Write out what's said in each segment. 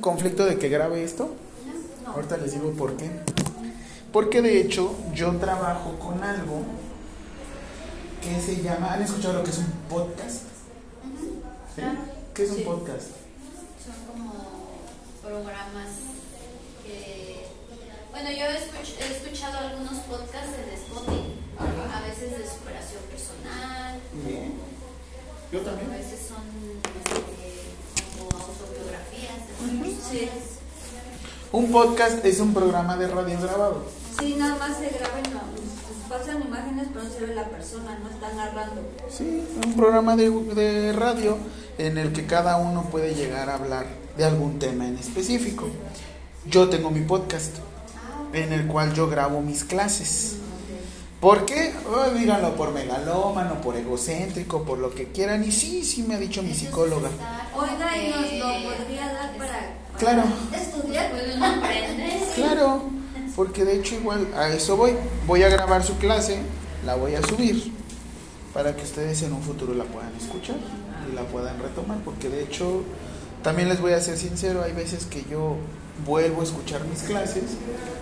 conflicto de que grabe esto? Ahorita les digo por qué. Porque de hecho yo trabajo con algo que se llama, ¿han escuchado lo que es un podcast? ¿Sí? ¿Qué es un podcast? Son como programas que... Bueno, yo he, escuch- he escuchado algunos podcasts en Spotify, Ajá. a veces de superación personal, Bien. Yo a también. veces son autobiografías. Un podcast es un programa de radio grabado. Sí, nada más se graban, no, pues, pasan imágenes, pero no se ve la persona, no está narrando. Sí, un programa de, de radio en el que cada uno puede llegar a hablar de algún tema en específico. Yo tengo mi podcast Ah, en el cual yo grabo mis clases. ¿Por qué? Oh, díganlo por megalómano, por egocéntrico, por lo que quieran. Y sí, sí me ha dicho mi psicóloga. Oiga, y nos lo podría dar para, Claro. para estudiar. Uno aprender. Claro, porque de hecho igual a eso voy. Voy a grabar su clase, la voy a subir para que ustedes en un futuro la puedan escuchar y la puedan retomar, porque de hecho también les voy a ser sincero, hay veces que yo vuelvo a escuchar mis clases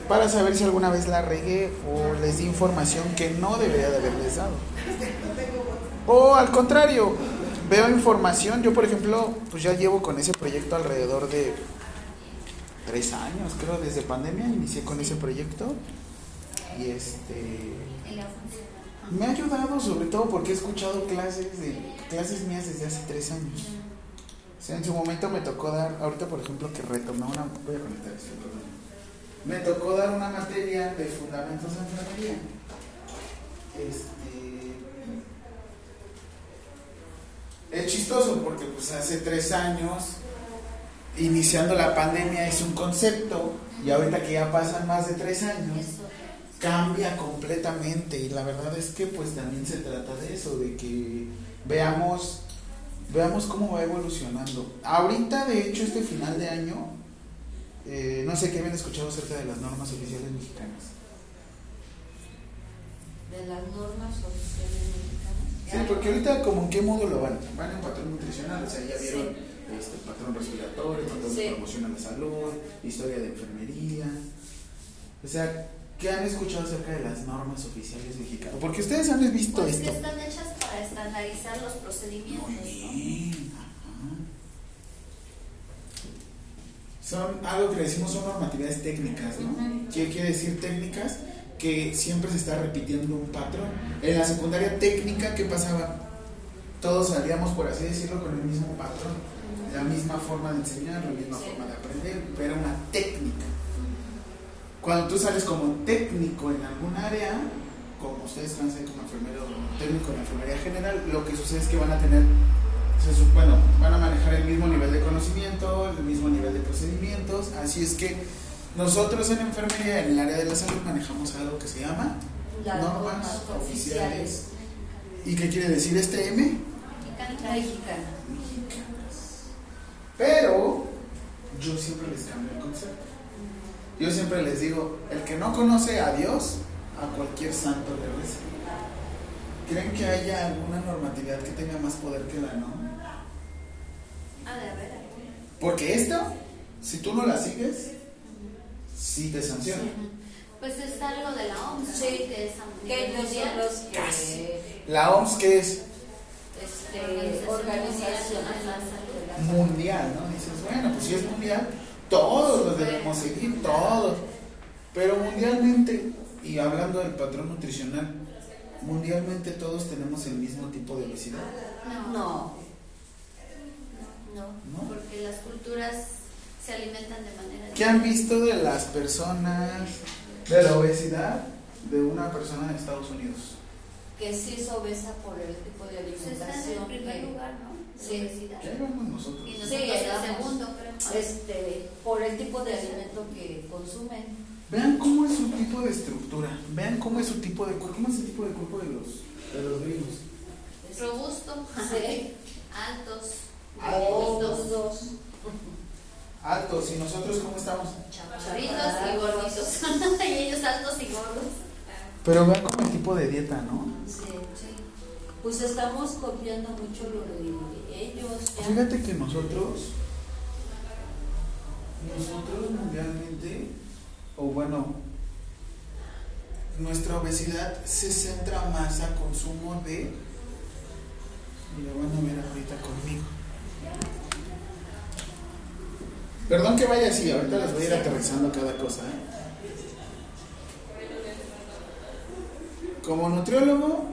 para saber si alguna vez la regué o les di información que no debería de haberles dado. O al contrario, veo información, yo por ejemplo, pues ya llevo con ese proyecto alrededor de tres años, creo, desde pandemia inicié con ese proyecto y este me ha ayudado sobre todo porque he escuchado clases de clases mías desde hace tres años. O sea, en su momento me tocó dar, ahorita por ejemplo que retomé una, voy a conectar esto. Me tocó dar una materia de fundamentos de enfermería. Este es chistoso porque pues hace tres años iniciando la pandemia es un concepto y ahorita que ya pasan más de tres años cambia completamente y la verdad es que pues también se trata de eso, de que veamos veamos cómo va evolucionando. Ahorita de hecho este final de año eh, no sé qué habían escuchado acerca de las normas oficiales mexicanas. De las normas oficiales mexicanas. Sí, porque ahorita como en qué modo lo van, van en patrón nutricional, o sea, ya vieron este, patrón respiratorio, patrón de Sí. promoción a la salud, historia de enfermería. O sea, ¿qué han escuchado acerca de las normas oficiales mexicanas? Porque ustedes han visto Pues que esto. están hechas para estandarizar los procedimientos, Muy. Son algo que le decimos son normatividades técnicas, ¿no? ¿Qué quiere decir técnicas? Que siempre se está repitiendo un patrón. En la secundaria técnica, ¿qué pasaba? Todos salíamos, por así decirlo, con el mismo patrón, la misma forma de enseñar, la misma forma de aprender, pero era una técnica. Cuando tú sales como técnico en algún área, como ustedes van a ser como enfermero técnico en la enfermería general, lo que sucede es que van a tener, bueno, van a manejar el mismo nivel de conocimiento, el mismo nivel de procedimientos, así es que nosotros en enfermería, en el área de la salud, manejamos algo que se llama Las normas oficiales. ¿Y qué quiere decir este M? Mexicana. Pero yo siempre les cambio el concepto. Yo siempre les digo, el que no conoce a Dios, a cualquier santo le reza. ¿Creen que haya alguna normatividad que tenga más poder que la no? Porque esto, si tú no la sigues, sí te sanciona. Pues está algo de la OMS. Sí, que es ellos son los que Casi. La OMS, que es este, organización Mundial de la Salud. de la mundial, ¿no? Dices, bueno, pues si es mundial, todos los debemos seguir, todos. Pero mundialmente, y hablando del patrón nutricional, mundialmente todos tenemos el mismo tipo de obesidad. No, No, no, ¿No? porque las culturas se alimentan de manera ¿Qué han visto de las personas, de la obesidad de una persona de Estados Unidos? que sí es obesa por el tipo de Pues está en el alimentación primer lugar, ¿no? Sí. obesidad. Vamos nosotros. Y Sí, nosotros ahí el segundo, creo. este, por el tipo de alimento que consumen. Vean cómo es su tipo de estructura, vean cómo es su tipo de cuerpo, cómo es el tipo de cuerpo de los, de los gringos. Robusto, Sí. altos, Altos. Los dos. Altos, ¿y nosotros cómo estamos? chaparritos y gorditos. y ellos altos y gordos. Pero vean como el tipo de dieta, ¿no? Sí. Pues estamos copiando mucho lo de ellos. ya. Fíjate que nosotros nosotros mundialmente, o bueno, nuestra obesidad se centra más a consumo de, y lo van a ver ahorita conmigo. Perdón que vaya así, ahorita les voy a ir aterrizando cada cosa. ¿eh? Como nutriólogo,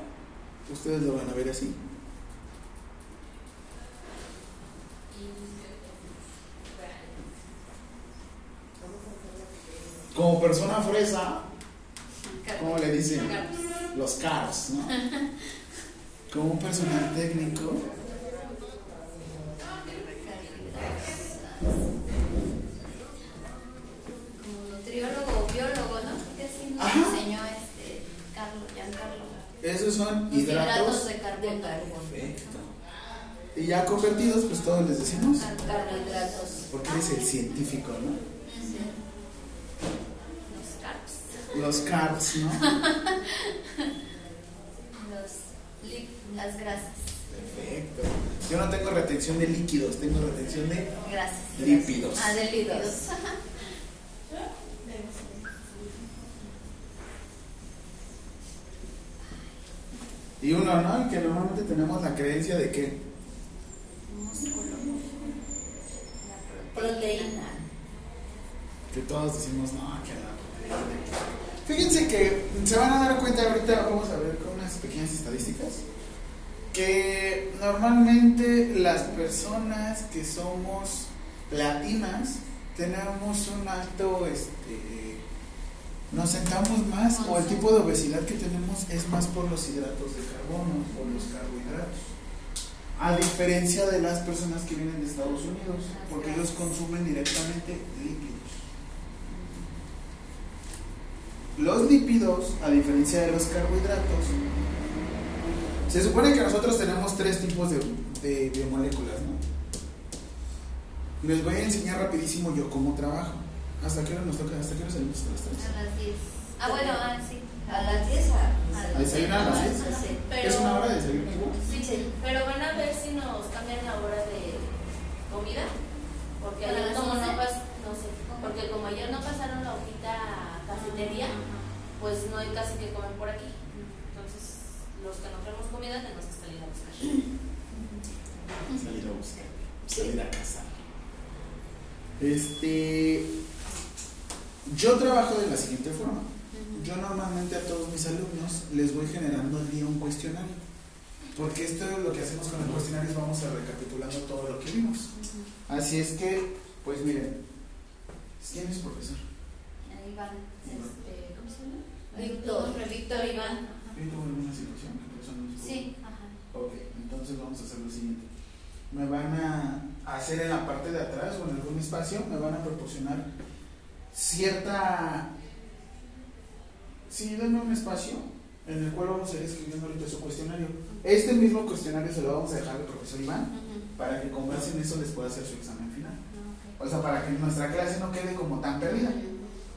ustedes lo van a ver así. Como persona fresa, ¿cómo le dicen? Los caros, ¿no? Como un personal técnico. Como nutriólogo o biólogo, ¿no? Que sí nos Ajá. enseñó este Carlos, Giancarlo. Esos son Los hidratos. de carbono. Perfecto. Y ya convertidos, pues todos les decimos. Carbohidratos. Porque eres el científico, ¿no? Sí. Los carbs. Los carbs, ¿no? Los las grasas. Perfecto. Yo no tengo retención de líquidos, tengo retención de Grasas. lípidos. Ah, de lípidos. Y uno, ¿no? Que normalmente tenemos la creencia de que Músculo. La Proteína. que todos decimos, no, que la Fíjense que se van a dar cuenta ahorita, vamos a ver con unas pequeñas estadísticas, que normalmente las personas que somos latinas tenemos un alto, este, nos sentamos más o el tipo de obesidad que tenemos es más por los hidratos de carbono, por los carbohidratos. A diferencia de las personas que vienen de Estados Unidos, porque ellos consumen directamente lípidos. Los lípidos, a diferencia de los carbohidratos, se supone que nosotros tenemos tres tipos de, de- de moléculas, ¿no? Les voy a enseñar rapidísimo yo cómo trabajo. ¿Hasta qué hora nos toca? ¿Hasta qué hora salimos a las tres? A las 10. Ah, bueno, ah, sí. A las 10 a... ¿A desayunar a las seis? Sí. Pero, ¿Es una hora de desayuno? Sí, sí, pero van a ver si nos cambian la hora de comida. Porque ¿Para ayer las como no, 11? pas- no sé, porque como ayer no pasaron la hojita a cafetería, pues no hay casi que comer por aquí. Los que no queremos comida tenemos que salir a buscar. Salir a buscar, salir a cazar. Este. Yo trabajo de la siguiente forma. Yo normalmente a todos mis alumnos les voy generando al día un cuestionario. Porque esto es lo que hacemos con el cuestionario, es vamos a recapitulando todo lo que vimos. Así es que, pues miren, ¿quién es profesor? Van. Este, ¿Cómo se llama? Víctor. Víctor, Víctor Iván. ¿Yo tuve alguna situación que por eso no les puedo? Sí, ajá. Ok, entonces vamos a hacer lo siguiente. Me van a hacer en la parte de atrás o en algún espacio, me van a proporcionar cierta... Sí, denme un espacio en el cual vamos a ir escribiendo ahorita su cuestionario. Este mismo cuestionario se lo vamos a dejar al profesor Iván para que con base en eso les pueda hacer su examen final. Ah, O sea, para que nuestra clase no quede como tan perdida.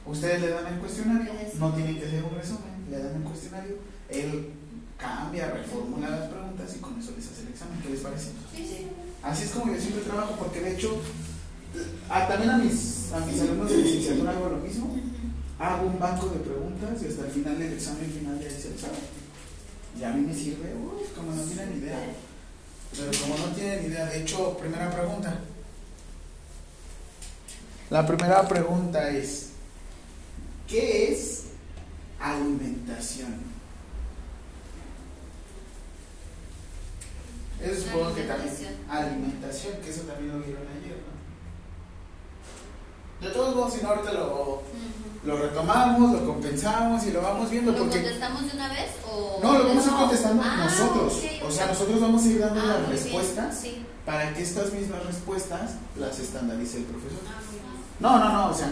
Ustedes le dan el cuestionario, Es- no tienen que hacer un resumen, le dan el cuestionario, él cambia, reformula las preguntas y con eso les hace el examen. ¿Qué les parece? Sí, sí. Así es como yo siempre trabajo, porque de hecho, a- también a mis, a mis alumnos de licenciatura hago lo mismo. Hago un banco de preguntas y hasta el final del examen final ya dice el examen. Y a mí me sirve, uff, como no tienen idea. Pero como no tienen idea, de hecho, primera pregunta. La primera pregunta es, ¿qué es alimentación? Eso supongo que también. Alimentación. Que eso también lo vieron ayer, ¿no? De todos modos, si no, ahorita lo, lo retomamos, lo compensamos y lo vamos viendo. ¿Lo porque contestamos de una vez o...? No, lo vamos a ir contestando Ah, nosotros. O sea, nosotros vamos a ir dando Ah, las respuestas Sí. para que estas mismas respuestas las estandarice el profesor. Ah. No, no, no, o sea,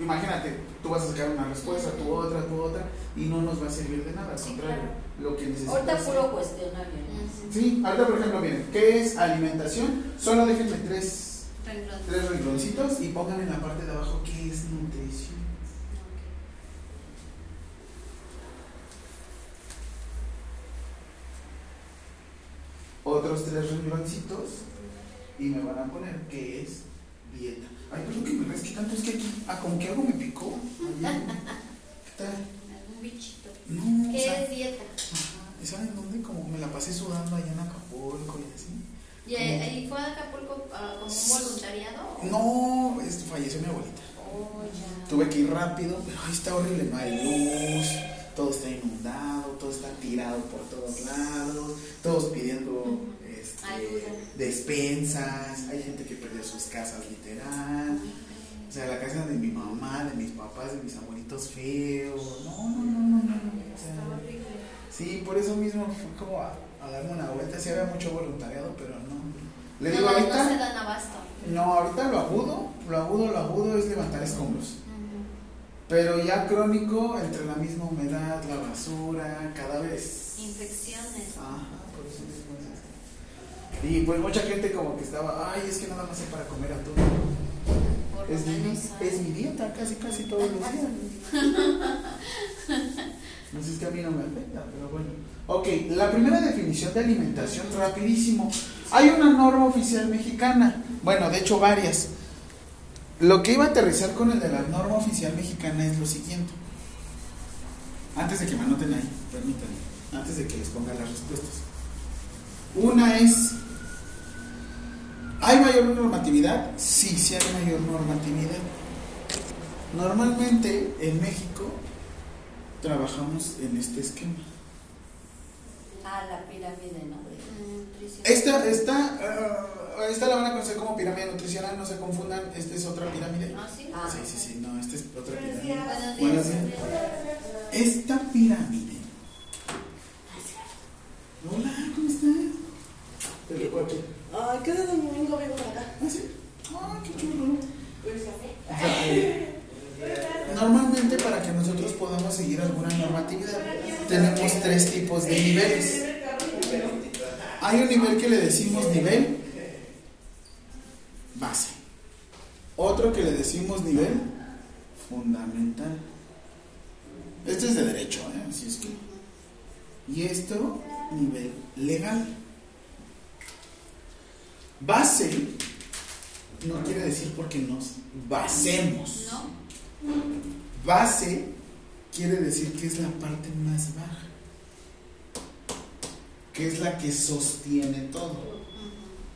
imagínate, tú vas a sacar una respuesta, tú otra, tú otra, y no nos va a servir de nada, al Sí, contrario, lo que necesitamos. Ahorita puro cuestionario. Sí, ahorita por ejemplo, miren, ¿qué es alimentación? Solo déjenme tres, Renglón. tres rengloncitos y pongan en la parte de abajo qué es nutrición. Otros tres rengloncitos y me van a poner qué es Dieta. Ay, pues lo que me resque tanto es que aquí, ah, como que algo me picó. ¿Qué tal? Algún bichito. No, o ¿Qué sea, es dieta? ajá, ¿y ¿saben dónde? Como me la pasé sudando allá en Acapulco y así. ¿Y ahí fue a Acapulco ah, como un voluntariado? No, esto falleció mi abuelita. Oh, ya. Tuve que ir rápido, pero ahí está horrible, no hay luz, todo está inundado, todo está tirado por todos lados, todos pidiendo este, despensas, hay gente que perdió sus casas literal, o sea, la casa de mi mamá, de mis papás, de mis abuelitos feos, no, no, no, no, no, no, o sea, sí, por eso mismo fue como a, a darme una vuelta, sí había mucho voluntariado, pero no, le digo no, ahorita, no se dan abasto. no, ahorita lo agudo, lo agudo, lo agudo es levantar escombros. Pero ya crónico, entre la misma humedad, la basura, cadáveres. Infecciones. Ajá, por eso mismo es. Y pues mucha gente como que estaba, ay, es que nada más es para comer atún. Es mi, es mi dieta casi, casi todos los días. No sé, es que a mí no me afecta, pero bueno. Ok, la primera definición de alimentación, rapidísimo. Hay una norma oficial mexicana, bueno, de hecho varias. Lo que iba a aterrizar con el de la norma oficial mexicana es lo siguiente. Antes de que me anoten ahí, permítanme, antes de que les ponga las respuestas. Una es, ¿hay mayor normatividad? Sí, sí hay mayor normatividad. Normalmente en México trabajamos en este esquema. Ah, la pirámide, ¿no? Esta, esta, ah, esta la van a conocer como pirámide nutricional, no se confundan, esta es otra pirámide. ¿Ah, sí? Ah. Sí, sí, sí, no, esta es otra Buenos pirámide. días. Buenos Buenos días. Esta pirámide. Hola, ¿cómo estás? Te aquí. Ay, cada domingo vengo para acá. Ah, sí. Ah, qué chulo. Pues, O sea, eh, Normalmente para que nosotros podamos seguir alguna normatividad tenemos tres tipos de niveles. Hay un nivel que le decimos nivel base. Otro que le decimos nivel fundamental. Este es de derecho, ¿eh? así es que. Y esto, nivel legal. Base no quiere decir porque nos basemos. Base quiere decir que es la parte más baja, que es la que sostiene todo.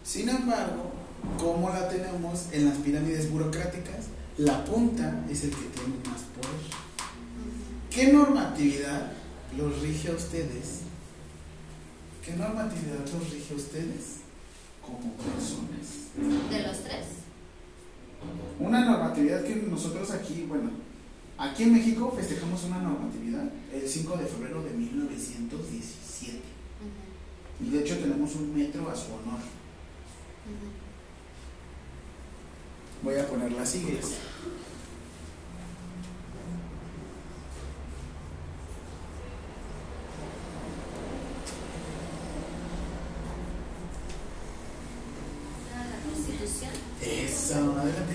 Sin embargo, como la tenemos en las pirámides burocráticas, la punta es el que tiene más poder. ¿Qué normatividad los rige a ustedes? ¿Qué normatividad los rige a ustedes como personas? De los tres. Una normatividad que nosotros aquí, bueno, aquí en México festejamos una normatividad el 5 de febrero de 1917. Ujú. Y de hecho tenemos un metro a su honor. Voy a poner las siglas. Ah, la Constitución. Eso, adelante.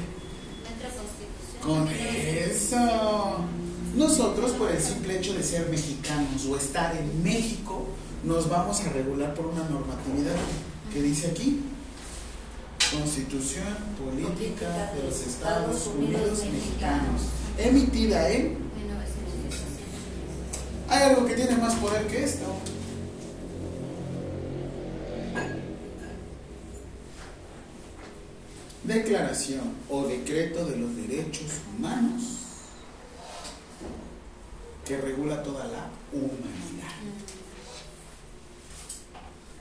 Metro Constitución. Con Nosotros, por el simple hecho de ser mexicanos o estar en México, nos vamos a regular por una normatividad que dice aquí. Constitución Política de los Estados Unidos Mexicanos, emitida en 1917. Hay algo que tiene más poder que esto. Declaración o decreto de los derechos humanos que regula toda la humanidad.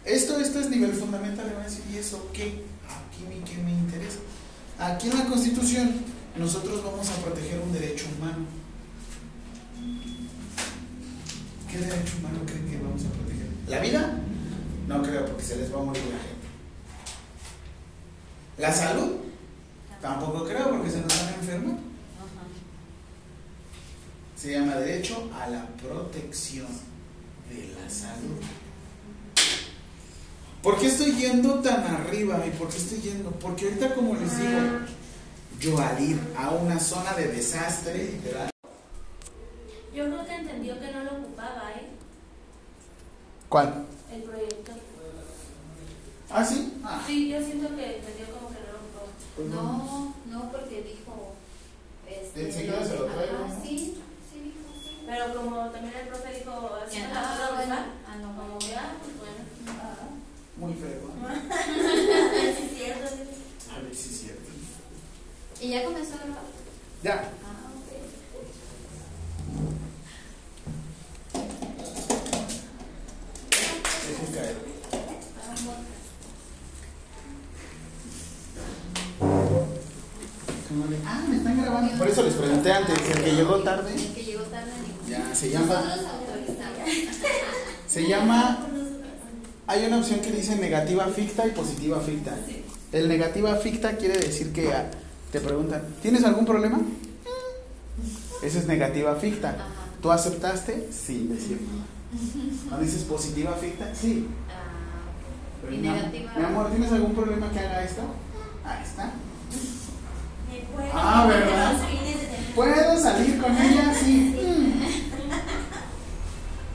Esto, esto es nivel fundamental. Le van a decir, ¿y eso qué? Aquí mi qué me interesa. Aquí en la Constitución nosotros vamos a proteger un derecho humano. ¿Qué derecho humano creen que vamos a proteger? ¿La vida? No creo, porque se les va a morir la gente. ¿La salud? Tampoco creo, porque se nos van a enfermar. Se llama derecho a la protección de la salud. ¿Por qué estoy yendo tan arriba y por qué estoy yendo? Porque ahorita, como les digo, yo al ir a una zona de desastre, literal. Yo creo que entendió que no lo ocupaba, ¿eh? ¿Cuál? El proyecto. ¿Ah, sí? Ah, Sí, yo siento que entendió como que no lo ocupaba. pues no. No, este, Enseguida se lo traigo, ajá, ¿no? sí, negativa ficta y positiva ficta. El negativa ficta quiere decir que ah, te preguntan, ¿tienes algún problema? Eso es negativa ficta. Ajá. ¿Tú aceptaste? Sí, decir. ¿No dices positiva ficta? Sí. Ah, Y mi am- negativa. Mi amor, ¿tienes algún problema que haga esto? Ahí está. Me puedo Ah, ¿verdad? ¿Puedo salir con ella? Sí.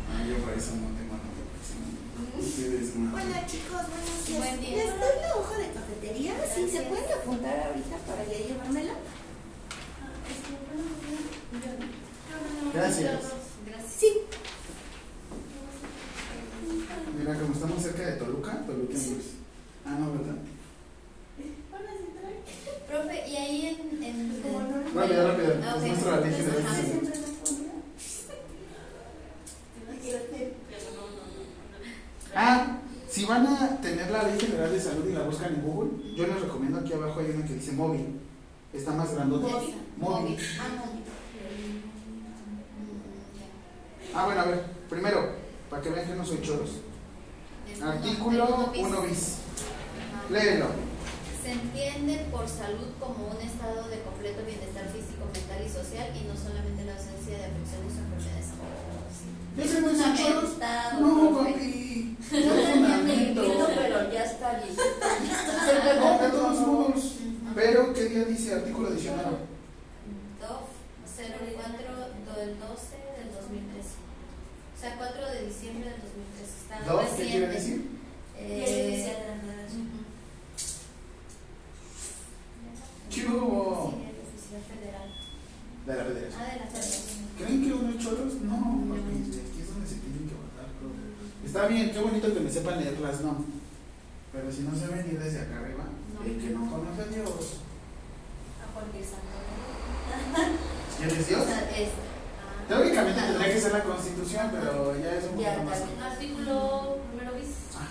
Ah, yo por eso no tengo novio, porque si no, ustedes no. Hola chicos, buenos días. Buen día. ¿Les doy la hoja de cafetería? Sí, ¿se pueden apuntar ahorita para ya llevármela? Gracias. Gracias. Sí. Mira, como estamos cerca de Toluca, Toluca es. Ah, no, ¿verdad? Profe, y ahí en. en, en- Rápido, rápido. Ah. Es nuestra veces. Ah, si van a tener la Ley General de Salud y la buscan en Google, yo les recomiendo aquí abajo hay una que dice móvil. Está más grandota. Móvil. Móvil. Ah, no. Mm, Ah, bueno, a ver. Primero, para que vean que no soy choros. Artículo en uno bis. 1 bis. Léelo. Se entiende por salud como un estado de completo bienestar físico, mental y social y no solamente la ausencia de afecciones o enfermedades. Oh, sí. ¿Ya se me hizo choros? No, papi. No fundamento. invito, pero ya está viejito. No, de todos modos. Ujú. Pero, ¿qué día dice artículo adicional? DOF 04 del 12 del 2013. O sea, 4 de diciembre del 2013. Está ¿Dos? ¿Qué quiere decir? Eh. ¿Qué hubo? Sí, el oficial federal. De la federación. Ah, de la federación. ¿Creen que uno es choros? No, papi, de aquí es donde se tienen que bajar. creo. Está bien, qué bonito que me sepan leerlas, no. Pero si no saben ir desde acá arriba, No. el que no conoce a Dios. A cualquier santo. ¿Quién es Dios? Ah, Teóricamente ah, tendría que ser la constitución, pero ya es un Ya, poquito más. Artículo primero bis. Ah.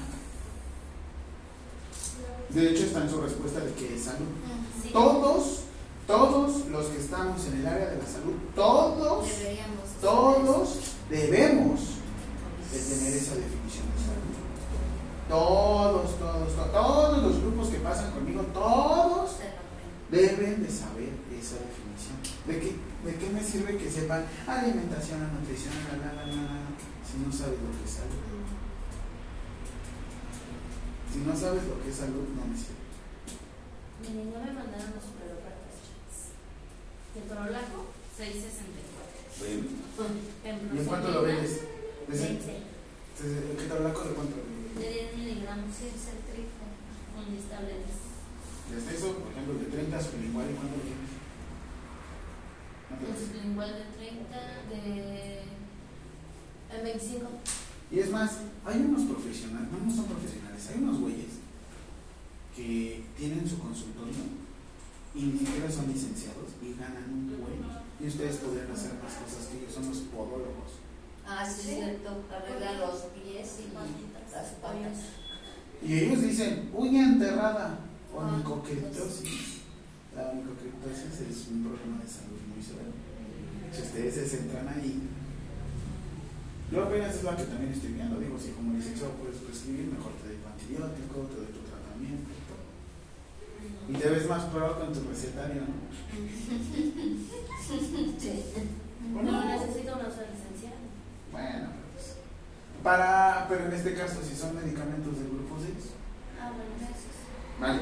De hecho, está en su respuesta de que es salud. mm, sí. Todos, todos los que estamos en el área de la salud, todos, Deberíamos. todos debemos. De tener esa definición de salud. Todos, todos, to- todos los grupos que pasan conmigo, todos deben de saber esa definición. ¿De qué, de qué me sirve que sepan alimentación, nutrición, la, la, la, la, la, si no sabes lo que es salud? Si no sabes lo que es salud, no me sirve. Miren, ya me mandaron los superofertas. Tetrolaco, 664. Bueno. Templo ¿Y en cuánto lo vendes? Desde- 20. desde- ¿Qué te habla de cuánto? De 10 miligramos, sí, es el triple. Un tabletas. Desde eso, por ejemplo, de 30 a sublingual, ¿y cuánto tienes? ¿Cuánto lo Un tienes? sublingual de 30, de. El 25. Y es más, hay unos profesionales, no, no son profesionales, hay unos güeyes que tienen su consultorio y ni siquiera son licenciados y ganan un buen. Y ustedes podrían hacer más cosas que ellos, son los podólogos. Ah, sí, es cierto. Arregla los pies y las patas. Y ellos dicen, uña enterrada, onicocriptosis. La onicocriptosis es un problema de salud muy severo. Si ustedes se centran ahí, yo apenas es la que también estoy viendo. Digo, si como licenciado puedes prescribir, mejor te doy tu antibiótico, te doy tu tratamiento y todo. Y te ves más pro con tu recetario, ¿no? Sí. ¿O No no? necesito una licenciada. Bueno, pues, Para, pero en este caso, si son medicamentos del grupo 6, Ah, bueno, gracias. Vale,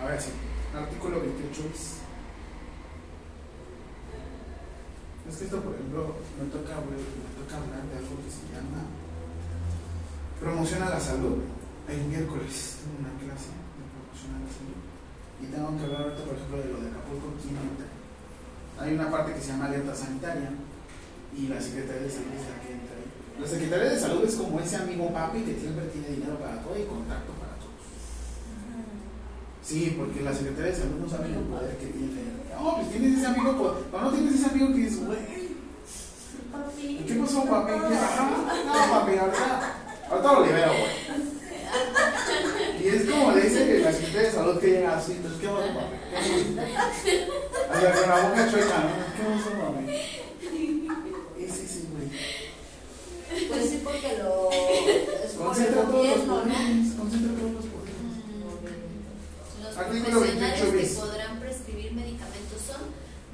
ahora sí. Artículo 28 bis. Es que esto, por ejemplo, me toca, me toca hablar de algo que se llama promoción a la salud. El miércoles tengo una clase de promoción a la salud. Y tengo que hablar ahorita, por ejemplo, de lo de Acapulco. Hay hay una parte que se llama alerta sanitaria y la Secretaría de Salud es la que entra ahí. La Secretaría de Salud es como ese amigo papi que siempre tiene dinero para todo y contacto para todos. Sí, porque la Secretaría de Salud no sabe el poder que tiene. No, pues tienes ese amigo, cuando no tienes ese amigo que dices, güey. ¿qué pasó, papi? ¿Qué? No, papi, ahorita, ahorita lo libero, güey. Y es como le dice la Secretaría de Salud que llega así, entonces, ¿qué pasó, papi? Sea, con la boca chueca, ¿no? ¿Qué pasó, papi? Ese sí, güey. Pues sí, porque lo. Es por el Concentra todos los gobierno, ¿no? poderes, concentra todos los poderes. Los Artículo profesionales 28 que podrán prescribir medicamentos son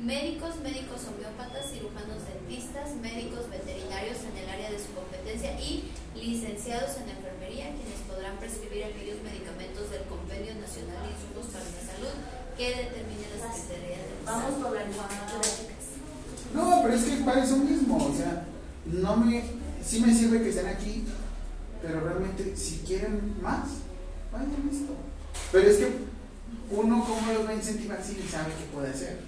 médicos, médicos homeópatas, cirujanos dentistas, médicos veterinarios en el área de su competencia y licenciados en enfermería, quienes podrán prescribir aquellos medicamentos del Compendio Nacional de Insumos para la Salud que determine la Secretaría de Vamos por la información. No, pero es que para eso mismo, o sea, no me, sí me sirve que estén aquí, pero realmente si quieren más, vayan listo. Pero es que uno como los va a incentivar si sabe qué puede hacer.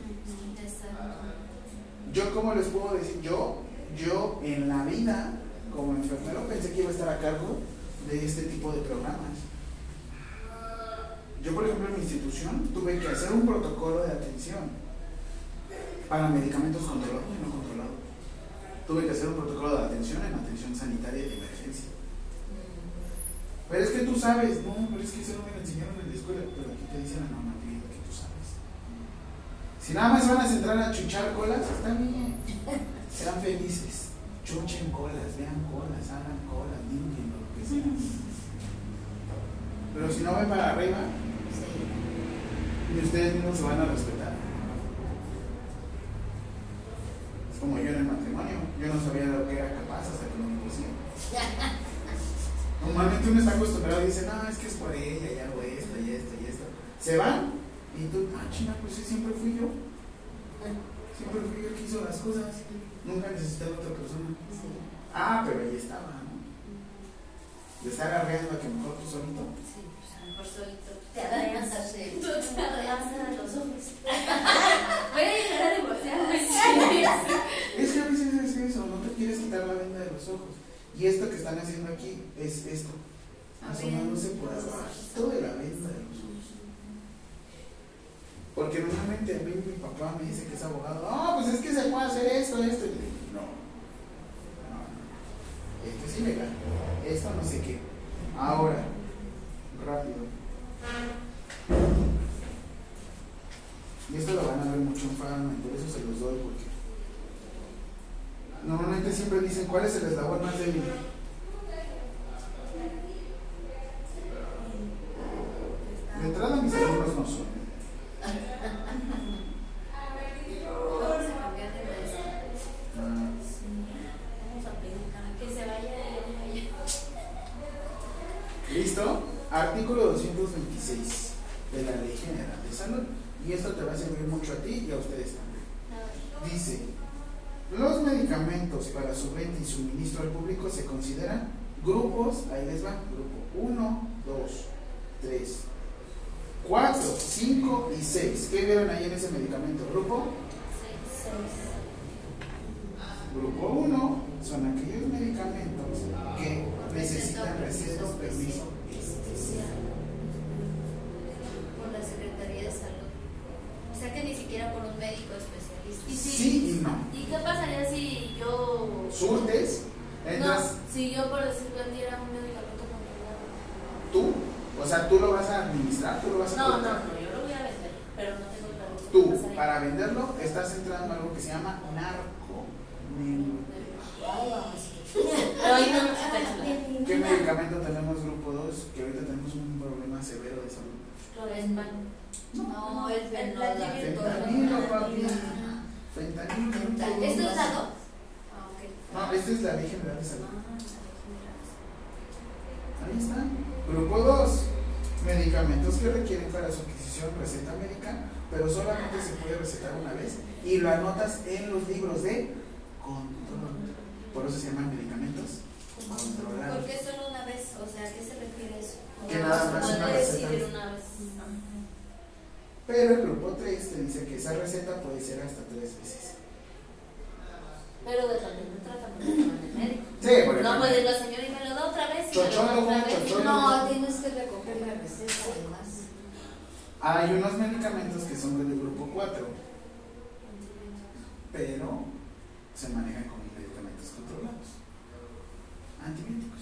Yo como les puedo decir, yo, yo en la vida como enfermero pensé que iba a estar a cargo de este tipo de programas. Yo por ejemplo en mi institución tuve que hacer un protocolo de atención para medicamentos controlados y no controlados. Tuve que hacer un protocolo de atención en atención sanitaria de emergencia. Pero es que tú sabes, no, pero es que eso no me lo enseñaron en la escuela, pero aquí te dicen la normativa que tú sabes. Si nada más van a centrar a chuchar colas, está bien. Sean felices. Chuchen colas, vean colas, hagan colas, limpien lo que sea. Pero si no ven para arriba, ni ustedes mismos se van a respetar. Es como yo en el matrimonio. Yo no sabía de lo que era capaz hasta que me pusieron. Normalmente uno está acostumbrado y dice, no, es que es por ella, y hago esto, y esto, y esto. Se van y tú, ah, china, pues sí, siempre fui yo. Siempre fui yo que hizo las cosas. Nunca necesité a otra persona. Ah, pero ahí estaba, ¿no? De estar arreando a que mejor tú solito. Sí, pues a lo mejor solito Te adelantas, sí. Tú te los ojos. Voy a llegar a divorciarme. Es que a veces es eso, no te quieres quitar la venda de los ojos. Y esto que están haciendo aquí es esto, asomándose por abajo de la venda de los ojos. Porque normalmente a mí mi papá me dice que es abogado, no, pues es que se puede hacer esto, esto. Y le digo, no, no, no. esto es ilegal, esto no sé qué. Ahora, rápido. Y esto lo van a ver mucho en Farman, por eso se los doy, porque normalmente siempre dicen cuál es el eslabón más débil. De entrada mis alumnos no son. Vamos a cambiar de maestro. Ah, Vamos a pedir Que se vaya ella. ¿Listo? Artículo 226 de la Ley General de Salud. Y esto te va a servir mucho a ti y a ustedes también. Dice, los medicamentos para su venta y suministro al público se consideran grupos, ahí les va, grupo 1, 2, 3, 4, 5 y 6. ¿Qué vieron ahí en ese medicamento? Grupo Grupo 1 son aquellos medicamentos que necesitan receta o permiso especial. Por la Secretaría de Salud. O sea que ni siquiera por un médico especialista. Y si- Sí y no. ¿Y qué pasaría si yo. Surtes, No, entras si yo por decir vendiera un medicamento controlado. tú, o sea, tú lo vas a administrar, tú lo vas a No, no, no, yo lo voy a vender, pero no tengo el permiso. ¿Qué Tú, para venderlo, estás entrando a algo que se llama narco. No. ¿Qué medicamento tenemos grupo 2? Que ahorita tenemos un problema severo de salud. Clorespan. No, el fentanilo. Fentanilo, papi. Fentanilo. Fentanilo. ¿Esto es dado? Ah, ok. No, esta es la ley general de salud. Ah, Ahí está. Grupo 2. Medicamentos que requieren para su adquisición receta médica, pero solamente se puede recetar una vez y lo anotas en los libros de control. Por eso se llaman medicamentos ¿Por controlados. qué solo una vez? O sea, ¿a qué se refiere eso? Que nada más Puede una receta. una vez. Pero el grupo 3 te dice que esa receta puede ser hasta tres veces. Pero de también no es médico. Sí, porque No también- puede ir la señora y me lo da otra vez. y otra vez. No, tienes que recoger la receta además. Hay unos medicamentos que son del grupo 4, pero se manejan como medicamentos controlados. Antibióticos.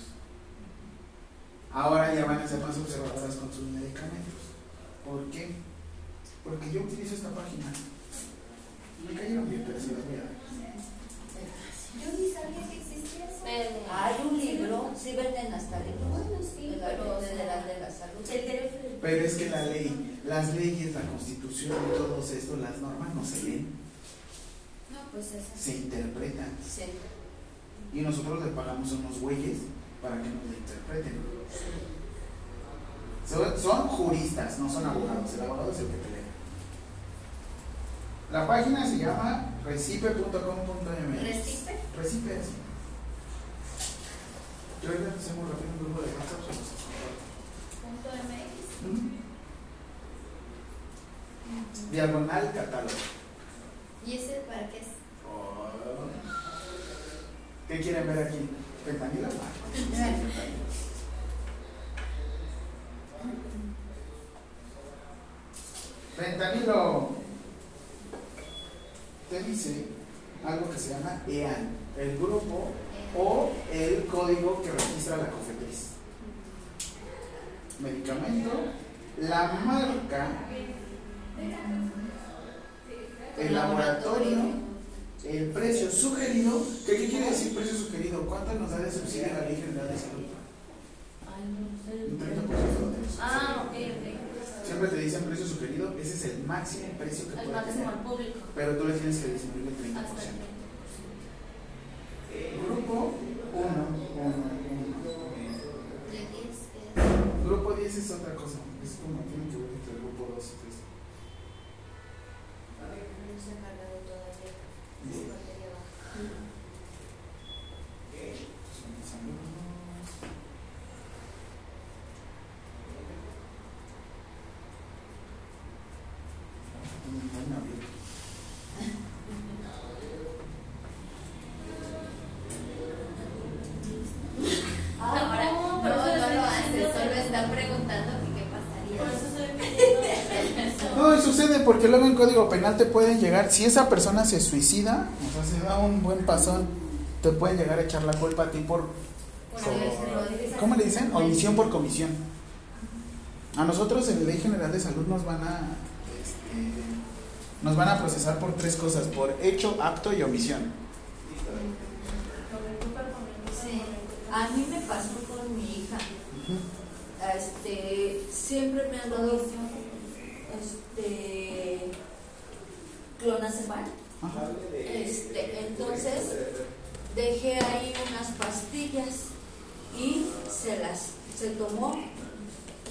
Ahora ya van a ser más observadoras con sus medicamentos. ¿Por qué? Porque yo utilizo esta página. Me cayeron bien, pero se las voy a dar. Yo ni sabía que existía eso. Pero- Hay un libro, sí venden hasta libros. Bueno, sí, de la pero, Ley sea, Federal de la Salud. El teléfono. Pero es que la ley, las leyes, la constitución y todo esto, las normas no se leen, No, pues esa. se interpretan. Sí. Y nosotros le pagamos a unos güeyes para que nos lo interpreten. Son, son juristas, no son abogados. El abogado es el que pelea. La página se llama recipe.com.mx. ¿Recipe? Recipe, sí. Yo ahorita hacemos rápido un grupo de WhatsApp. Punto MX. comparto. Diagonal catálogo. ¿Y ese para qué es? Oh. ¿Qué quieren ver aquí? Fentanilo. Ah, fentanilo. Te dice algo que se llama EAN, el grupo o el código que registra la cofetriz. Medicamento, la marca, el laboratorio, el precio sugerido. ¿Qué, qué quiere decir precio sugerido? ¿Cuánto nos da de subsidio la Ley General de Salud? Un 30% de. Ah, ok, ok. Siempre te dicen precio sugerido, ese es el máximo precio que El puede máximo tener. al público. Pero tú le tienes que disminuir el 30%. Hasta el 30%. Grupo 1, 1, 1. De 10 es. Grupo 10 es otra cosa. Es como tiene que ver entre el grupo 2 y 3. No se ha cargado todavía. Es batería baja. Son mis alumnos. Ahora, no, eso no estoy lo hace, diciendo. solo está preguntando que qué Por pasaría. eso estoy pidiendo. No, y sucede porque luego en código penal te pueden llegar, si esa persona se suicida, o sea, se da un buen pasón, te pueden llegar a echar la culpa a ti por, Por ¿cómo le dicen? Omisión por comisión. A nosotros en la Ley General de Salud nos van a, este, nos van a procesar por tres cosas, por hecho, acto y omisión. Sí. A mí me pasó con mi hija. Este, siempre me han dado este clonazepam. Este, entonces dejé ahí unas pastillas y se las se tomó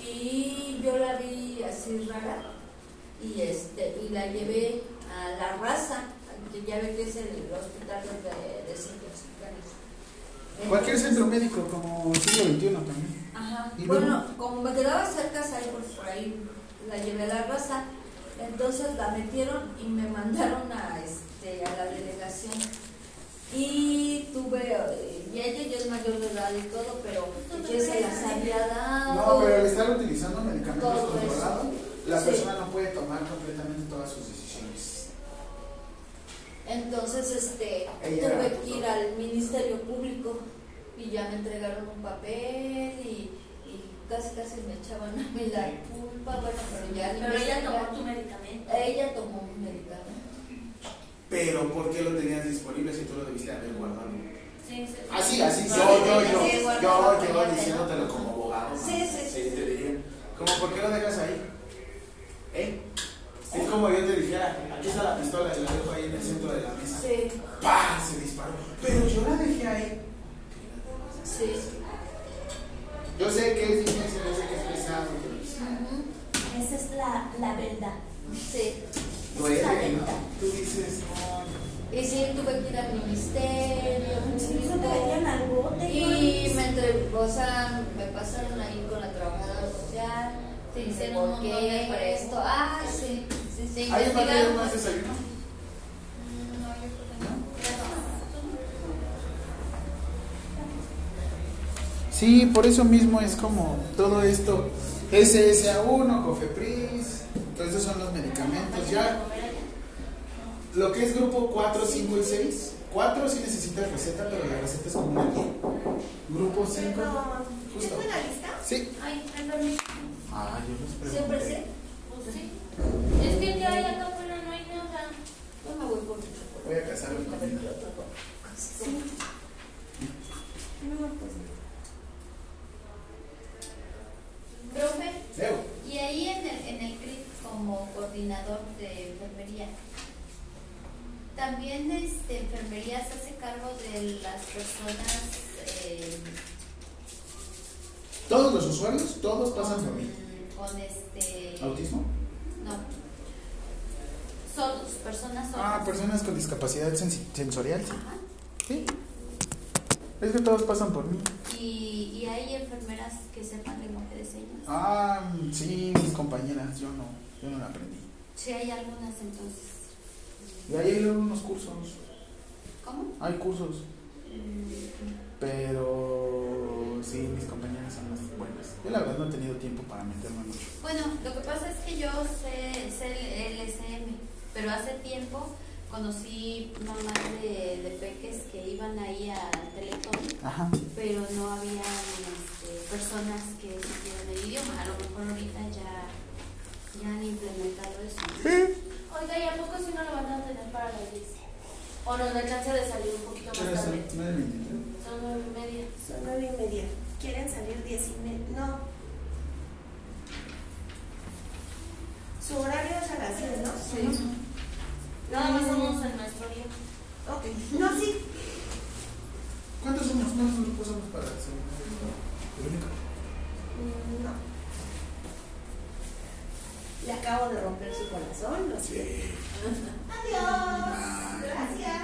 y yo la vi así rara y este y la llevé a la raza que ya ve que es el hospital de desintoxicados. Cualquier Entonces, centro médico como siglo XXI también. Ajá. ¿Y Bueno, luego? como me quedaba cerca, ahí por, por ahí la llevé a la raza. Entonces la metieron y me mandaron a, este, a la delegación. Y tuve, eh, y ella ya es mayor de edad y todo, pero yo se las había dado. No, pero al estar utilizando medicamentos controlados, la Sí. persona no puede tomar completamente todas sus decisiones. Entonces, este, Ella tuve que ir al Ministerio Público y ya me entregaron un papel y, y casi casi me echaban a mí la culpa, bueno, pero ya Pero ella tomó tu medicamento. Ella tomó un medicamento. Pero ¿por qué lo tenías disponible si tú lo debiste haber guardado? Sí, sí. Así, así, yo, yo, sí, yo, sí, yo, yo, diciéndotelo como abogado. Sí, sí, sí. te diría, como, ¿por qué lo dejas ahí? ¿Eh? Es como yo te dijera, aquí está la pistola y la dejo ahí en el centro de la mesa. Sí, ¡Pah! Se disparó. Pero yo la dejé ahí. sí. Yo sé que es difícil, yo sé que es pesado, pero Ujú. Esa es la, la verdad. Sí. duele, la ¿no? Tú dices, no. Y sí, tuve que ir al ministerio. Sí, eso te metían al bote. Y me entre, o sea, me pasaron ahí con la trabajadora social Te de hicieron un por montón de preguntas. esto. Ah, sí, sí, sí. Sí. ¿Hay un partido más desayuno? Mm, No, yo creo que no. Sí, por eso mismo es como todo esto, SSA1, Cofepris, todos esos son los medicamentos. Ya lo que es grupo 4, 5 y 6, 4 sí necesitas receta, pero la receta es como una guía. Grupo 5, justo. ¿Tengo una lista? Sí. Ay, permiso. Ah, yo les Siempre pregunté. sí. Pues sí. Es que ya hay acá afuera, no hay nada. Yo me voy por mi chocolate. Voy a casarme con cosa. Sí. No, pues no. Profe, Leo. y ahí en el, en el CRIT como coordinador de enfermería, también este, enfermería se hace cargo de las personas eh, Todos los usuarios, todos pasan por mí. Con, este ¿Autismo? no sordos, personas sordas. Ah, personas con discapacidad sensorial, sí. Ajá. Sí. Es que todos pasan por mí. Y, y hay enfermeras que sepan lenguaje de señas. Ah, sí, mis compañeras, yo no, yo no la aprendí. Sí, hay algunas entonces. Y ahí hay unos cursos, ¿Cómo? hay cursos, Mm, pero sí, mis compañeras son las buenas. Yo la verdad no he tenido tiempo para meterme mucho. Bueno, lo que pasa es que yo sé, sé el LSM, pero hace tiempo conocí mamás de, de peques que iban ahí al teletón, Ajá. pero no había este, personas que supieran el idioma. A lo mejor ahorita ya, ya han implementado eso. Oiga, ¿y a poco si no lo van a tener para las 10? ¿O nos da chance de salir un poquito más tarde? Son nueve y media. Son nueve y media. ¿Quieren salir diez y media? No. Su horario es a las 10, ¿no? Sí. Nada más somos en nuestro día. Ok. No, sí. ¿Cuántos somos? ¿Cuántos grupos somos para el segundo? ¿El único? Mm, No. Le acabo de romper su corazón. Lo Sí. Adiós. Gracias.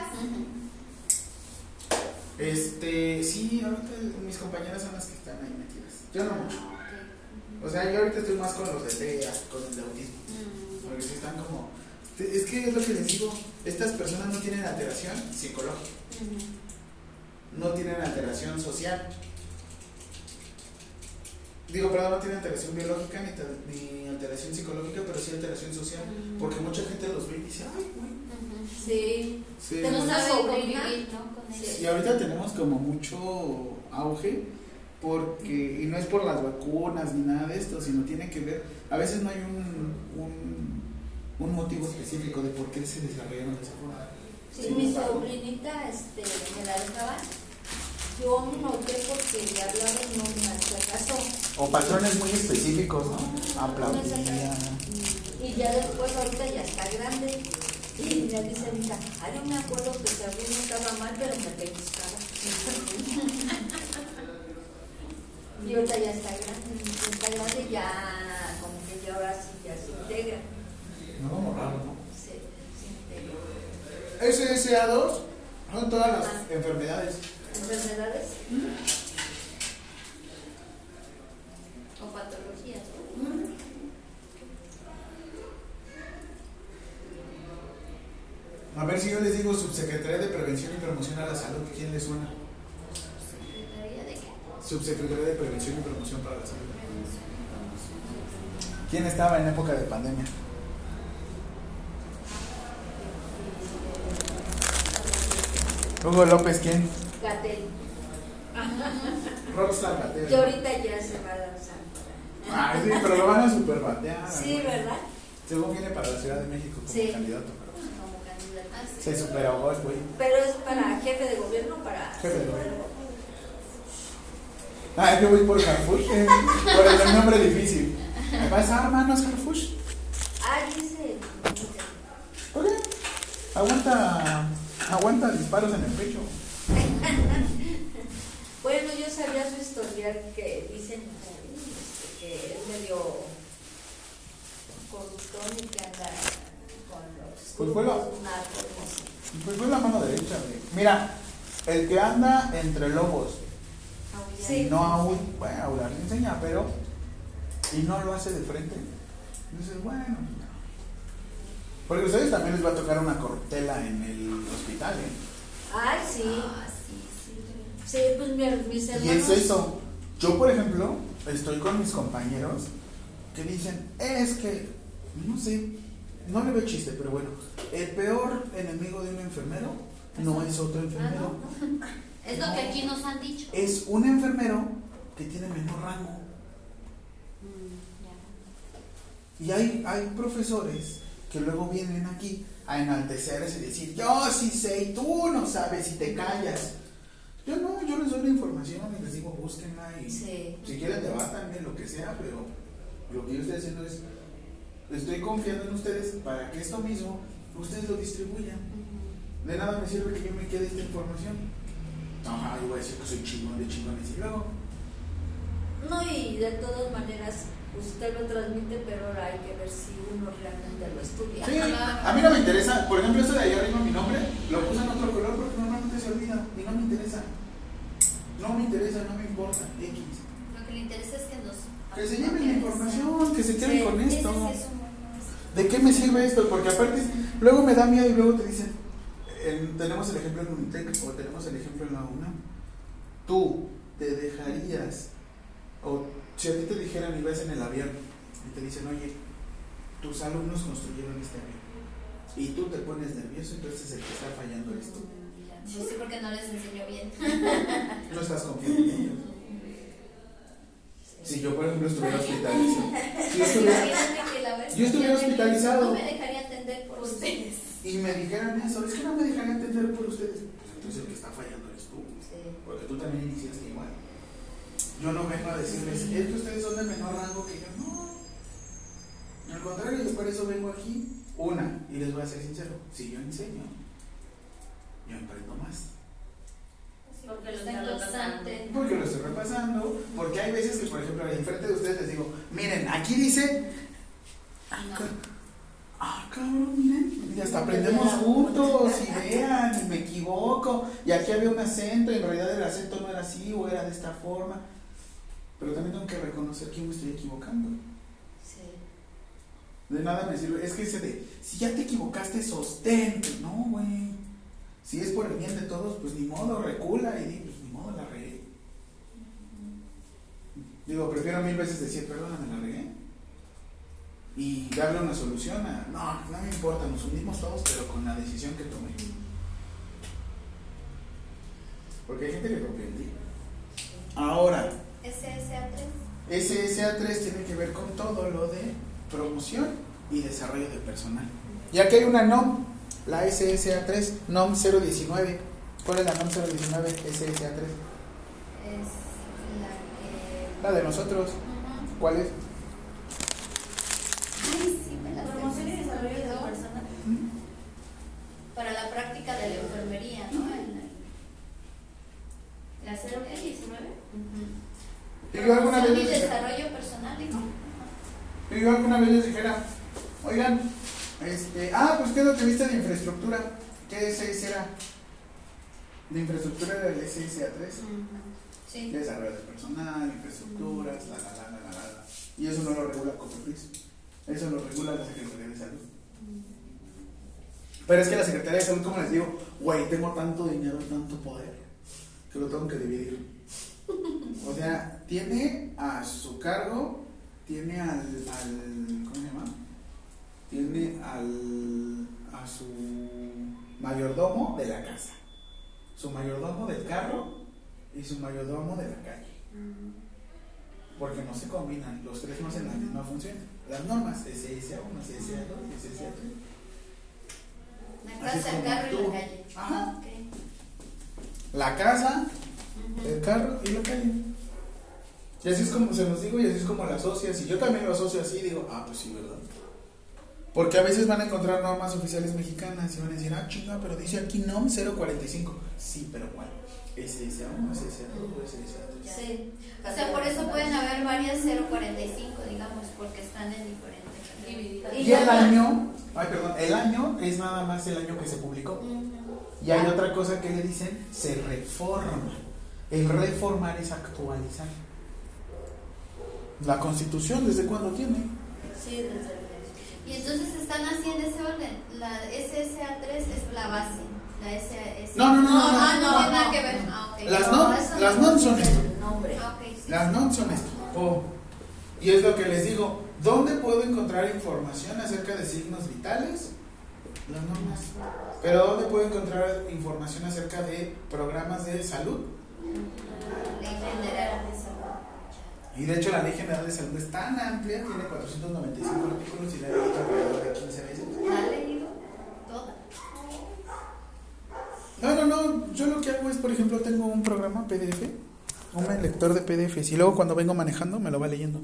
Este, sí, ahorita mis compañeras son las que están ahí metidas. Yo no mucho. O sea, yo ahorita estoy más con los de TEA, con el de autismo. Mm, Porque sí están como. Es que es lo que les digo, estas personas no tienen alteración psicológica, mm, no tienen alteración social. Digo, perdón, no tienen alteración biológica ni, tal- ni alteración psicológica, pero sí alteración social. Mm. Porque mucha gente los ve y dice, ay, güey. Sí. Sí. No una saben sobrina. convivir, ¿no? Con Sí. ellos. Y ahorita tenemos como mucho auge porque, y no es por las vacunas ni nada de esto, sino tiene que ver, a veces no hay un, un, un motivo específico de por qué se desarrollaron de esa forma. Sí, mi sobrinita este, me la dejaba. Yo noté porque le hablaba y no me hacía caso. O patrones muy específicos, ¿no? No, Aplaudía. Y ya después, ahorita ya está grande. Y ya dice, mira, ah, yo me acuerdo que también estaba mal, pero me pellizcaba. y ahorita ya está grande. ya Está grande ya, como que ya ahora sí ya se integra. No raro, ¿no? Se, se integra. SSA2 son todas las enfermedades. ¿Enfermedades? O patologías. A ver si yo les digo Subsecretaría de Prevención y Promoción a la Salud, ¿quién les suena? Secretaría de qué? Subsecretaría de Prevención y Promoción para la Salud. ¿Quién estaba en época de pandemia? Hugo López, ¿quién? Gatel. Rockstar Mateo. Y ahorita ya se va lanzando. Ay, sí, pero lo van a super batear. Sí, ¿verdad? Según viene para la Ciudad de México como Sí. candidato. pero Como candidato. Ah, sí. Se super ahogó el güey. Pero es para jefe de gobierno, para... Jefe de gobierno. Ah, yo voy por Harfush, eh, por el nombre difícil. ¿Me vas a dar manos, Harfush? Ah, dice... Ok. Aguanta, aguanta disparos en el pecho. Bueno, yo sabía su historial que dicen que es medio corruptón y que anda con los Pues fue la-. Pues fue la mano derecha. Mira, el que anda entre lobos Sí. y no aún, bueno, aullar le enseña, pero y no lo hace de frente, dices, bueno, pues no. Porque a ustedes también les va a tocar una corruptela en el hospital, ¿eh? Ay, sí. Ah, sí, sí. Sí, pues mi- mis Y hermanos. es eso. Yo, por ejemplo, estoy con mis compañeros que dicen, es que, no sé, no le veo chiste, pero bueno, el peor enemigo de un enfermero no es otro Ah, enfermero, no, no. Es lo que aquí nos han dicho. es un enfermero que tiene menor rango. Mm. Y hay, hay profesores que luego vienen aquí a enaltecerse y decir, yo sí sé y tú no sabes y te callas. Yo no, yo les doy la información y les digo, búsquenla y Sí. si quieren debatanme, lo que sea, pero lo que yo estoy haciendo es, estoy confiando en ustedes para que esto mismo ustedes lo distribuyan. De nada me sirve que yo me quede esta información. Ajá, yo voy a decir que soy chingón de chingones y luego. No, y de todas maneras, usted lo transmite, pero ahora hay que ver si uno realmente lo estudia. Sí, a mí no me interesa, por ejemplo, esto de allá arriba mi nombre, lo puse en otro color porque normalmente se olvida y no me interesa. No me interesa, no me importa, X. Lo que le interesa es que nos. Que se lleven la información, que se queden Sí, con esto. es. ¿De qué me sirve esto? Porque aparte, luego me da miedo y luego te dicen, en- tenemos el ejemplo en Unitec o tenemos el ejemplo en la UNAM. Tú te dejarías, o si a ti te dijeran y vas en el avión y te dicen, oye, tus alumnos construyeron este avión y tú te pones nervioso, entonces el que está fallando eres tú. Sí, porque no les enseñó bien. No estás confiando en ellos. Si yo, por ejemplo, estuviera hospitalizado, si yo estuviera, Yo hospitalizado. No me dejaría atender por ustedes. y me dijeran eso, es que no me dejaría entender por ustedes, pues entonces el que está fallando eres tú. Porque tú también iniciaste igual. Yo no vengo a decirles, es que ustedes son de menor rango que yo. No. Al contrario, yo por eso vengo aquí. Una, y les voy a ser sincero, si yo enseño, yo aprendo más. Porque lo Está está constante. Porque lo estoy repasando, porque hay veces que, por ejemplo, enfrente de ustedes les digo, miren, aquí dice, No. ah, cabrón, miren, y hasta aprendemos juntos, y vean, y me equivoco, y aquí había un acento, y en realidad el acento no era así, o era de esta forma, pero también tengo que reconocer que me estoy equivocando. Sí. De nada me sirve, es que ese de, si ya te equivocaste, sostente, no, güey. Si es por el bien de todos, pues ni modo, recula y di, pues ni modo, la regué. Digo, prefiero mil veces decir, perdóname, la regué. Y darle una solución a, no, no me importa, nos hundimos todos, pero con la decisión que tomé. Porque hay gente que ti. Ahora, SSA3. SSA3 tiene que ver con todo lo de promoción y desarrollo de personal. Ya que hay una NOM, la SSA3, NOM 019. ¿Cuál es la NOM 019 SSA3? Es la que. La de nosotros. Ujú. ¿Cuál es? Ay, sí, me la sé. Promoción y desarrollo de Olvidó. personas. Para la práctica de la enfermería, ¿no? En el- ¿La 019? Y yo alguna vez Promoción y les dijera, desarrollo personal, dijo. Y yo alguna vez les dijera, oigan, este, ah, pues qué es lo que viste de infraestructura. ¿Qué es era? De infraestructura del SSA3. Sí. Desarrollo de personal, infraestructuras, la, la, la, la, la, la. Y eso no lo regula Cofepris. Eso lo regula la Secretaría de Salud. Pero es que la Secretaría de Salud, como les digo, güey, tengo tanto dinero, tanto poder, que lo tengo que dividir. O sea, tiene a su cargo, tiene al, al ¿cómo se llama? Tiene al, a su mayordomo de la casa, su mayordomo del carro y su mayordomo de la calle. Porque no se combinan, los tres no hacen la misma función. Las normas, SSA1, SSA2 y SSA3. La Así es casa, el carro y la calle. Ajá. La casa, el carro y la calle. Y así es como se los digo y así es como la asocias. Y yo también lo asocio así, digo, ah, pues sí, ¿verdad? Porque a veces van a encontrar normas oficiales mexicanas y van a decir, ah, chinga, pero dice aquí NOM 045. Sí, pero ¿cuál? SSA1, SSA2 o SSA3. Sí. O sea, por eso pueden haber varias 045, digamos, porque están en diferentes. Y el año, ay, perdón, el año es nada más el año que se publicó. Y hay otra cosa que le dicen, se reforma. El reformar es actualizar. La constitución, ¿desde cuándo tiene? Sí, desde el Y entonces están así en ese orden. La SSA3 es la base. La SAS. No, no, no, no, no, no, no, tiene nada no. que ver. Ah, ok. Las No, non, las no non son es esto. Ah, ok, sí. Las non son esto. Oh. Y es lo que les digo. ¿Dónde puedo encontrar información acerca de signos vitales? Las normas. Pero ¿dónde puedo encontrar información acerca de programas de salud? Ley General de Salud. Y de hecho la Ley General de Salud es tan amplia, tiene 495 artículos y la leído alrededor de 15 veces. ¿La ha leído? Toda. No, no, no. Yo lo que hago es, por ejemplo, tengo un programa PDF, un lector de PDFs, y luego cuando vengo manejando me lo va leyendo.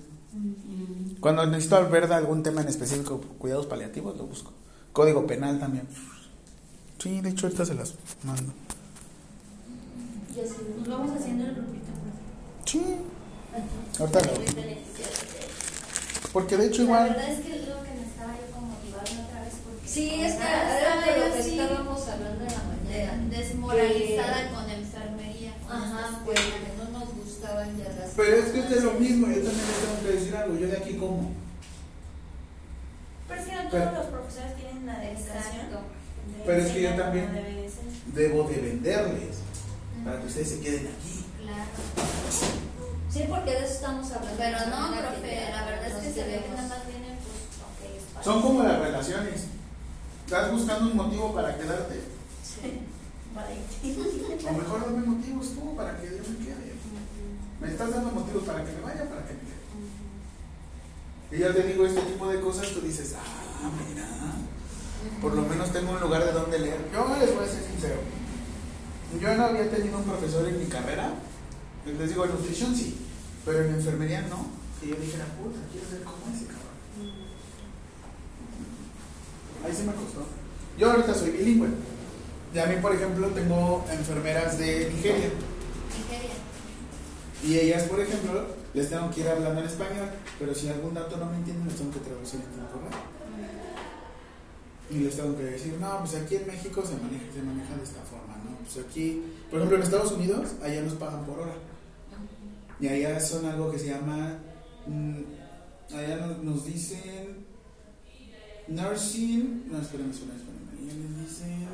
Cuando necesito ver de algún tema en específico, cuidados paliativos, lo busco. Código penal también. Sí, de hecho ahorita se las mando. Y así Nos vamos haciendo el grupito. Sí. Ahorita. Porque de hecho La igual. verdad es que es lo que me estaba yo como motivando otra vez. Porque Sí, es que Ah, era de lo que sí, estábamos hablando en la mañana. de- desmoralizada Que- con enfermería. Ajá, pues no nos gustaban ya las Pero es que es de lo mismo, yo también les tengo que decir algo. Yo de aquí como. Pero es que no Pero- todos los profesores tienen la dedicación. Pero es que yo también-. Debo de venderles para que ustedes se queden aquí. Claro. Sí, porque de eso estamos hablando. Pero no, mañana, profe, la verdad es que se ve que nada más vienen, pues, ok, Son como las relaciones. Estás buscando un motivo para quedarte. Sí. O mejor dame motivos tú para que yo me quede. Me estás dando motivos para que me vaya, para que me quede. Y ya te digo este tipo de cosas, tú dices, ah, mira, por lo menos tengo un lugar de donde leer. Yo les voy a ser sincero. Yo no había tenido un profesor en mi carrera. Les digo, en nutrición sí, pero en enfermería no. Que yo dijera, puta, quiero ser como ese cabrón. Ahí se me costó. Yo ahorita soy bilingüe. Y a mí, por ejemplo, tengo enfermeras de Nigeria. Nigeria. Y ellas, por ejemplo, les tengo que ir hablando en español, pero si algún dato no me entienden, les tengo que traducir en tiempo real. Y les tengo que decir, no, pues aquí en México se maneja, se maneja de esta forma, ¿no? Pues aquí, por ejemplo, en Estados Unidos, allá nos pagan por hora. Y allá son algo que se llama, mm, allá nos, nos dicen nursing, no, espérame, espérame, espérame, allá les dicen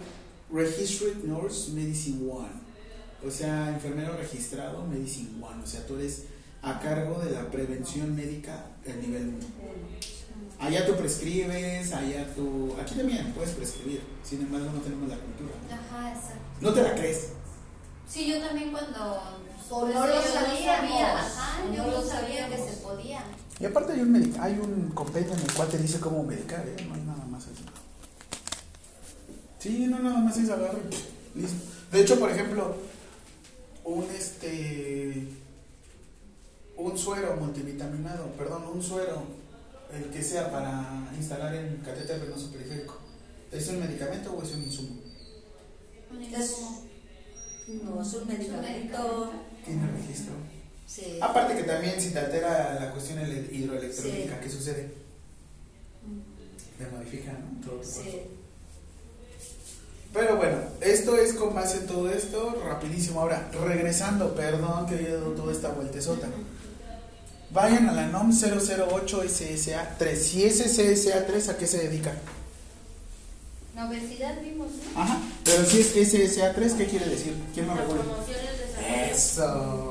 registered nurse medicine one. O sea, enfermero registrado, Medicine One. O sea, tú eres a cargo de la prevención médica del nivel 1. Allá tú prescribes, allá tú... Aquí también puedes prescribir, sin embargo no tenemos la cultura. Ajá, exacto. No te la crees. Sí, yo también cuando... Pues, no lo sabía, ajá, yo no sabía que se podía. Y aparte hay un, hay un compendio en el cual te dice cómo medicar, ¿eh? No hay nada más así. Sí, no nada más es agarrar listo. De hecho, por ejemplo, un este un suero multivitaminado, perdón, un suero, el que sea para instalar en catéter venoso periférico, ¿es un medicamento o es un insumo? Un Es- insumo. No, es un medicamento. Tiene registro. Sí. Aparte que también si te altera la cuestión ele- hidroelectrónica, Sí. ¿qué sucede? Te modifica, ¿no? Todo. Sí. Pero bueno, esto es con base en todo esto, rapidísimo. Ahora, regresando, perdón que haya dado toda esta vueltezota. Vayan a la NOM 008 SSA 3. Si es SSA 3, ¿a qué se dedica? La obesidad vimos, ¿no? Ajá. Pero si es SSA 3, ¿qué quiere decir? ¿Quién me recuerda? So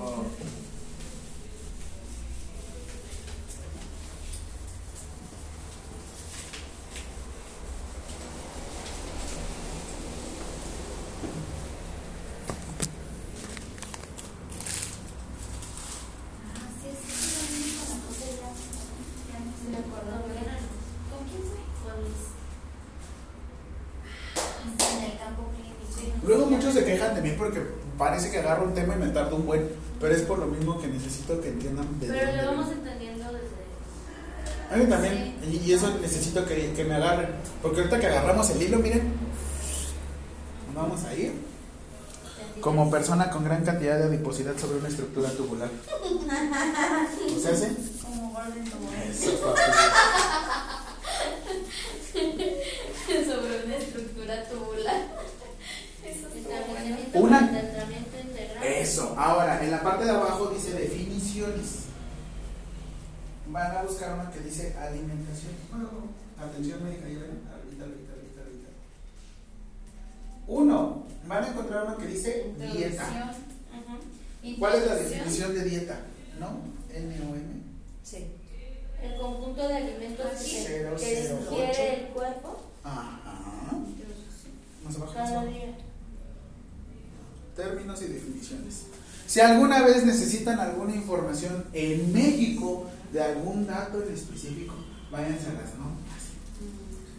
y, eso necesito que, que me agarren. Porque ahorita que agarramos el hilo, miren, vamos a ir. Como persona con gran cantidad de adiposidad sobre una estructura tubular. ¿O se hace? Como sobre una estructura tubular. Eso Una-. Eso. Ahora, en la parte de abajo dice definiciones. Van a buscar una que dice alimentación. Bueno, atención médica, ya ven, ahorita, ahorita, ahorita, ahorita. Uno, van a encontrar una que dice dieta. ¿Cuál es la definición de dieta? ¿No? N o M. Sí. El conjunto de alimentos que, Cero, que cero, ocho. ingiere el cuerpo Ajá. Más abajo, más cada abajo. día. Términos y definiciones. Si alguna vez necesitan alguna información en México de algún dato en específico, váyanse a las normas,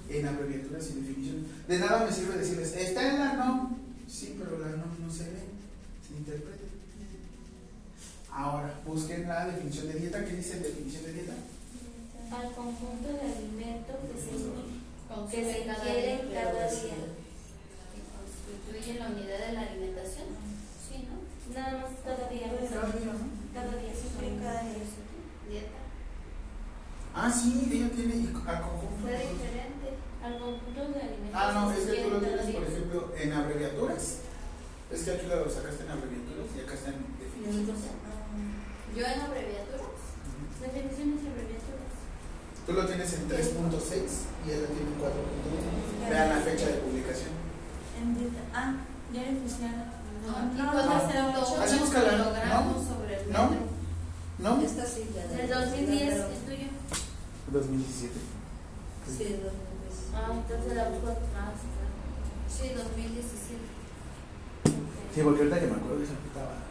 en abreviaturas y definiciones. De nada me sirve decirles, está en la NOM. Sí, pero la NOM no se lee, se interpreta. Ahora, busquen la definición de dieta. ¿Qué dice definición de dieta? Al conjunto de alimentos que se, que se cada ingieren día. cada día. Que constituye la unidad de la alimentación. Sí, ¿no? Nada más cada día. Cada día, ¿no? Cada día. Cada día. Dieta. Ah, sí, ella tiene al conjunto. Fue diferente. Al conjunto de alimentos Ah, no, es que tú lo tienes, por ejemplo, en abreviaturas. Es que aquí lo sacaste en abreviaturas y acá está en definiciones. Yo en abreviaturas. Definiciones y abreviaturas. Tú lo tienes en 3.6 y él lo tiene en 4.1. Vean la fecha de publicación. Ah, ya le pusieron. No, no, no, Así búscala, ¿no? ¿No? ¿No? Esta sí, El 2010 pero- es tuyo. 2017. Sí, el 2010. Ah, entonces la busco. Ah, sí, claro. Sí, 2017. Sí, porque ahorita que me acuerdo de esa puta va-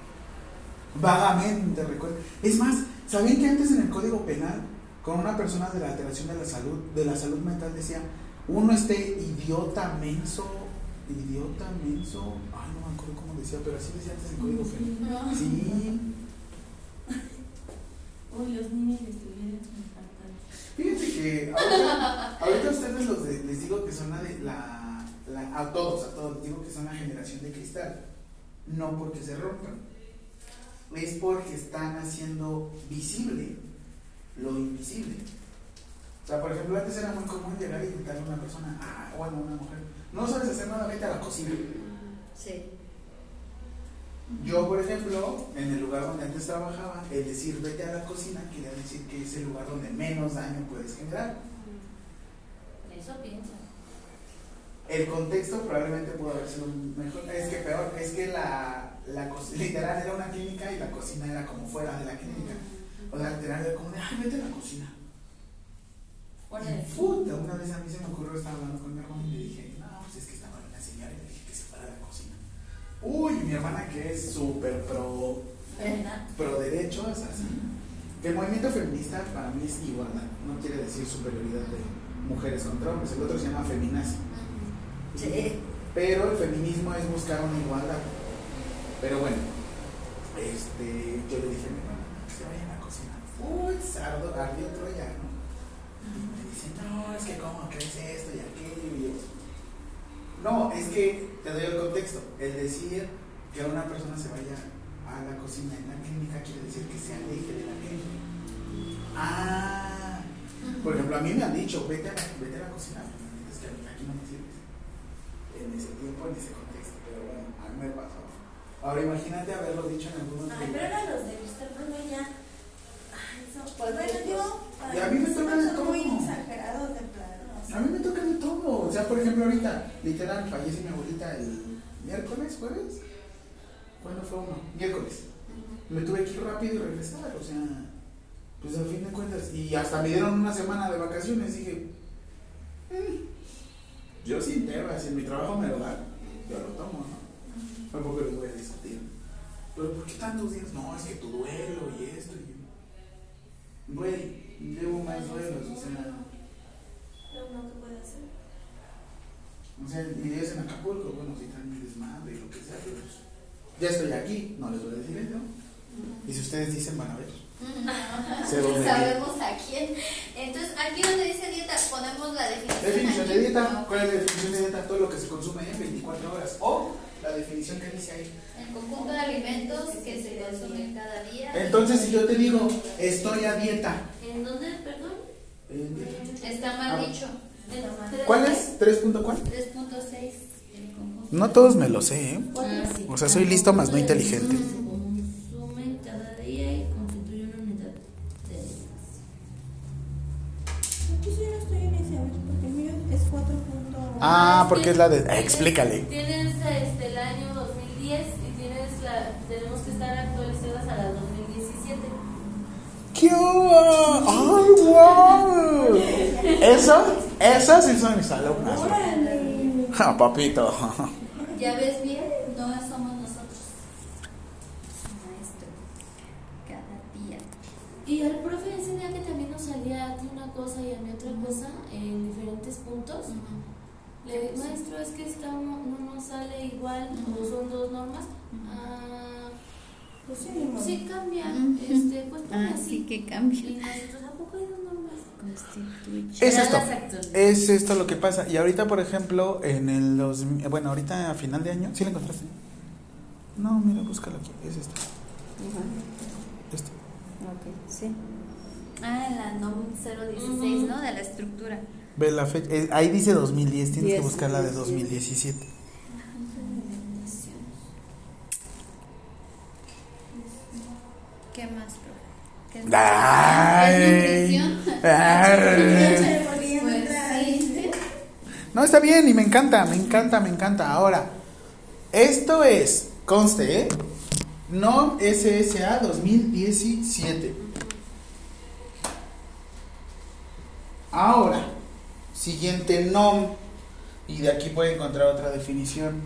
Vagamente recuerdo. Es más, ¿sabían que antes en el Código Penal, con una persona de la alteración de la salud, de la salud mental decía, uno esté idiota, menso, idiota, menso, ay no me acuerdo cómo decía, pero así decía antes el Código Penal. Sí. Uy, los niños estuvieron. Fíjense que ahorita, ahorita ustedes los les digo que son la, de, la, a todos, a todos digo que son la generación de cristal. No porque se rompan, es porque están haciendo visible lo invisible. O sea, por ejemplo, antes era muy común llegar y gritarle a una persona, ah, bueno, una mujer, no sabes hacer nada, vete a la cocina. Sí. Yo, por ejemplo, en el lugar donde antes trabajaba, el decir vete a la cocina quería decir que es el lugar donde menos daño puedes generar. Eso piensa. El contexto probablemente pudo haber sido mejor. Es que peor, es que la, la literal era una clínica y la cocina era como fuera de la clínica. O sea, literal era como de, ay, vete a la cocina. Puta, una vez a mí se me ocurrió, estaba hablando con mi hermano y le dije, no, pues es que estaba una señora y le dije que se fuera a la cocina. Uy, mi hermana que es súper pro, pro derechos, así. Que el movimiento feminista para mí es igualdad, no quiere decir superioridad de mujeres contra hombres. El otro se llama feminazi. Sí. Pero el feminismo es buscar una igualdad. Pero bueno, este, yo le dije a mi hermana, que se vaya a la cocina. Uy, sardo, ardió Troya, ¿no? Y me dice, no, es que cómo crees esto y aquello y yo. No, es que te doy el contexto. El decir que una persona se vaya a la cocina en la clínica quiere decir que se aleje de la clínica. Ah, por ejemplo, a mí me han dicho, vete a la, vete a la cocina. Es que aquí no me sirves en ese tiempo, en ese contexto, pero bueno, a mí me pasó. Ahora imagínate haberlo dicho en algunos Ay, pero eran los de Mr. Bruno ya. Ay, eso. Cualquier Bueno, yo. cosa. Y a mí me toca son muy exagerados de. A mí me toca de todo. O sea, por ejemplo, ahorita, literal, fallece mi abuelita el miércoles, jueves. ¿Cuándo fue uno? Miércoles. Me tuve que ir rápido y regresar, o sea, pues al fin de cuentas. Y hasta me dieron una semana de vacaciones. Dije, "Mm, yo sin temas, si mi trabajo me lo dan, yo lo tomo, ¿no? Tampoco les voy a discutir. Pero ¿por qué tantos días? No, es que tu duelo y esto y yo. Güey, llevo más duelos, o sea. Uno que puede hacer. O sea, y es en Acapulco, bueno, si están mi desmadre y lo que sea, pero pues, ya estoy aquí, no les voy a decir eso. Y si ustedes dicen, van a ver. Sabemos a quién. Entonces, aquí donde dice dieta, ponemos la definición. Definición de dieta. ¿Cuál es la definición de dieta? Todo lo que se consume en 24 horas. O la definición que dice ahí. El conjunto de alimentos que se consumen cada día. Entonces, si yo te digo, estoy a dieta. ¿En dónde, perdón? Está mal dicho. ¿Cuál es? ¿3.4? 3.6. No todos me lo sé, ¿eh? O sea, soy listo más no inteligente. Ah, porque es la de... Explícale. ¡Qué hubo! ¡Ay, wow! Eso, esas sí son mis alumnas. Ja, papito. ¿Ya ves bien? No somos nosotros. Maestro. Cada día. Y el profe ese día que también nos salía a ti una cosa y a mí otra cosa en diferentes puntos. Le dije, maestro, es que esta no, no nos sale igual, o son dos normas. Ah, Pues sí, sí cambia, Ujú. este, pues Ah, así. sí que Y cambia. nosotros, ¿a poco hay dos normas? Es esto. Es esto lo que pasa. Y ahorita, por ejemplo, en el 2000, bueno, ahorita a final de año, ¿sí la encontraste? No, mira, búscalo aquí. Es esta. Esta. Ok, sí. Ah, la NOM 016, Ujú. ¿no? De la estructura. Ve la fecha. eh, ahí dice 2010, tienes que Diez, buscar la de diez, 2017. ¿Qué más, profe? ¿Qué Pues. No, está bien y me encanta, me encanta, me encanta. Ahora, esto es, conste, ¿eh? NOM SSA 2017. Ahora, siguiente NOM, y de aquí puede encontrar otra definición.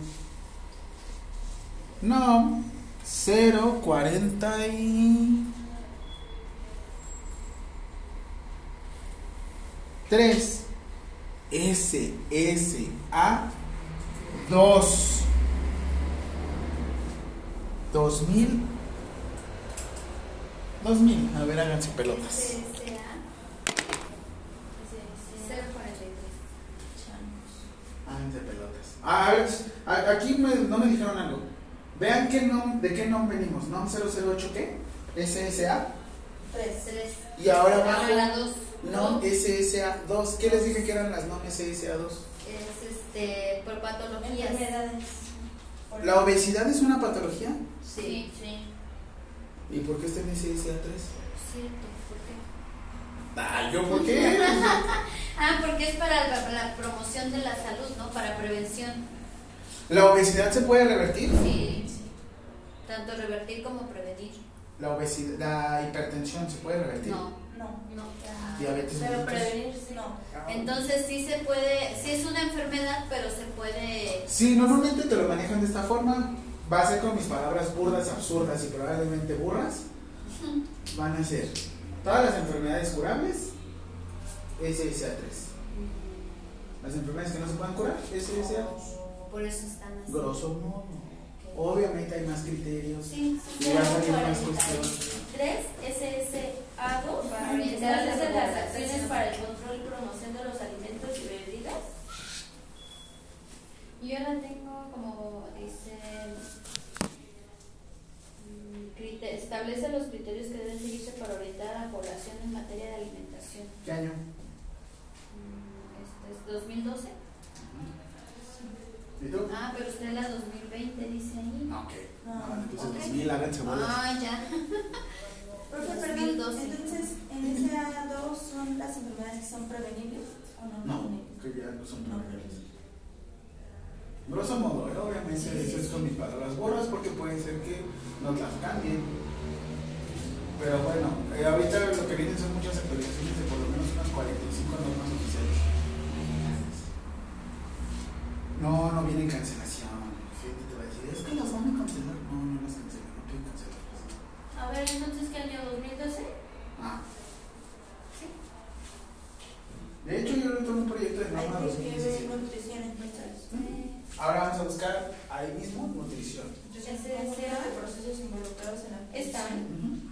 NOM 040 y 3 SSA 2 2000 2000 a ver háganse pelotas. SSA 043. háganse pelotas. Ah, a ver, aquí me- no me dijeron algo vean qué nom, de qué nom venimos nom 008 qué SSA Tres. Tres. y ahora abajo la dos. nom SSA 2 ¿qué les dije que eran las nom SSA 2? Es este, por patologías. ¿la obesidad es una patología? Sí, sí. ¿y por qué está en SSA 3? Sí, ¿por qué? Ah, ¿yo por qué? Ah, porque es para la, la promoción de la salud, ¿no? Para prevención. ¿La obesidad se puede revertir? Sí. Tanto revertir como prevenir. La obesidad, la hipertensión se puede revertir. No, No. no. Diabetes Pero prevenir, sí. No. Entonces sí se puede, sí es una enfermedad, pero se puede... Sí, normalmente te lo manejan de esta forma. Va a ser con mis palabras burdas, absurdas y probablemente burras. Van a ser todas las enfermedades curables, SSA 3. Las enfermedades que no se pueden curar, SSA 2. Por eso están así. Grosso modo. Obviamente hay más criterios. Sí, Y va a salir más cuestiones. 3 SSA2 Para orientar establece la las acciones para el control y promoción de los alimentos y bebidas. Yo la tengo como dice... mm, Establece los criterios que deben seguirse para orientar a la población en materia de alimentación. ¿Qué año? Mm, Este es 2012. Ah, pero usted la 2020 dice ahí. Ah, ok. Ah, Ah, entonces ok. 2000, háganse bolas. Ah, ya. Profe, 2012. perdón, entonces, ¿en ese A2 son las enfermedades que son prevenibles o no? No, que ya no son prevenibles. Grosso modo, ¿eh? obviamente Sí, sí, eso es con mis palabras borras porque puede ser que nos las cambien. Pero bueno, eh, ahorita lo que vienen son muchas actualizaciones de por lo menos unas 45 normas oficiales. No, no viene cancelación. Gente te va a decir, es que las van a cancelar. No, no las cancelan, no quieren cancelarlas. A ver, entonces, ¿qué año? ¿2012? Ah. De hecho, yo ahorita un proyecto de norma Hay que ver 2017. nutrición entonces. Ahora vamos a buscar ahí mismo nutrición. Nutrición de procesos involucrados en la Está bien.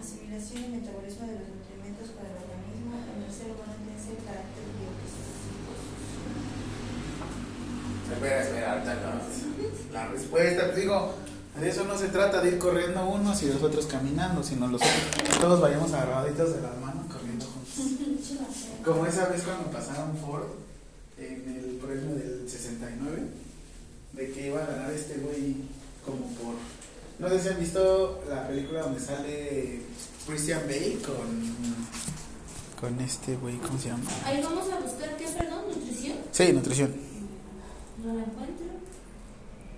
asimilación y metabolismo de los nutrimentos para el organismo en el ser humano tiene ese carácter biofísico. Espera, espera, ahorita no. La respuesta, te digo, de eso no se trata de ir corriendo unos y los otros caminando, sino los todos vayamos agarraditos de las manos corriendo juntos. Como esa vez cuando pasaron Ford en el premio del 69, de que iba a ganar este güey como por... No sé si han visto la película donde sale Christian Bale con... Con este güey, ¿cómo se llama? Ahí vamos a buscar qué, perdón, nutrición. Sí, nutrición. No la encuentro.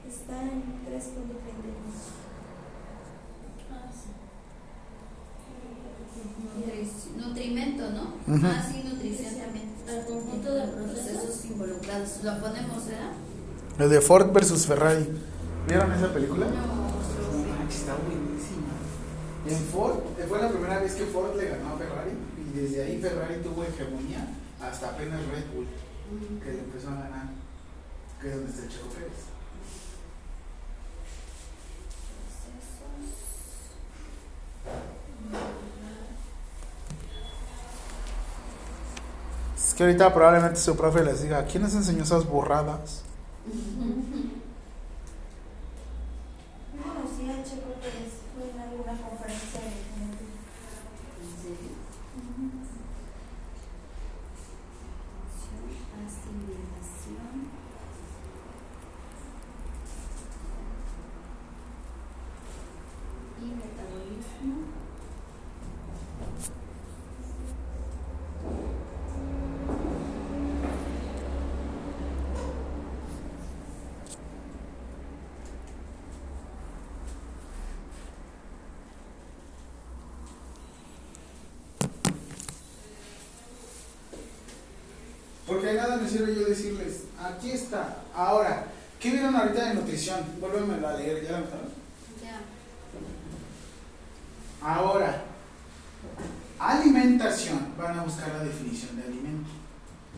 Está en 3.32. Ah, sí. Nutri- Nutrimento, ¿no? Ujú. Ah, sí, nutrición también. Al conjunto de procesos. Procesos involucrados. Lo ponemos, ¿verdad? El de Ford versus Ferrari. ¿Vieron esa película? No. Está buenísima. En Ford, fue la primera vez que Ford le ganó a Ferrari y desde ahí Ferrari tuvo hegemonía hasta apenas Red Bull, que le empezó a ganar, que es donde está el Checo Pérez. Es que ahorita probablemente su profe les diga, ¿quién les enseñó esas borradas? Yo conocí a Checo Pérez, fue en alguna conferencia de genética. ¿En serio? Asimilación. Y metabolismo. Porque nada me sirve yo decirles, aquí está. Ahora, ¿qué vieron ahorita de nutrición? Vuélvemelo a leer, ¿ya? Ya. Ahora, alimentación. Van a buscar la definición de alimento.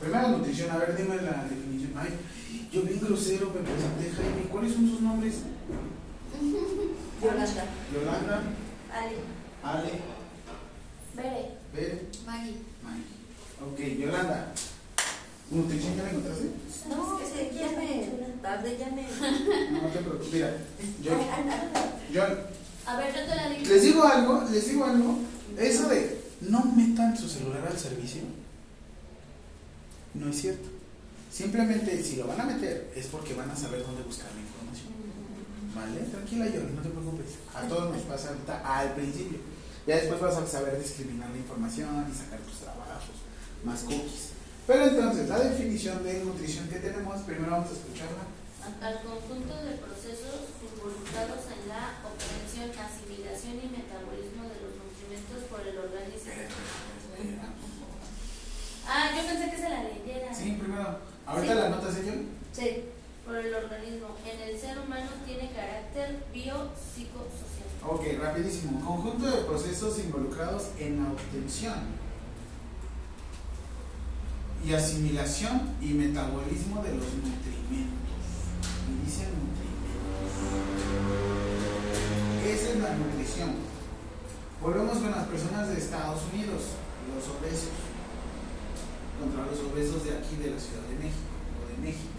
Primero nutrición, a ver, dime la definición. Ay, yo bien grosero me presenté, Jaime. ¿Cuáles son sus nombres? Yolanda. Yolanda, Ali. Ale, Veré. Bel, Maggie. Mike. Ok, Yolanda. ¿Nutrición ya la encontraste? No, es que ya me tarde, ya me. No te preocupes. Mira, yo, yo A ver, yo te la digo. les digo algo, les digo algo. Eso de no metan su celular al servicio, no es cierto. Simplemente si lo van a meter es porque van a saber dónde buscar la información. ¿Vale? Tranquila, yo, no te preocupes. A todos nos pasa ahorita al principio. Ya después vas a saber discriminar la información y sacar tus trabajos, más cookies. Pero entonces, la definición de nutrición que tenemos, primero vamos a escucharla. Al conjunto de procesos involucrados en la asimilación y metabolismo de los nutrimentos por el organismo. Ah, yo pensé que se la leyera. Sí, primero. Ahorita Sí. la notas, señor. Sí. Por el organismo. En el ser humano tiene carácter biopsicosocial. Ok, rapidísimo. Conjunto de procesos involucrados en la obtención y asimilación y metabolismo de los nutrimentos. Y dice nutrimentos. Esa es la nutrición. Volvemos con las personas de Estados Unidos, los obesos, contra los obesos de aquí, de la Ciudad de México o de México.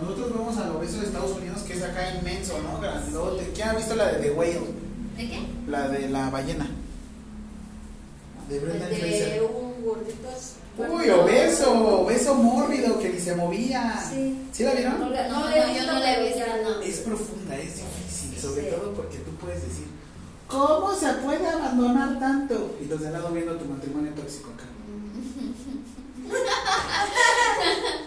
Nosotros vemos al obeso de Estados Unidos que es acá inmenso, ¿no? Grandote. ¿Quién ha visto la de The Whale? ¿De qué? La de la ballena. De Brendan De Fraser. un gordito. Uy, obeso, obeso mórbido que ni se movía. Sí. ¿Sí la vieron? No, No, no, yo no la he visto, no. Es profunda, es difícil, sobre Sí. todo porque tú puedes decir, ¿cómo se puede abandonar tanto? Y los de al lado viendo tu matrimonio tóxico acá.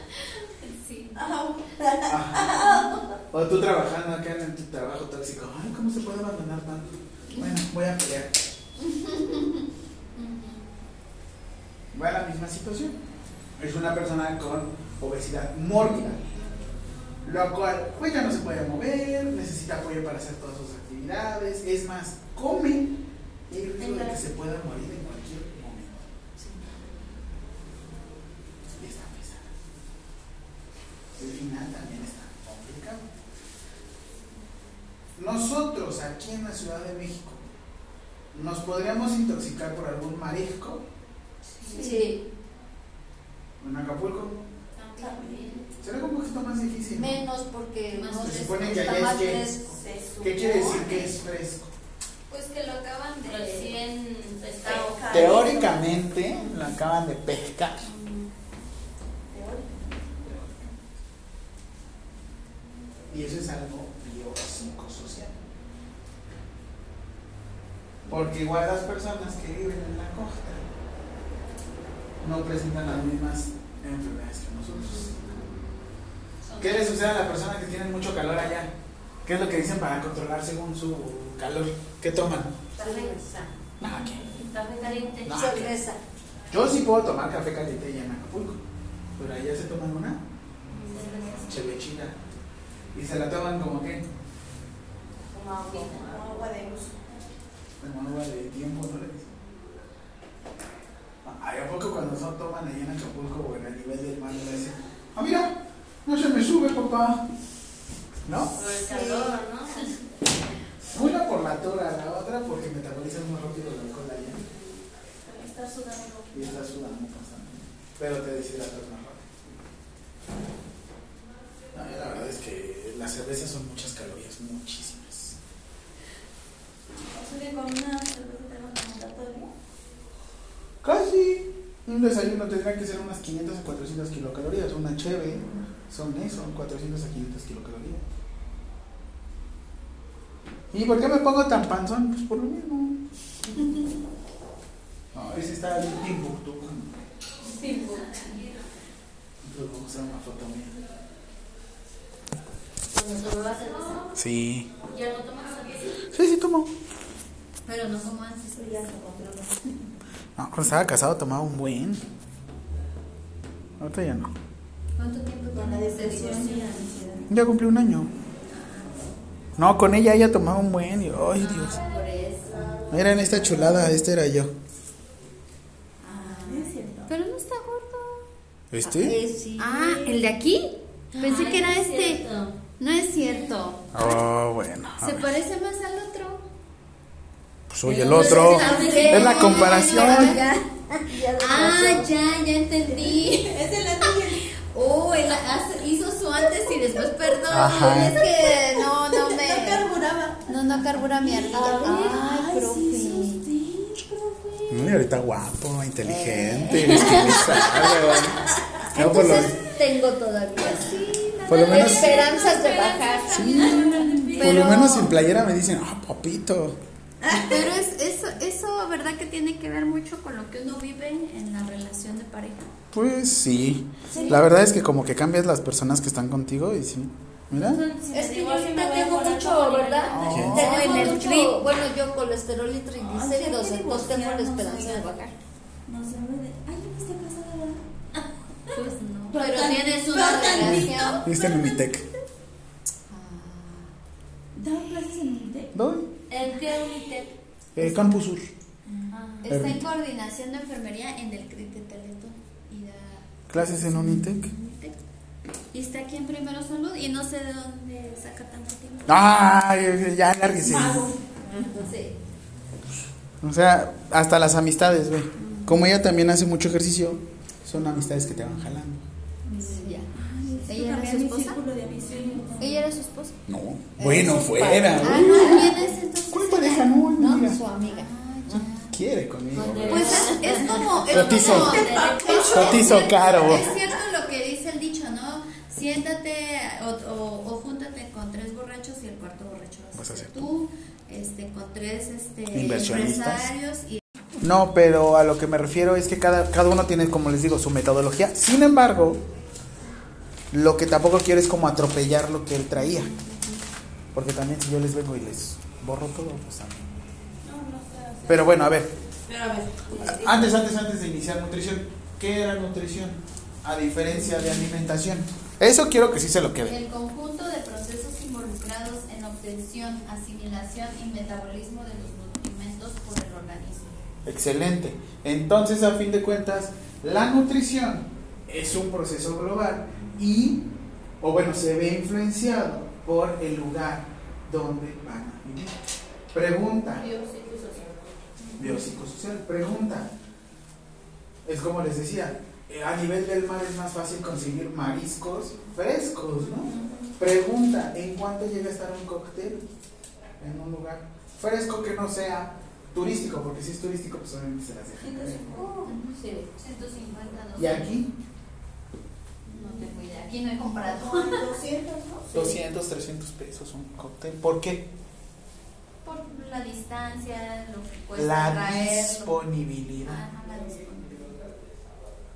Sí. Ajá. O tú trabajando acá en tu trabajo tóxico, ay, ¿cómo se puede abandonar tanto? Bueno, voy a pelear. Va a la misma situación. Es una persona con obesidad mórbida, lo cual pues ya no se puede mover, necesita apoyo para hacer todas sus actividades, es más, come y de que se pueda morir en cualquier momento. Y está pesada. El final también está complicado. Nosotros aquí en la Ciudad de México nos podríamos intoxicar por algún marisco Sí. en Acapulco. También. Será un poquito más difícil. ¿no? Menos porque Más no Se supone que está allá es fresco. ¿Qué quiere decir que es fresco? Pues que lo acaban de. Recién pescado. Pesca. Teóricamente lo acaban de pescar. Y eso es algo biopsicosocial. Porque igual las personas que viven en la costa no presentan las mismas enfermedades que nosotros. ¿Qué le sucede a la persona que tiene mucho calor allá? ¿Qué es lo que dicen para controlar según su calor? ¿Qué toman? Cerveza. No, ¿qué? Café caliente. No. Cerveza. Yo sí puedo tomar café caliente allá en Acapulco, pero allá se toman una chevechina. ¿Y se la toman como qué? Como agua de uso. Como agua de tiempo, ¿no le dicen? ¿a poco cuando son toman allá en Acapulco o en el nivel del mar le dicen, ah, mira, no se me sube, papá? ¿No? Por el calor, ¿no? Una por la altura, la otra porque metabolizan muy rápido el alcohol allá Está sudando. y estás sudando constantemente. Pero te deshidratas más rápido. No, y la verdad es que las cervezas son muchas calorías, muchísimas. O sea que con una cerveza. Casi. Un desayuno tendría que ser unas 500 a 400 kilocalorías. Una cheve son eso, 400 a 500 kilocalorías. ¿Y por qué me pongo tan panzón? Pues por lo mismo. No, ese está bien Timbuktu. Sí, Entonces vamos a hacer una foto mía. Sí. Ya no tomas. Sí, sí tomo. Pero no como antes. Eso ya se controla. No, cuando estaba casado tomaba un buen. Ahorita ya no. ¿Cuánto tiempo Con la depresión y divorcio? la ansiedad. Ya cumplí un año. No, con ella ella tomaba un buen. Y, ay, Dios. Por eso. Miren esta chulada, este era yo. Es cierto. Pero no está gordo. ¿Este? Sí. Ah, ¿el de aquí? Pensé Ay, que era no es este. cierto. No es cierto. Oh, bueno. Se ver. parece más al otro. Pues oye, el otro. Es la comparación. Ah, ya, ya entendí. Es de la tuya. Oh, él hace- hizo su antes y después perdón. Ajá. Es que no, no No me. carburaba. No, no carbura mi ardilla. Ay, profe. Sí, profe. Muy ahorita guapo, inteligente, estilizado. No, por lo, Entonces tengo todavía sí, por lo menos, esperanzas de bajar. por lo menos sin playera me dicen, ah, papito. Pero es, eso, eso, ¿verdad que tiene que ver mucho con lo que uno vive en la relación de pareja? Pues sí. La verdad es que como que cambias las personas que están contigo y sí. Mira. Es que yo ahorita tengo mucho, ¿verdad? ¿Quién? Tengo En el mucho, trip. bueno, yo colesterol y triglicéridos, sí, entonces tengo la esperanza de bajar. No se me de. Ay, no está casada, ¿verdad? Pues no. Pero tienes una relación. Viste en Unitec. ¿Daba clases en Unitec? Doy. ¿En qué unité? Eh, Campus Sur. Ah. Está en coordinación de enfermería en el CRIT de Teletón. Y da Clases en Unitec. Y está aquí en Primero Salud y no sé de dónde saca tanto tiempo. Ay, ya lárguese. Sí. O sea, hasta las amistades, ve. Como ella también hace mucho ejercicio, son amistades que te van jalando. ¿Ella era su esposa? ¿Ella era su esposa? No. Bueno, fuera. Ah, no, ¿quién es entonces? ¿Cuál pareja? No, No, amiga. su amiga. Ah, Quiere conmigo. Donde- Pues es, es como. Es Cotizo. Cotizo caro. Es cierto lo que dice el dicho, ¿no? Siéntate o, o, o júntate con tres borrachos y el cuarto borracho vas a a ser ser tú. Este, con tres este, Inversionistas. empresarios y No, pero a lo que me refiero es que cada, cada uno tiene, como les digo, su metodología. Sin embargo, lo que tampoco quiero es como atropellar lo que él traía. Porque también si yo les vengo y les borro todo, pues también. Pero bueno, a ver, Pero a ver. antes, antes, antes de iniciar nutrición, ¿qué era nutrición? A diferencia de alimentación. Eso quiero que sí se lo quede. el conjunto de procesos involucrados en obtención, asimilación y metabolismo de los nutrimentos por el organismo. Excelente. Entonces, a fin de cuentas, la nutrición es un proceso global y, o bueno, se ve influenciado por el lugar donde van a vivir. Pregunta, biopsicosocial, pregunta. Es como les decía, eh, a nivel del mar es más fácil conseguir mariscos frescos, ¿no? Pregunta, ¿en cuánto llega a estar un cóctel en un lugar fresco que no sea turístico? Porque si es turístico, pues obviamente se las dejan. caer, ¿no? Sí. 150, ¿Y aquí? No tengo idea. Aquí no he comprado. Como 200, ¿no? 200, 300 pesos un cóctel. ¿Por qué? Por la distancia, lo que cuesta La traerlo. disponibilidad. Ajá, la disponibilidad.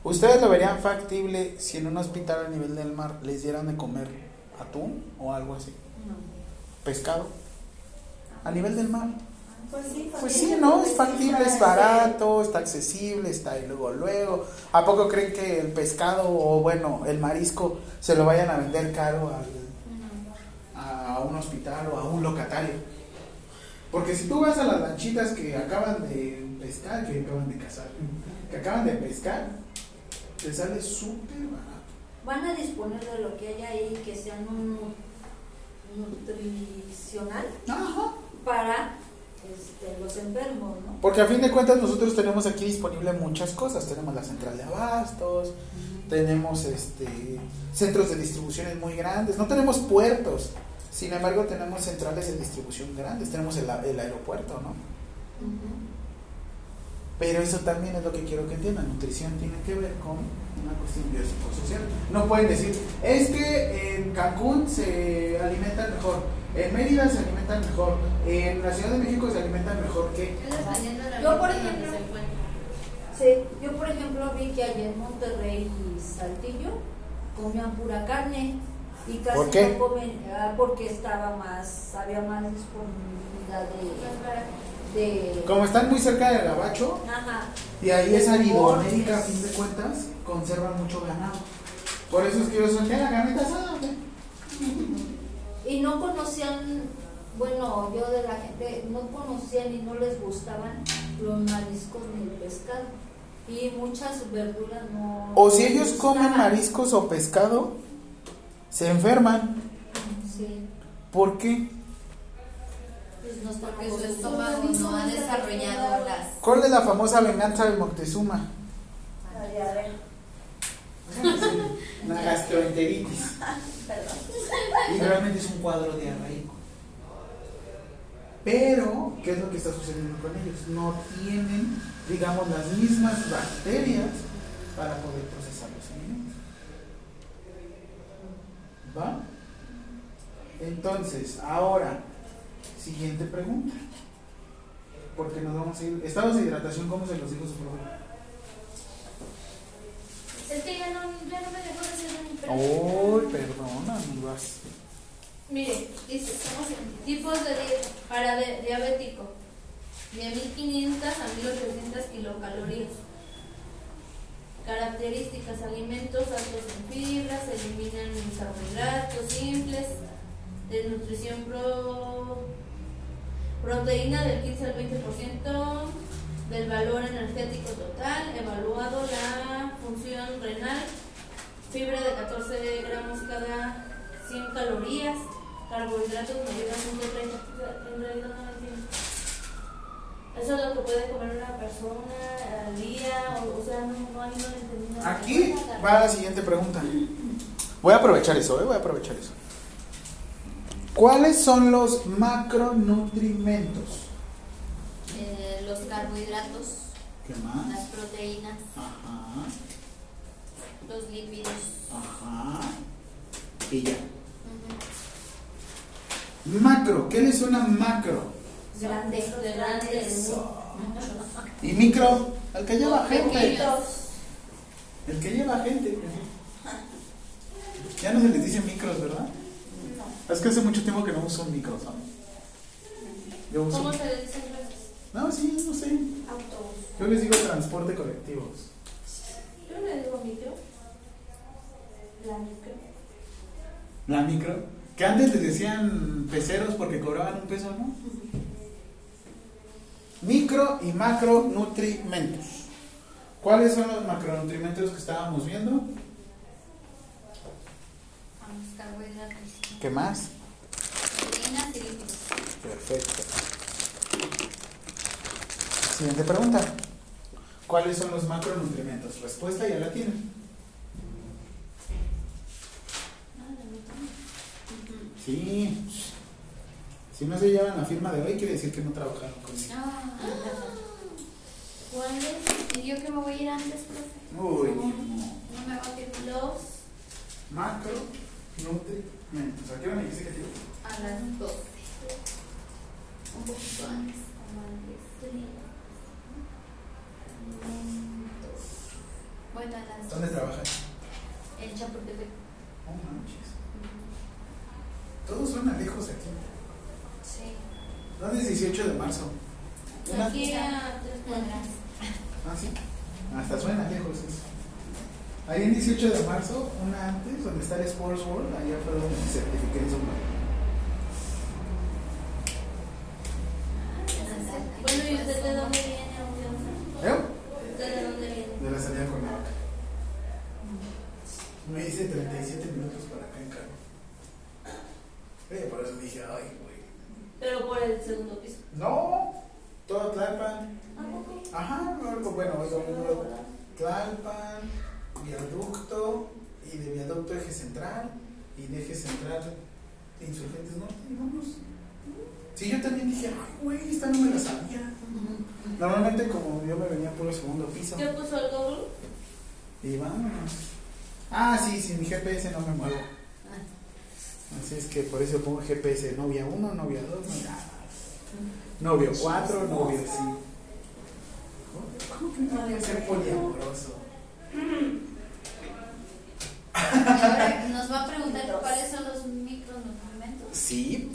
¿Ustedes lo verían factible si en un hospital a nivel del mar les dieran de comer atún o algo así? No. ¿Pescado? A nivel del mar. Pues sí, Pues sí, ¿no? Es factible, es barato, está accesible, está ahí luego, luego. ¿A poco creen que el pescado o, bueno, el marisco se lo vayan a vender caro al, a un hospital o a un locatario? Porque si tú vas a las lanchitas que acaban de pescar, que acaban de cazar, que acaban de pescar, te sale súper barato. Van a disponer de lo que hay ahí que sea un nutricional Ajá. para este, los enfermos, ¿no? Porque a fin de cuentas nosotros tenemos aquí disponible muchas cosas. Tenemos la central de abastos, tenemos este centros de distribuciones muy grandes, no tenemos puertos. Sin embargo, tenemos centrales de distribución grandes, tenemos el, el aeropuerto, ¿no? Pero eso también es lo que quiero que entiendan. Nutrición tiene que ver con una cuestión biopsicosocial. No pueden decir, es que en Cancún se alimentan mejor, en Mérida se alimentan mejor, en la Ciudad de México se alimentan mejor que... Yo, por ejemplo. Sí, yo por ejemplo vi que allá en Monterrey y Saltillo comían pura carne y casi ¿Por qué? no comen ah, porque estaba más, había más disponibilidad de, de Como están muy cerca del gabacho, ajá, y ahí es De Aridoamérica, a fin de cuentas, conservan mucho ganado. Por eso es que yo solté la carnita asada. y no conocían, bueno, yo de la gente no conocían y no les gustaban los mariscos ni el pescado y muchas verduras no. O si ellos comen mariscos o pescado, se enferman. Sí, ¿Por qué? pues no Porque su estómago no ha desarrollado las. ¿Cuál es la famosa venganza del Moctezuma? La diarrea. La gastroenteritis. Y realmente es un cuadro diarreico. Pero, ¿qué es lo que está sucediendo con ellos? No tienen, digamos, las mismas bacterias para poder procesar los alimentos. ¿Va? Entonces, ahora, siguiente pregunta. Porque nos vamos a ir. Estados de hidratación, ¿cómo se los dijo su profe? Es que ya no, ya no me dejó de hacer mi Uy, perdona, vas. Mire, dice, tipos de dieta para de- diabético, de 1500 a 1800 kilocalorías. Características, alimentos altos en fibras, eliminan los carbohidratos simples, desnutrición pro, proteína del 15 al 20% del valor energético total, evaluado la función renal, fibra de 14 gramos cada 100 calorías, carbohidratos medidos 130, en realidad no entiendo. Eso es lo que puede comer una persona al día, o, sea, no, no, ahí no lo. Aquí va la siguiente pregunta. Voy a aprovechar eso, ¿eh? voy a aprovechar eso. ¿Cuáles son los macronutrimentos? Eh, los carbohidratos, ¿Qué más? las proteínas, Ajá, los lípidos. ajá. Y ya. Macro, ¿qué le suena macro? Grandes, De grandes. Y micro, el que lleva gente. Pequeños. El que lleva gente. Ya no se les dice micros, ¿verdad? Es que hace mucho tiempo que no uso un micro, ¿sabes? Yo uso. ¿Cómo se le gracias? No, sí, no sé. Autobús. Yo les digo transporte colectivos. Yo le digo micro. La micro. La micro. Que antes les decían peceros porque cobraban un peso, ¿no? Micro y macronutrimentos. ¿Cuáles son los macronutrimentos que estábamos viendo? ¿Qué más? Perfecto. Siguiente pregunta. ¿Cuáles son los macronutrimentos? Respuesta ya la tienen. Sí. Si no se llevan la firma de hoy, quiere decir que no trabajaron conmigo. Ah, ¿Cuál es? Y yo que me voy a ir antes, profe. Uy, No me va a quedar los macronutrimentos. ¿A qué hora me dijiste que te a las 12. Un poquito antes. como a las 10. Las ¿Dónde trabajas? En Chapultepec. Oh, manches. Todos suena lejos aquí. Sí. ¿Dónde es 18 de marzo? Una- Aquí a tres cuadras. Ah, sí. Hasta suena lejos eso. Ahí en 18 de marzo, una antes, donde está el Sports World, allá fue donde me certifiqué en Zumba. Bueno, ¿y usted de dónde viene? ¿Eh? ¿Usted de dónde viene? De la salida con. Me hice 37 minutos para acá en carro. Eh, por eso dije, ay, güey. Pero por el segundo piso. No, todo Tlalpan. Ajá, algo bueno, luego Tlalpan, viaducto, y de viaducto eje central, y de eje central insurgentes norte, y vamos. Sí, yo también dije, ay, güey, esta no me la sabía. Normalmente, como yo me venía por el segundo piso, ¿Qué puso el doble? y vámonos. Ah, sí, sin mi GPS no me muevo. Así es que por eso pongo GPS novia 1, novia 2, novia Novio 4, novio 5. ¿Cómo que no a ser poliamoroso? Ahora nos va a preguntar cuáles son los micronutrimentos. Sí.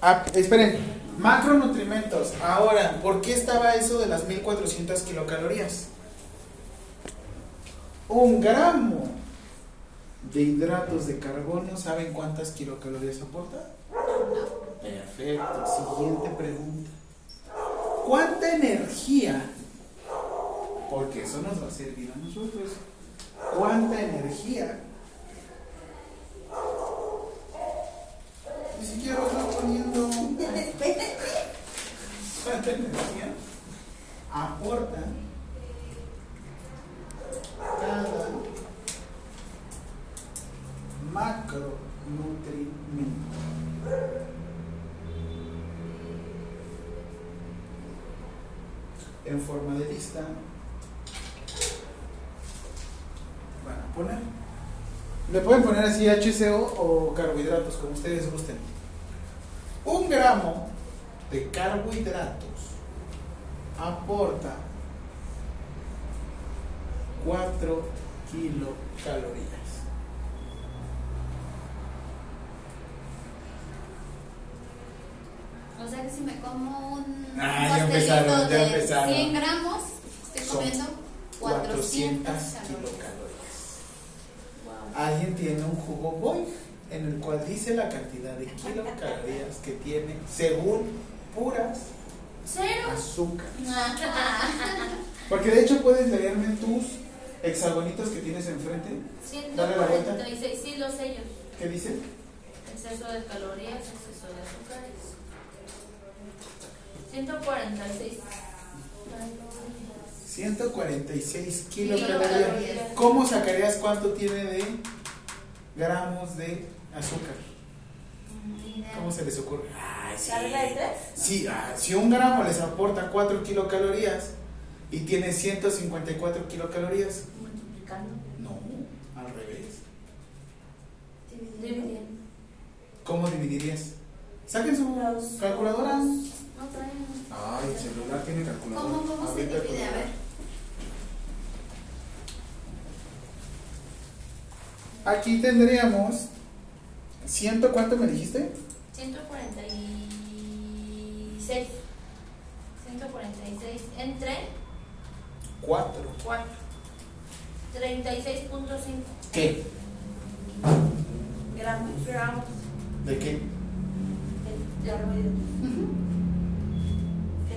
Ah, esperen, macronutrimentos. Ahora, ¿por qué estaba eso de las 1400 kilocalorías? Un gramo de hidratos de carbono, ¿saben cuántas kilocalorías aporta? Perfecto. Siguiente pregunta. ¿Cuánta energía? Porque eso nos va a servir a nosotros. ¿Cuánta energía? Ni siquiera lo estoy poniendo. ¿Cuánta energía aporta cada macronutrimento? En forma de lista. Van a poner. Le pueden poner así HCO o carbohidratos, como ustedes gusten. Un gramo de carbohidratos aporta 4 kilocalorías. O sea que si me como un Ah, ya pastelito empezaron, ya de empezaron. 100 gramos, estoy Son comiendo 400 400 calorías. kilocalorías. Wow. Alguien tiene un jugo Boy en el cual dice la cantidad de kilocalorías que tiene según puras ¿Cero? azúcar. Ah, Porque de hecho puedes leerme tus hexagonitos que tienes enfrente. Dale la vuelta. 146, sí, los sellos. ¿Qué dice? Exceso de calorías, exceso de azúcares. 146. 146 kilocalorías. Kilocalorías. ¿Cómo sacarías cuánto tiene de gramos de azúcar? ¿Cómo se les ocurre? Ay, sí. Sí, ah, si un gramo les aporta 4 kilocalorías y tiene 154 kilocalorías, Multiplicando. no, al revés. Dividiendo. ¿Cómo dividirías? Saquen su Los- calculadora. No traen. Ay, el celular tiene calculadora. ¿Cómo, cómo se divide? A ver. Aquí tendríamos. ¿Ciento cuánto me dijiste? 146. 146 entre 4. 4. 36.5 ¿Qué? Gramos. gramos ¿De qué? de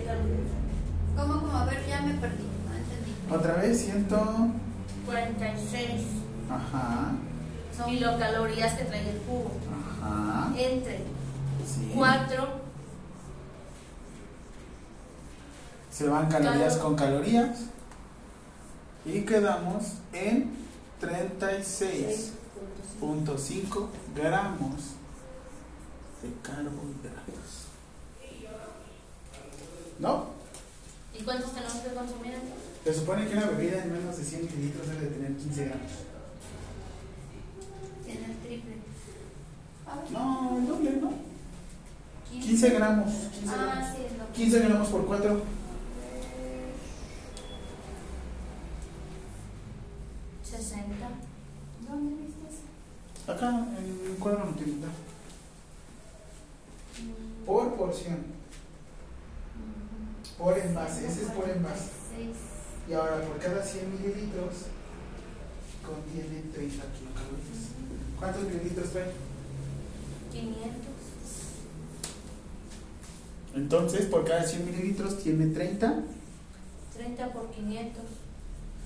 carbohidratos. ¿Cómo, cómo? A ver, ya me perdí. No entendí. Otra vez, ciento. 46 Ajá. Son kilocalorías que trae el jugo. Ajá. Entre Sí. 4 Se van calorías con calorías. Y quedamos en 36.5 gramos de carbohidratos. ¿No? ¿Y cuántos tenemos que consumir entonces? Se supone que una bebida en menos de 100 mililitros debe tener 15 gramos tiene el triple. Ah, no, el doble, ¿no? 15, gramos. 15 ah, gramos. Sí, es lo 15 gramos por 4. ¿60? ¿Dónde viste? Acá, en el cuadro multiplicar. Por porción. Por envase, ese es por envase. Y ahora por cada 100 mililitros contiene 30 kilocalorías. ¿Cuántos mililitros trae? 500. Entonces, por cada 100 mililitros tiene 30. 30 por 500.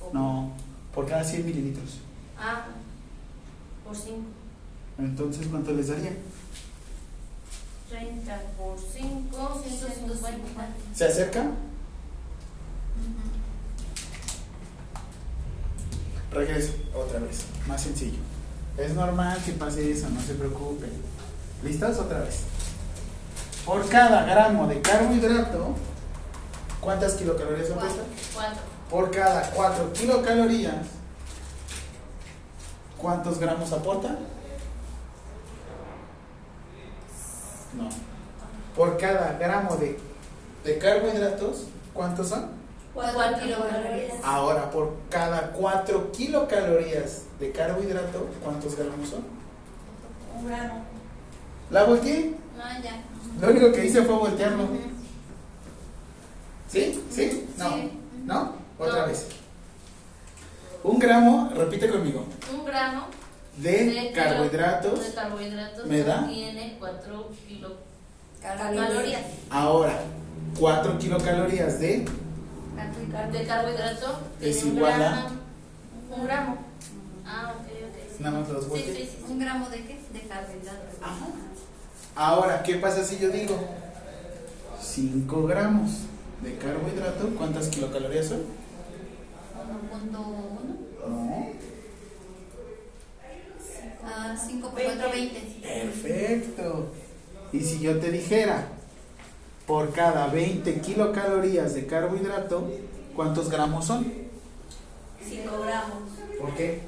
O- No, por cada 100 mililitros. Ah, por 5. Entonces, ¿cuánto les daría? 30 por 5, 150. ¿Se acerca? Ujú. Regreso, otra vez. Más sencillo. Es normal que pase eso, no se preocupen. ¿Listas? Otra vez. Por cada gramo de carbohidrato, ¿cuántas kilocalorías Cuatro. aporta? 4. Por cada 4 kilocalorías, ¿cuántos gramos aporta? No. Por cada gramo de, de carbohidratos, ¿cuántos son? 4 kilocalorías. Ahora, por cada 4 kilocalorías de carbohidrato, ¿cuántos gramos son? Un gramo. ¿La volteé? Ah, ya. Lo único que hice fue voltearlo. ¿Sí? ¿Sí? No. Sí. ¿No? Otra No. vez. Un gramo, repite conmigo, Un gramo de, carbohidratos. de carbohidratos ¿Me da? tiene 4 Calorías. kilocalorías. Ahora, 4 kilocalorías de De carbohidrato Es igual a-. Un gramo. Ah, ok, ok. Nada más los Sí, sí, sí. ¿Un gramo de qué? De carbohidratos. Ajá. Ahora, ¿qué pasa si yo digo 5 gramos de carbohidrato? ¿Cuántas kilocalorías son? 1.1. No. Ah, 5 por 4, 20. Perfecto. Y si yo te dijera, por cada 20 kilocalorías de carbohidrato, ¿cuántos gramos son? 5 gramos. ¿Por qué?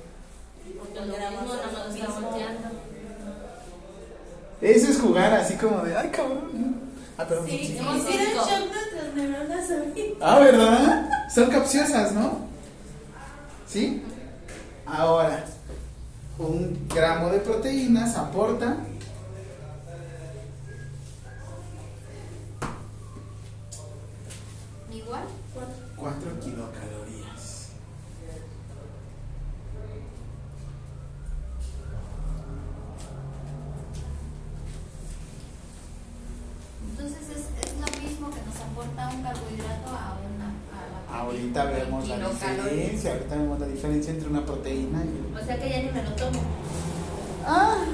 Porque lo mismo nada más lo está volteando. Eso es jugar así como de, ay cabrón. Ah, perdón. Sí, hicieron cinco. shock nuestras neuronas ahorita. Ah, ¿verdad? Son capciosas, ¿no? ¿Sí? Ahora, un gramo de proteínas aporta Igual. 4 kilocalorías. Entonces es, es lo mismo que nos aporta un carbohidrato a una. A la Ahorita vemos la diferencia, ahorita vemos la diferencia entre una proteína y... O sea que ya ni me lo tomo. Ah,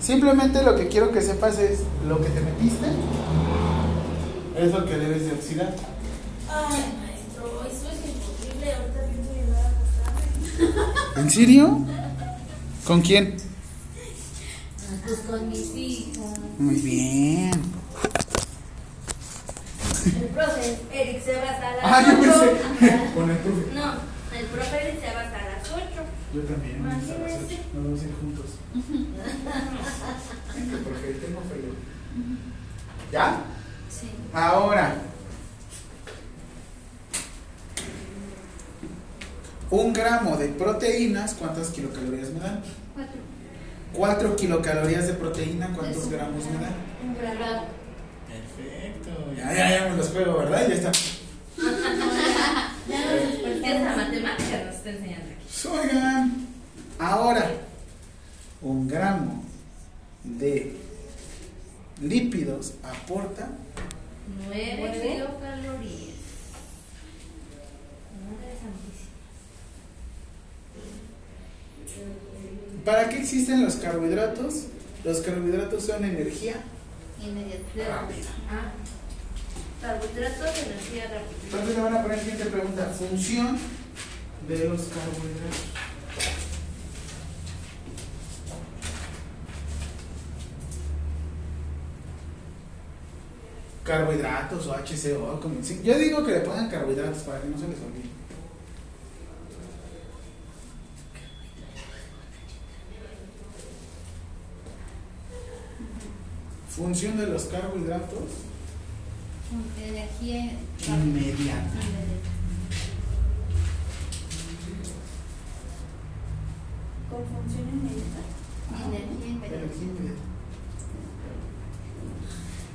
simplemente lo que quiero que sepas es lo que te metiste es lo que debes de oxidar. Ay, maestro, eso es imposible. Ahorita pienso llegar a acostarme. ¿En serio? ¿Con quién? Pues con mis hijas. Muy bien. El profe Eric se va hasta las Ah, yo 8. pensé. Con el profe. No, el profe Eric se va hasta las 8. Yo también. Imagínese. Nos vamos a ir juntos. Venga, profe, tengo frío. ¿Ya? Sí. Ahora. Un gramo de proteínas, ¿cuántas kilocalorías me dan? 4. 4 kilocalorías de proteína, ¿cuántos Eso. gramos me dan? Un gramo. Perfecto. Ya, ya, ya me los juego, ¿verdad? Ya está. Ya nos. Esa matemática nos está enseñando aquí. Oigan, ahora, un gramo de lípidos aporta 9 Nueve. kilocalorías. Madre santísima. ¿Para qué existen los carbohidratos? Los carbohidratos son energía Inmediato. rápida. Ah, carbohidratos, energía rápida. Entonces le van a poner siguiente pregunta. Función de los carbohidratos. Carbohidratos o HCO. como- Yo digo que le pongan carbohidratos para que no se les olvide. Función de los carbohidratos Energía inmediata. con función inmediata. Energía inmediata. Energía inmediata.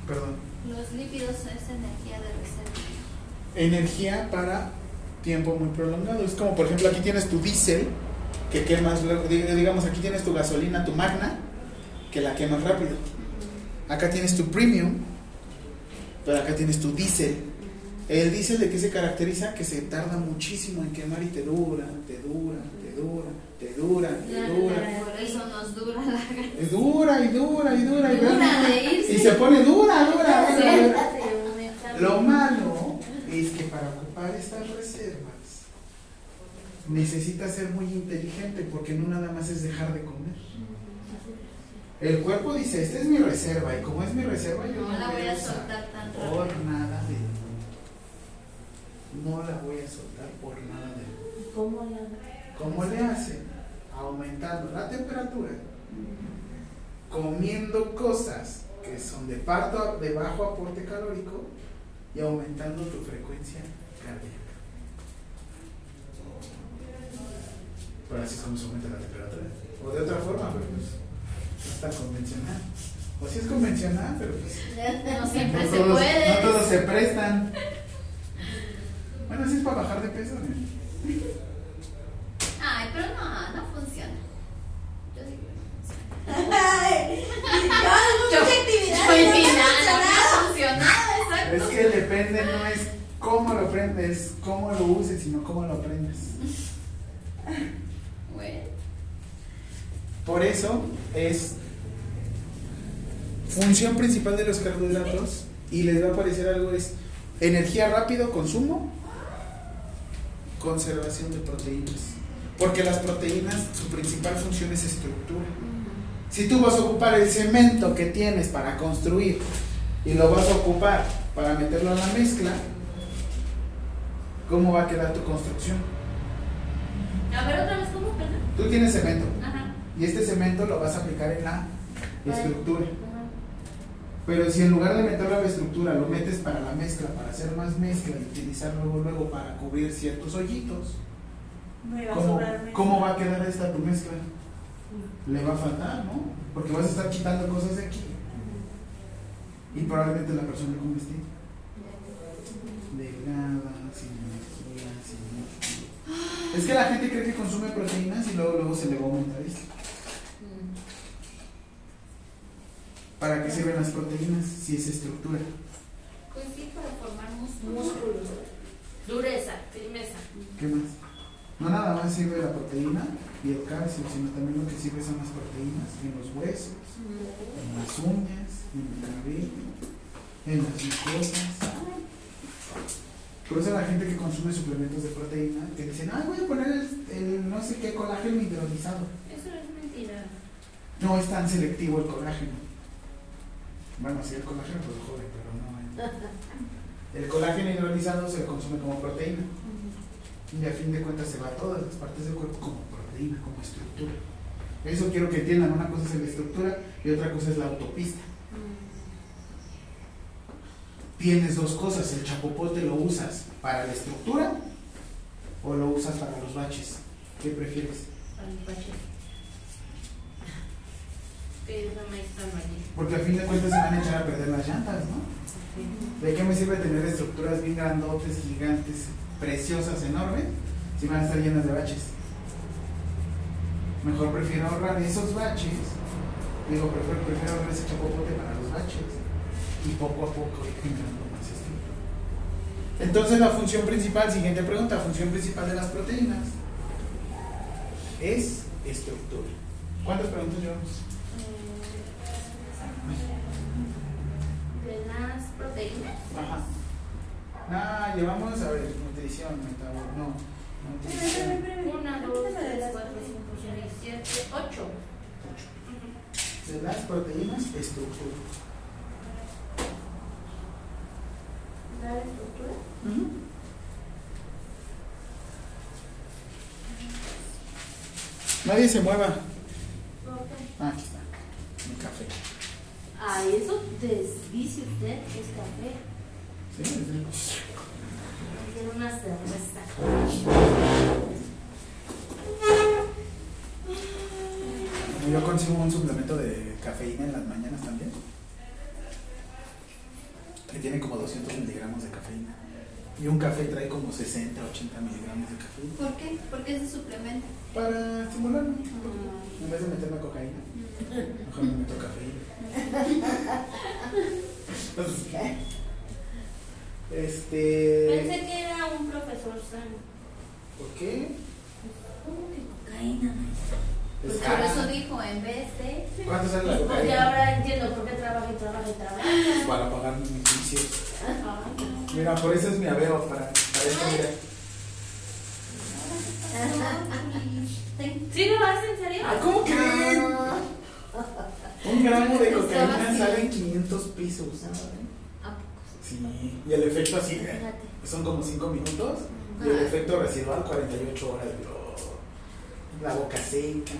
Perdón. Los lípidos es energía de reserva. Energía para tiempo muy prolongado. Es como, por ejemplo, aquí tienes tu diésel, que quemas, digamos, aquí tienes tu gasolina, tu magna, que la quemas rápido. Acá tienes tu premium, pero acá tienes tu diésel. El diésel de qué se caracteriza? Que se tarda muchísimo en quemar y te dura, te dura, te dura, te dura, te dura. Por eso nos dura la dura y dura y dura y Dura. Y se pone dura, dura, dura, Lo malo es que para ocupar estas reservas necesitas ser muy inteligente porque no nada más es dejar de comer. El cuerpo dice, esta es mi reserva y como es mi reserva yo No la voy a soltar tan por rápido. nada de no la voy a soltar por nada de ¿Cómo la ¿Cómo le hacen? Aumentando la temperatura, comiendo cosas que son de, parto, de bajo aporte calórico y aumentando tu frecuencia cardíaca. Pero así es como se aumenta la temperatura. O de otra forma, pero pues tan convencional. O sí es convencional, pero pues No siempre no se todos, puede. no todos se prestan. Bueno, así es para bajar de peso. ¿no? Ay, pero no, no funciona. Yo digo que no funciona. Ay, yo Yo- actividad. Yo no final no funcionado. me ha funcionado, exacto. Es que depende, no es cómo lo prendes, cómo lo uses, sino cómo lo prendes. Bueno, Por eso es función principal de los carbohidratos y les va a aparecer algo es energía rápido, consumo, conservación de proteínas. Porque las proteínas, su principal función es estructura. Si tú vas a ocupar el cemento que tienes para construir y lo vas a ocupar para meterlo a la mezcla, ¿cómo va a quedar tu construcción? A ver, otra vez, ¿cómo? Perdón. Tú tienes cemento Ajá. Y este cemento lo vas a aplicar en la estructura. Pero si en lugar de meterlo a la estructura lo metes para la mezcla, para hacer más mezcla y utilizar luego, luego para cubrir ciertos hoyitos, Me va a ¿cómo, cómo va a quedar esta tu mezcla? Le va a faltar, ¿no? Porque vas a estar quitando cosas de aquí y probablemente la persona como esté delgada, sin energía, sin. Es que la gente cree que consume proteínas y luego, luego se le va a aumentar esto. ¿Para qué sirven las proteínas si es estructura? pues sí, para formar músculo. Músculos. Dureza, firmeza. ¿Qué más? No nada más sirve la proteína y el calcio, sino también lo que sirve son las proteínas en los huesos, en las uñas, en el cabello, en las mucosas. Por eso la gente que consume suplementos de proteína, que dicen, ah, voy a poner el, el no sé qué colágeno hidrolizado. Eso es mentira. No es tan selectivo el colágeno. Bueno, sí, el colágeno pues jode, pero no. El, el colágeno hidrolizado se consume como proteína. Y a fin de cuentas se va a todas las partes del cuerpo como proteína, como estructura. Eso quiero que entiendan. Una cosa es la estructura y otra cosa es la autopista. Tienes dos cosas. El chapopote lo usas para la estructura o lo usas para los baches. ¿Qué prefieres? Que es la maestra María. Porque a fin de cuentas se van a echar a perder las llantas, ¿no? ¿De qué me sirve tener estructuras bien grandotes, gigantes, preciosas, enormes, si van a estar llenas de baches? Mejor prefiero ahorrar esos baches, digo, prefiero, prefiero ahorrar ese chapopote para los baches y poco a poco ir generando más estructura. Entonces la función principal, siguiente pregunta, función principal de las proteínas es estructura. ¿Cuántas preguntas llevamos? De las proteínas. Ajá. Ah, llevamos, a ver, nutrición, metabol, no, nutrición. Una, dos, tres, cuatro, cinco, seis, siete, ocho. De las proteínas, estructura. ¿La estructura? Nadie se mueva. Ok. Ah, aquí está. Mi café. Ay, eso desvice usted, es café. ¿Sí? sí. Quiero una cerveza. Yo consumo un suplemento de cafeína en las mañanas también. Que tiene como 200 miligramos de cafeína. Y un café trae como 60, 80 miligramos de cafeína. ¿Por qué? ¿Por qué ese suplemento? Para estimularme. En vez de meterme cocaína, mejor me meto cafeína. Este. Pensé que era un profesor sano. ¿Por qué? ¿Cómo que cocaína? Por eso dijo, en vez de... ¿Cuánto sale la Porque cocaína? ahora entiendo por qué trabaja y trabaja y trabaja. Para pagar mis vicios. Mira, por eso es mi aveo, para, para esto, mira. ¿Sí lo vas en serio? Ah, ¿cómo creen? Un gramo de cocaína sale en 500 pesos. ¿A poco? Sí, y el efecto así, eh, son como 5 minutos. Y el efecto residual, 48 horas. bro. La boca seca,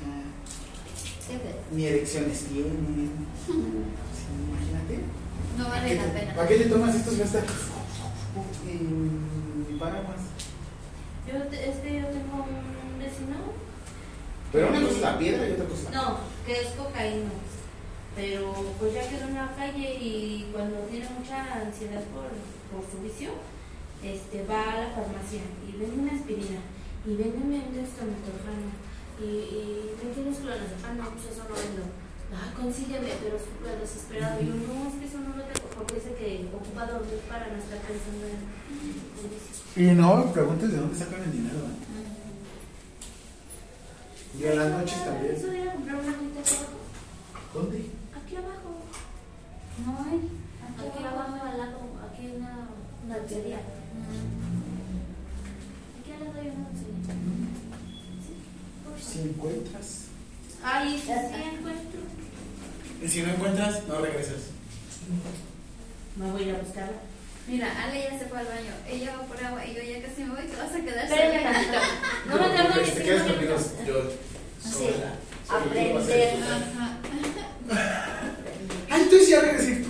ni erecciones tienen. Sí, imagínate. No ¿Para vale qué la te- pena. ¿Para qué te tomas estos gastos? Y paraguas. Yo, te- es que yo tengo un vecino. Pero una cosa es la piedra y otra cosa es la No, que es cocaína. Pero pues ya quedó en la calle y cuando tiene mucha ansiedad por, por su vicio, este, va a la farmacia y vende una aspirina y vende un estomatoljano y, y no tienes clonazepam, no, pues eso no vendo. Ah, consígueme, pero súper desesperado. Y yo, no, es que eso no lo tengo porque dice que ocupa dormir para no estar pensando en, en vicio. Y no preguntes de dónde sacan el dinero. ¿eh? Y a las noches también. de ir a comprar una agüita aquí abajo. ¿Dónde? Aquí abajo. No hay. Aquí abajo al lado, aquí en una, una dulcería. Aquí al lado hay una por Si encuentras. Ay, sí, sí encuentro. Y si no encuentras, no regresas. Me voy a ir a buscarla. Mira, Ale ya se fue al baño. Ella va por agua y yo ya casi me voy. Te vas a quedar Espérame sola. tantito. No me tardo ni cinco quedas conmigo, minutos. yo. Sí, aprender. tú sí ya regresé.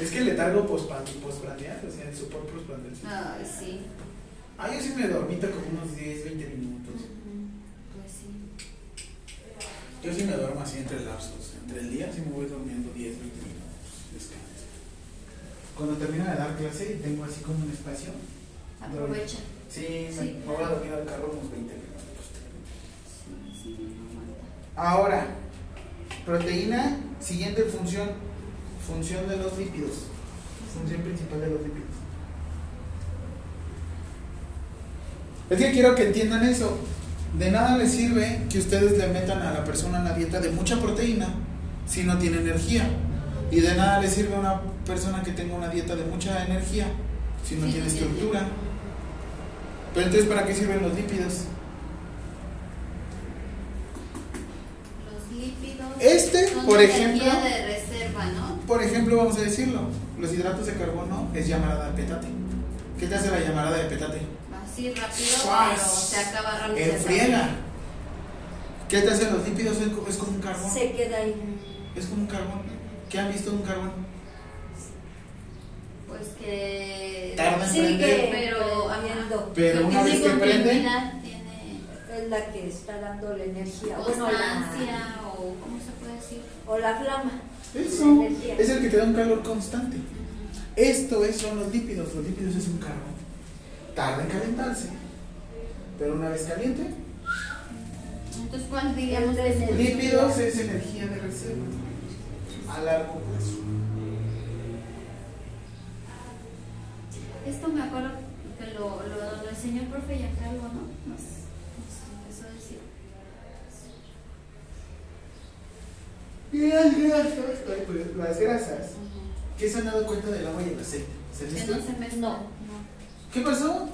Es que el letargo postprandial, o sea, el sopor postprandial. sí. Ay, sí. Ah, yo sí me dormito como unos 10, 20 minutos. Pues sí. Yo sí me duermo así entre lapsos. Entre el día sí me voy durmiendo 10, 20 minutos. Cuando termino de dar clase tengo así como un espacio. Aprovecha. Sí, Sí, me voy a claro. dormir al carro unos 20 minutos. Sí, sí, no. Ahora, proteína, siguiente función, función de los lípidos, función principal de los lípidos. Es que quiero que entiendan eso. De nada les sirve que ustedes le metan a la persona una dieta de mucha proteína si no tiene energía. Y de nada le sirve una persona que tenga una dieta de mucha energía si no Sí, tiene tiene. estructura. Pero entonces, ¿para qué sirven los lípidos? Los lípidos. Este, son por ejemplo, de reserva, ¿no? Por ejemplo, vamos a decirlo, los hidratos de carbono es llamarada de petate. ¿Qué te hace la llamarada de petate? Así rápido, ¡Suas! pero se acaba rápido. En friega. ¿Qué te hacen los lípidos? Es como un carbón. Se queda ahí. Es como un carbón. ¿Qué han visto de un carbón? Pues que. Tarda en Sigue prender. pero, prendiendo. Pero Pero una vez que prende, tiene Es la que está dando la energía. Bueno, la, o ¿cómo se puede decir? o la flama. eso La es el que te da un calor constante. Esto es, son los lípidos. Los lípidos es un carbón. Tarda en calentarse. Pero una vez caliente, Entonces, ¿cuál diríamos que el lípidos es energía de reserva. A largo plazo. Esto me acuerdo que lo, lo, lo enseñó el profe Giancarlo, ¿no? Nos, nos empezó a decir. Y las grasas, pues, las grasas, ¿qué se han dado cuenta del agua y el aceite? ¿Se han Que visto? no se mezcla. No. ¿Qué pasó?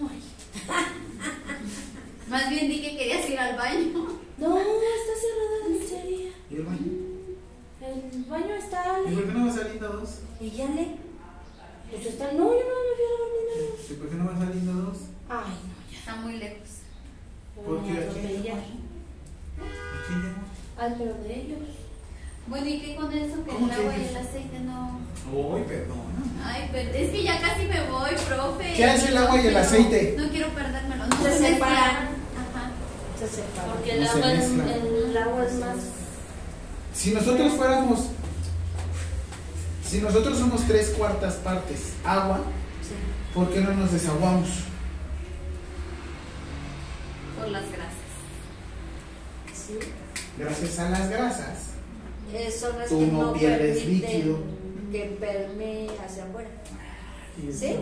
No hay. Más bien di que querías ir al baño. No, está cerrada la dulcería. ¿Y el baño? El baño está. ¿Y por qué no va saliendo dos? Y ya le. Pues está. No, yo no me fui a dormir. ¿Y por qué no van saliendo dos? Ay, no, Está muy lejos. ya. ¿Por qué? Aquí ya. Al pero de ellos. Bueno, ¿y qué con eso? Que ¿Cómo el agua y el aceite no. Uy, perdona. Ay, pero es que ya casi me voy, profe. ¿Qué hace el agua y el aceite? No quiero perdérmelo. No Se se separan. Ajá. Se separa. Porque el agua, es, el agua es más. Si nosotros fuéramos, si nosotros somos tres cuartas partes agua, Sí. ¿por qué no nos desaguamos? Por las grasas. Sí. Gracias a las grasas. Eh, son las Tú que no no pierdes permiten líquido. que permee hacia afuera. ¿Sí?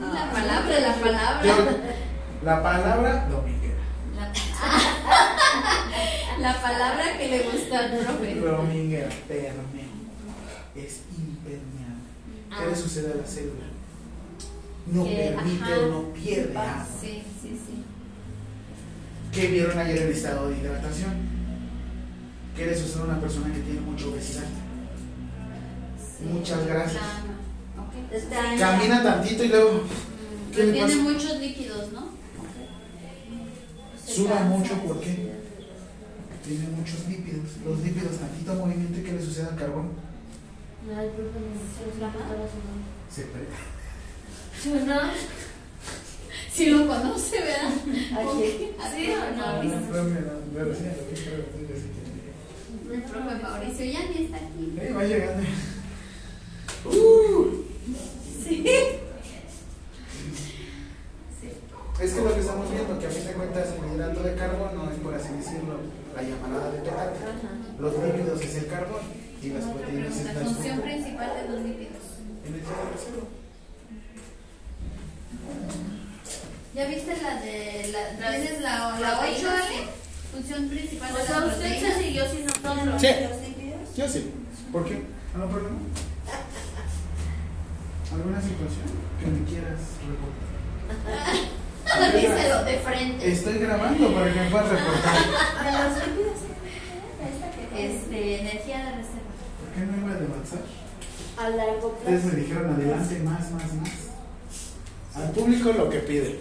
La palabra, la palabra. La palabra dominguera. La, la palabra que le gusta al profe. Dominguera, permea. Es impermeable. ¿Qué Ah. le sucede a la célula? No Que, permite ajá. o no pierde Ah, agua. Sí, sí, sí. ¿Qué vieron ayer en el estado de hidratación? ¿Qué le sucede a una persona que tiene mucha obesidad? sí. Muchas gracias. Ah, Camina tantito y luego Mm, ¿Qué le Tiene pasa? muchos líquidos, ¿no? Suda cansa, mucho, ¿por qué? tiene muchos lípidos. Los lípidos, tantito movimiento, ¿qué le sucede al carbón? Ay, profe, no sonando. Se pre- ¿Sí, no? Si lo conoce, ¿verdad? Aquí. ¿Sí o no? El profe Mauricio ya ni está aquí. Va llegando. Uh, Sí. Sí. es que lo que estamos viendo, que a fin de cuentas el hidrato de carbono es, por así decirlo, la llamarada de petate. Los lípidos es el carbón y las proteínas es La la función principal de los lípidos. Energía de reserva. ¿Ya viste la de la, ¿tienes la, la 8, Ale? Función principal O de sea, la usted se siguió sin nosotros. Sí. Los lípidos. Yo sí. ¿Por qué? ¿Algún problema? ¿Alguna situación que me quieras reportar? Díselo de frente. Estoy grabando para que me puedas reportar. De los lípidos, esta que Este, energía de reserva. ¿Por qué no iba a avanzar? A largo Ustedes plazo. me dijeron adelante, más, más, más. Al público lo que pide.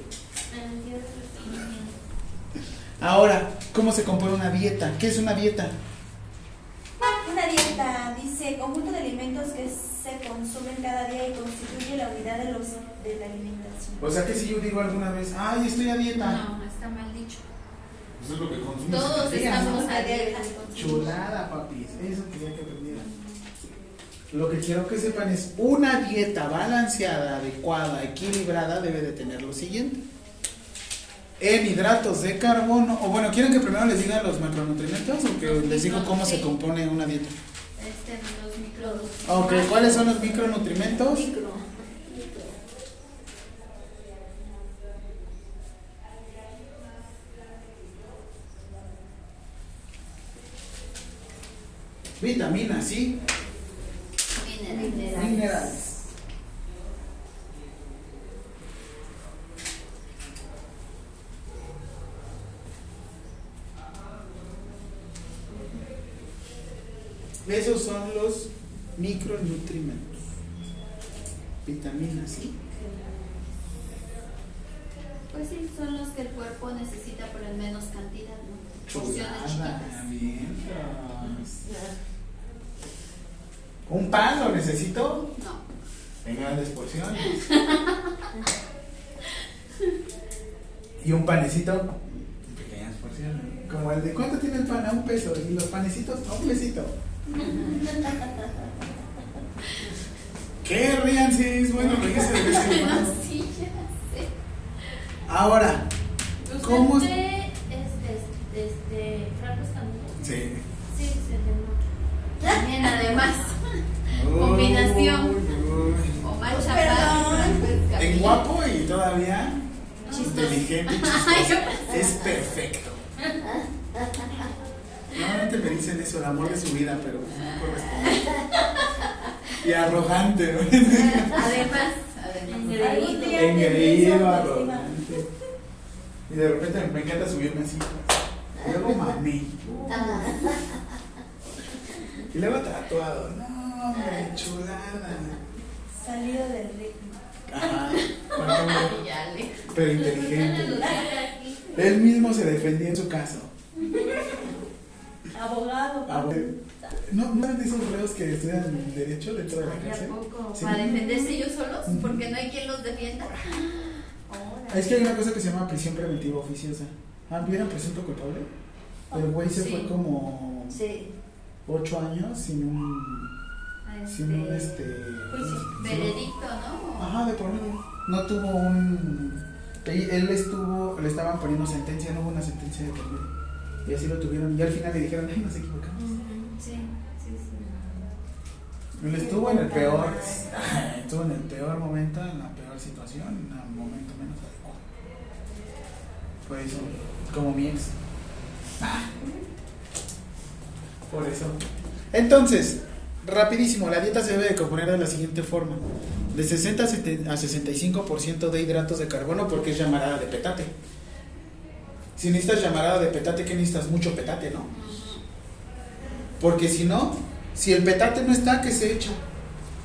Ahora, ¿cómo se compone una dieta? ¿Qué es una dieta? Una dieta dice conjunto de alimentos que se consumen cada día y constituye la unidad de, los, de la alimentación. O sea que si yo digo alguna vez, ay, estoy a dieta. No, está mal dicho. Eso es lo que consumes. Todos estamos a dieta. Chulada, papis. Eso quería que aprendieran. Lo que quiero que sepan es una dieta balanceada, adecuada, equilibrada debe de tener lo siguiente. En hidratos de carbono, o bueno, ¿quieren que primero les diga los macronutrientes o que les digo cómo se compone una dieta? Este, los micros. Ok, ¿cuáles son los micronutrientes? Micro. Vitaminas, ¿sí? Minerales. Minerales. Esos son los micronutrientes. Vitaminas, ¿sí? Pues sí, son los que el cuerpo necesita, pero en menos cantidad, ¿no? Porciones chiquitas. ¿Un pan lo necesito? No. En grandes porciones. y un panecito en pequeñas porciones. Como el de ¿cuánto tiene el pan? A un peso. Y los panecitos a un pesito. ¿Qué rían si es bueno en cuando? No, sí, ya sé. Ahora, ¿Usted ¿Cómo es? ve este, este, Franco Escamilla? sí. Sí, se llama. También, además. Combinación. Omar Pues, Chaparro. En guapo y todavía Chistoso. inteligente yo chistoso. Es perfecto. Normalmente me dicen eso, el amor de su vida, pero no corresponde. Y arrogante, ¿no? Además, además. Engreído, arrogante. Y de repente me encanta subirme así. Luego mamé. Y luego tatuado. No, hombre, chulada. Salido del ritmo. Ajá. Pero inteligente. Él mismo se defendía en su caso. Abogado. A ver, ¿No, ¿No eran de esos reos que estudian Derecho dentro de la Ay, ¿a cárcel? poco? Sí. ¿Para defenderse ellos solos? Porque no hay quien los defienda. Ahora. Es que hay una cosa que se llama prisión preventiva oficiosa. Ah, ¿vieron presunto culpable? El güey se Sí. fue como Sí. Ocho años sin un. sin un este. Sin un- Veredicto, ¿no? Ajá, de por medio. No tuvo un. Él él estuvo. Le estaban poniendo sentencia, no hubo una sentencia de por medio. Y así lo tuvieron. Y al final le dijeron, ay, nos equivocamos. Sí, sí, sí. Él estuvo en el peor. Estuvo en el peor momento, en la peor situación, en el momento menos adecuado. Por eso, como mi ex. Por eso. Entonces, rapidísimo, la dieta se debe de componer de la siguiente forma. De 60 a 70 a 65% de hidratos de carbono porque es llamarada de petate. Si necesitas llamarada de petate, ¿qué necesitas? Mucho petate, ¿no? Porque si no, si el petate no está, ¿qué se echa?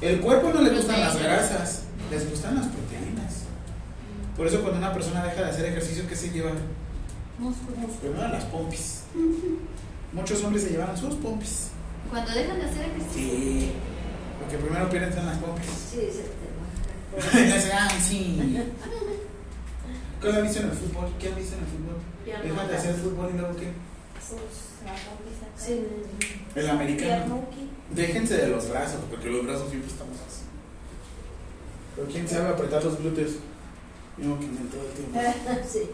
El cuerpo no le gustan las grasas, les gustan las proteínas. Por eso cuando una persona deja de hacer ejercicio, ¿qué se lleva? Músculos. Primero las pompis. Muchos hombres se llevan sus pompis. Cuando dejan de hacer ejercicio. Sí. Porque primero pierden las pompis. Sí, se te ah, sí. ¿Qué han visto en el fútbol? ¿Qué han visto en el fútbol? Dejan de hacer fútbol y luego qué? Sí. El americano. Déjense de los brazos, porque los brazos siempre estamos así. Pero quién sabe apretar los glúteos. Yo que me todo el tiempo. Sí.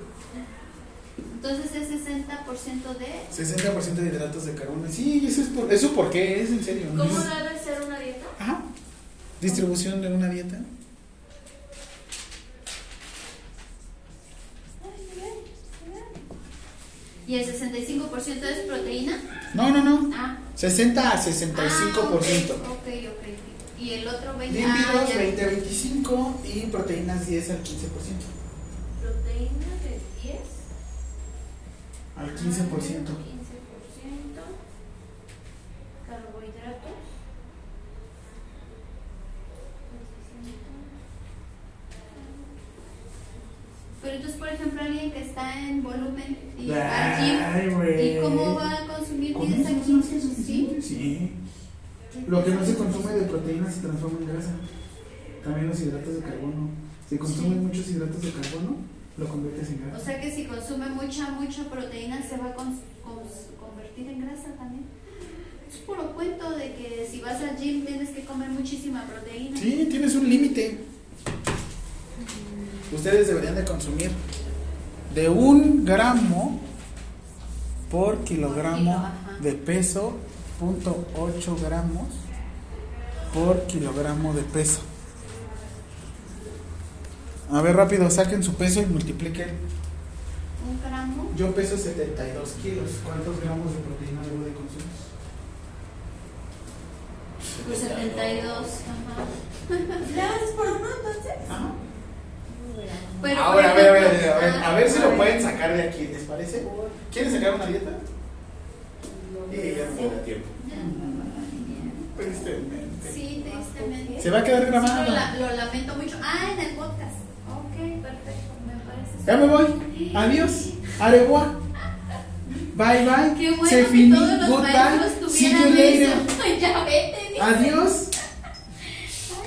Entonces es 60% de. 60% de hidratos de carbono. Sí, eso es por, eso por qué es en serio. ¿Cómo debe ser una dieta? Ajá. Distribución de una dieta. Y el 65% es proteína. No, no, no. Ah. 60 a 65%. Ah, ok, ok, ok. Y el otro 20%. Lípidos ah, ya. 20 a 25 y proteínas 10 al 15%. Proteína de 10 Al 15%. 15%. Carbohidratos. Pero entonces, por ejemplo, alguien que está en volumen y va al gym, Ay, güey. ¿y cómo va a consumir ¿Con 10 a eso? 15? ¿Sí? Sí. Lo que no se consume de proteínas se transforma en grasa. También los hidratos de carbono. Si consumes muchos hidratos de carbono, lo conviertes en O grasa. sea que si consume mucha, mucha proteína, se va a cons- cons- convertir en grasa también. Es puro cuento de que si vas al gym tienes que comer muchísima proteína. Sí, tienes un límite. Ustedes deberían de consumir de un gramo por kilogramo kilo, de peso, punto 8 gramos por kilogramo de peso. A ver, rápido, saquen su peso y multipliquen. Un gramo. Yo peso 72 kilos. ¿Cuántos gramos de proteína debo de consumir? Pues 72. Ajá. ¿Le haces por uno entonces? Ajá. Pero, Ahora, a ver, a ver, ejemplo, a ver, a ver si ah, lo pueden sacar de aquí, ¿les parece? ¿Quieren sacar una dieta? Sí, ya no me da tiempo. Tristemente. Sí, tristemente. Se va a quedar Sí, grabado. lo, lo lamento mucho. Ah, en el podcast. Ok, perfecto. Me parece. Ya me voy. Adiós. Aregua. Bye bye. Qué bueno Se que finí. todos los Goodbye. See you later. ya vete. dice. Adiós.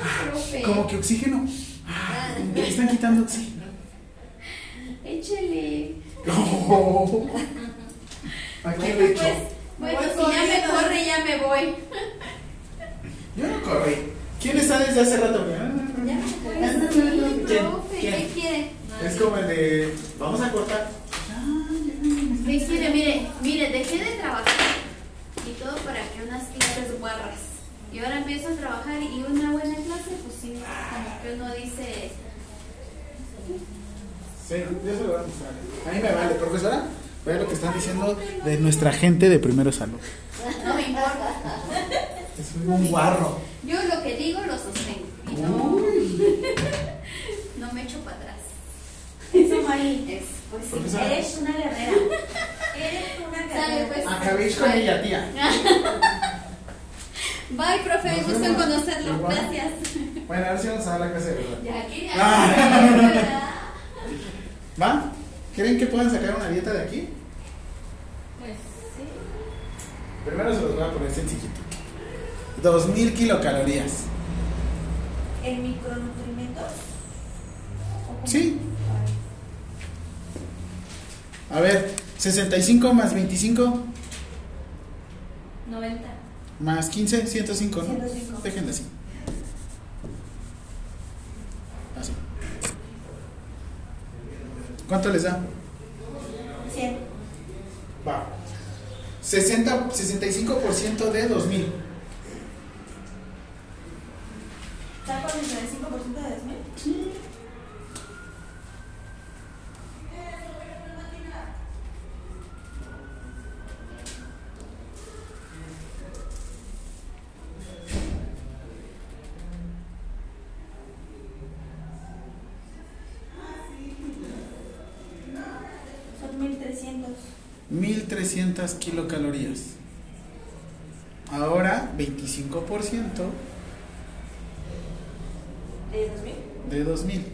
Ay, profe. Como que oxígeno. Ah, Me están quitando oxígeno. Échele. Aquí Bueno, le echo. pues, bueno, si ya me corre, ya me voy. Yo no corrí. ¿Quién está desde hace rato? ¿qué quiere? Es como el de. Vamos a cortar. ¿Qué quiere? Mire, mire, dejé de trabajar y todo para que unas clases guarras. Y ahora empiezo a trabajar y una buena clase, pues sí, como que uno dice, Sí, yo se lo voy a mostrar. A mí me vale, profesora. Vean lo que están diciendo de nuestra gente de primero salud. no me importa. Es un guarro. Yo lo que digo lo sostengo. Y no, Uy. no me echo para atrás. Eso, Mari. Es, pues sí. Profesora. Eres una guerrera. Eres una Sale, guerrera. pues. Acabéis con ella, tía. Bye, profe, Nos gusto en vemos. conocerlo. Igual. Gracias. Bueno, a ver si vamos a dar la clase de verdad. Ya aquí Ah. ¿Va? ¿Creen que puedan sacar una dieta de aquí? Pues sí. Primero se los voy a poner sencillito. 2000 kilocalorías. ¿En micronutrimentos? Sí. A ver, 65 más 25 90. más 15, 105, ¿no? 105. Déjenlo así. Así. ¿Cuánto les da? 100. Va. 60, 65% de 2000. ¿Está con el 35% de 2000? Son 1300. 1300 kilocalorías. Ahora 25% ¿De 2000? de 2000.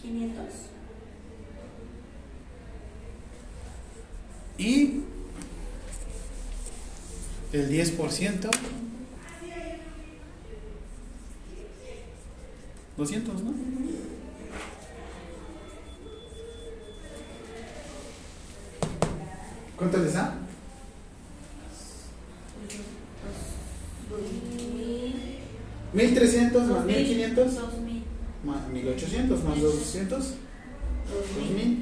500. Y el 10%. 200, ¿no? ¿Cuánto les da? 1300 más 1500 2000. más 1800 más 200 2000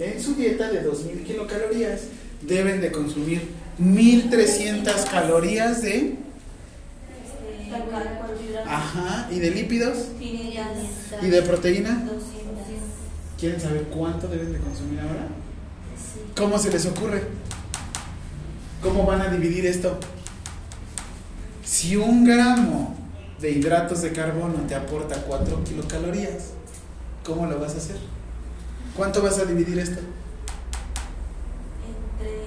En su dieta de 2000 kilocalorías deben de consumir 1300 calorías de Este, ajá y de lípidos 500. y de proteína. 200. ¿Quieren saber cuánto deben de consumir ahora? ¿Cómo se les ocurre? ¿Cómo van a dividir esto? Si un gramo de hidratos de carbono te aporta 4 kilocalorías, ¿cómo lo vas a hacer? ¿Cuánto vas a dividir esto? Entre.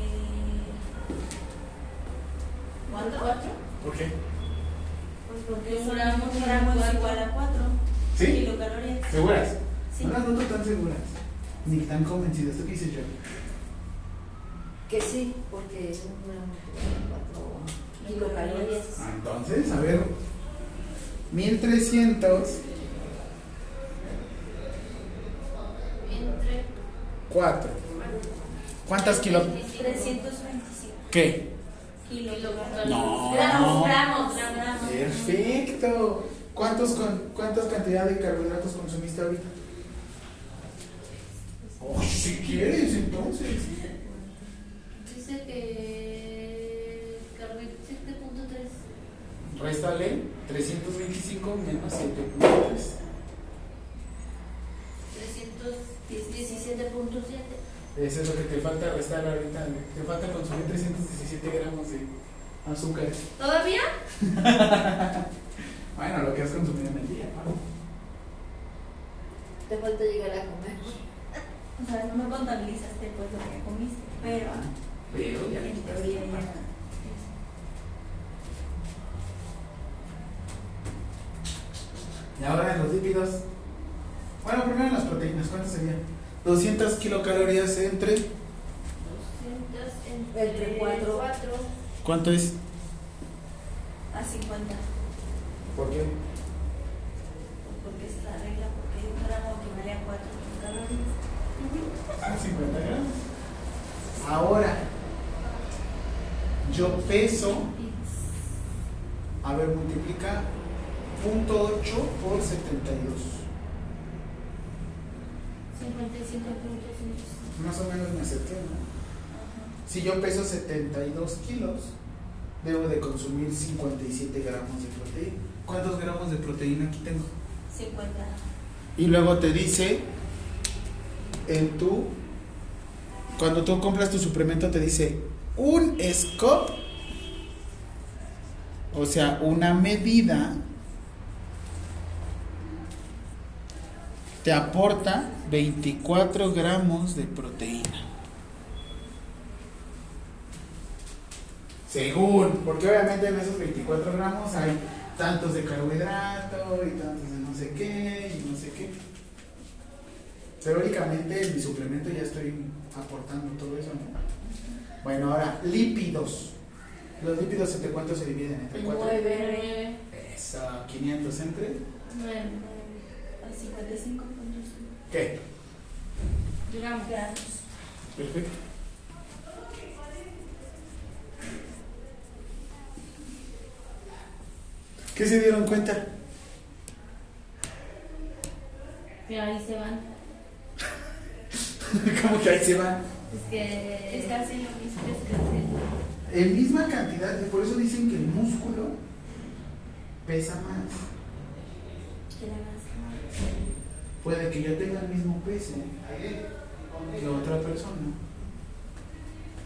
¿Cuánto? ¿Cuatro? ¿Por qué? Pues porque Un gramo gramo, un gramo es igual a 4 ¿Sí? kilocalorías. ¿Seguras? Sí. No las noto tan seguras, ni tan convencidas. ¿Tú qué dices yo? Que sí, porque un gramo tiene cuatro kilocalorías. Ah, Entonces, a ver, 1300 Entre 4. ¿Cuántas kilo? 325 ¿Qué? kilocalorías. No. Gramos, gramos, gramos. Perfecto. ¿Cuántos con, ¿Cuántas cantidad de carbohidratos consumiste ahorita? Oh, si quieres, entonces. Dice que carbohidratos 7.3. Réstale 325 menos 7.3. 317.7. Eso es lo que te falta restar ahorita. Te falta consumir 317 gramos de azúcar. ¿Todavía? Bueno, lo que has consumido en el día. ¿no? Te falta llegar a comer. O sea, no me contabilizaste pues lo que comiste, pero Pero ya le quitaste parte. ya. Y ahora en los lípidos. Bueno, primero en las proteínas. ¿Cuántas serían? 200 kilocalorías entre. 200 entre, Entre cuatro. 4. ¿Cuánto es? A 50. ¿Por qué? Porque es la regla, porque un gramo equivale a 4 kilocalorías. A 50 gramos. Ahora, yo peso. A ver, multiplica 0.8 por 72. 55.5. Más o menos me acerqué, ¿no? Si yo peso 72 kilos, debo de consumir 57 gramos de proteína. ¿Cuántos gramos de proteína aquí tengo? 50. Y luego te dice en tu cuando tú compras tu suplemento te dice un scoop o sea, una medida te aporta 24 gramos de proteína. Según, porque obviamente en esos 24 gramos hay tantos de carbohidrato y tantos de no sé qué y no sé qué. Teóricamente en mi suplemento ya estoy aportando todo eso, ¿no? Bueno, ahora, lípidos. Los lípidos entre cuántos se dividen? Entre cuatro. Nueve. Eso, 500 entre. Nueve. A 55 puntos. ¿Qué? Digamos. Grados. Perfecto. ¿Qué se dieron cuenta? Y ahí se van. ¿Cómo que ahí se va? Es que Es casi lo mismo. Es que En misma cantidad, y por eso dicen que el músculo pesa más. Que la grasa. Puede que yo tenga el mismo peso que otra persona,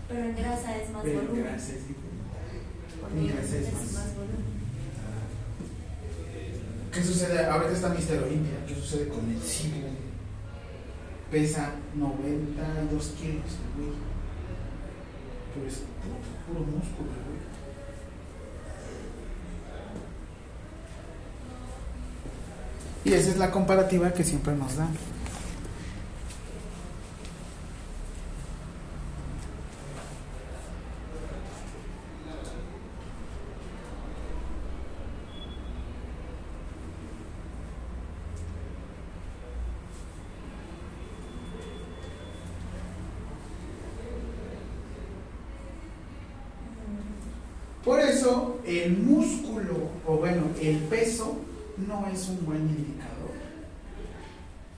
Pero en grasa es más pero volumen. grasa es En grasa es más. más volumen. ¿Qué sucede? Ahorita está Mister Olimpia. ¿Qué sucede con el Cibo? Pesa 92 kilos, güey. Pero es puro músculo, güey. Y esa es la comparativa que siempre nos dan. Por eso el músculo, o bueno, el peso, no es un buen indicador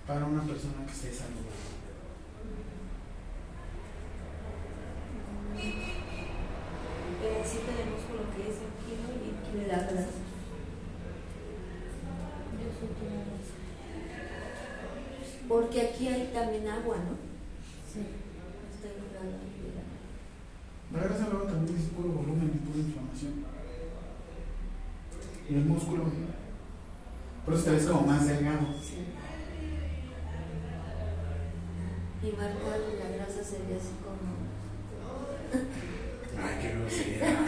para una persona que esté saludable. El pedacito de músculo que es el kilo y el kilo de la grasa. yo soy tu mamá. Porque aquí hay también agua, ¿no? Sí. Está inflada. mira. La grasa luego también es puro volumen y pura inflamación. Y el músculo, por eso te ves como más delgado. Sí. Y marcar la grasa sería así como. Ay, qué grosería.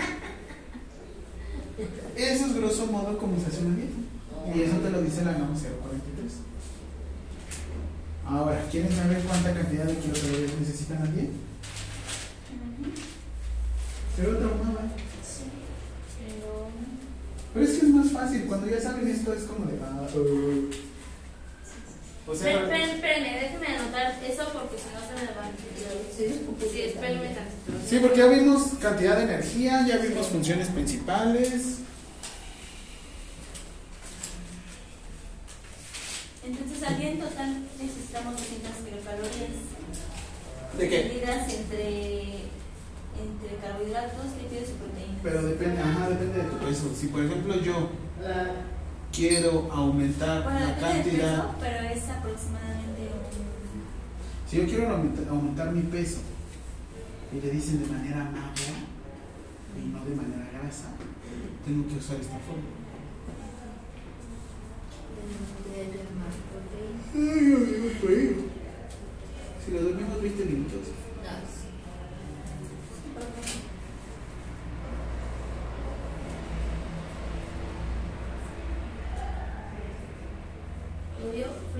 Eso es grosso modo como se hace una dieta. Y eso te lo dice la NOM 043. Ahora, ¿quieren saber cuánta cantidad de kilocalorías necesitan al día? Pero traumaba. Pero. Pero es que es más fácil, cuando ya saben esto es como de... ah, uh. O sea, espérenme, déjenme anotar eso porque si no se me va. Sí, Sí, espérenme tantito. Sí, porque ya vimos cantidad de energía, ya vimos funciones principales. Entonces, al día en total necesitamos 200 kilocalorías. ¿De qué? Divididas entre, entre carbohidratos, lípidos y proteínas. Pero depende, ajá, depende de tu peso. Si por ejemplo yo quiero aumentar Bueno, la cantidad, peso, pero es aproximadamente un... si yo quiero aumentar, aumentar mi peso y le dicen de manera magra y no de manera grasa, tengo que usar esta proteína. Ay. Si lo dormimos 20 minutos. No, sí.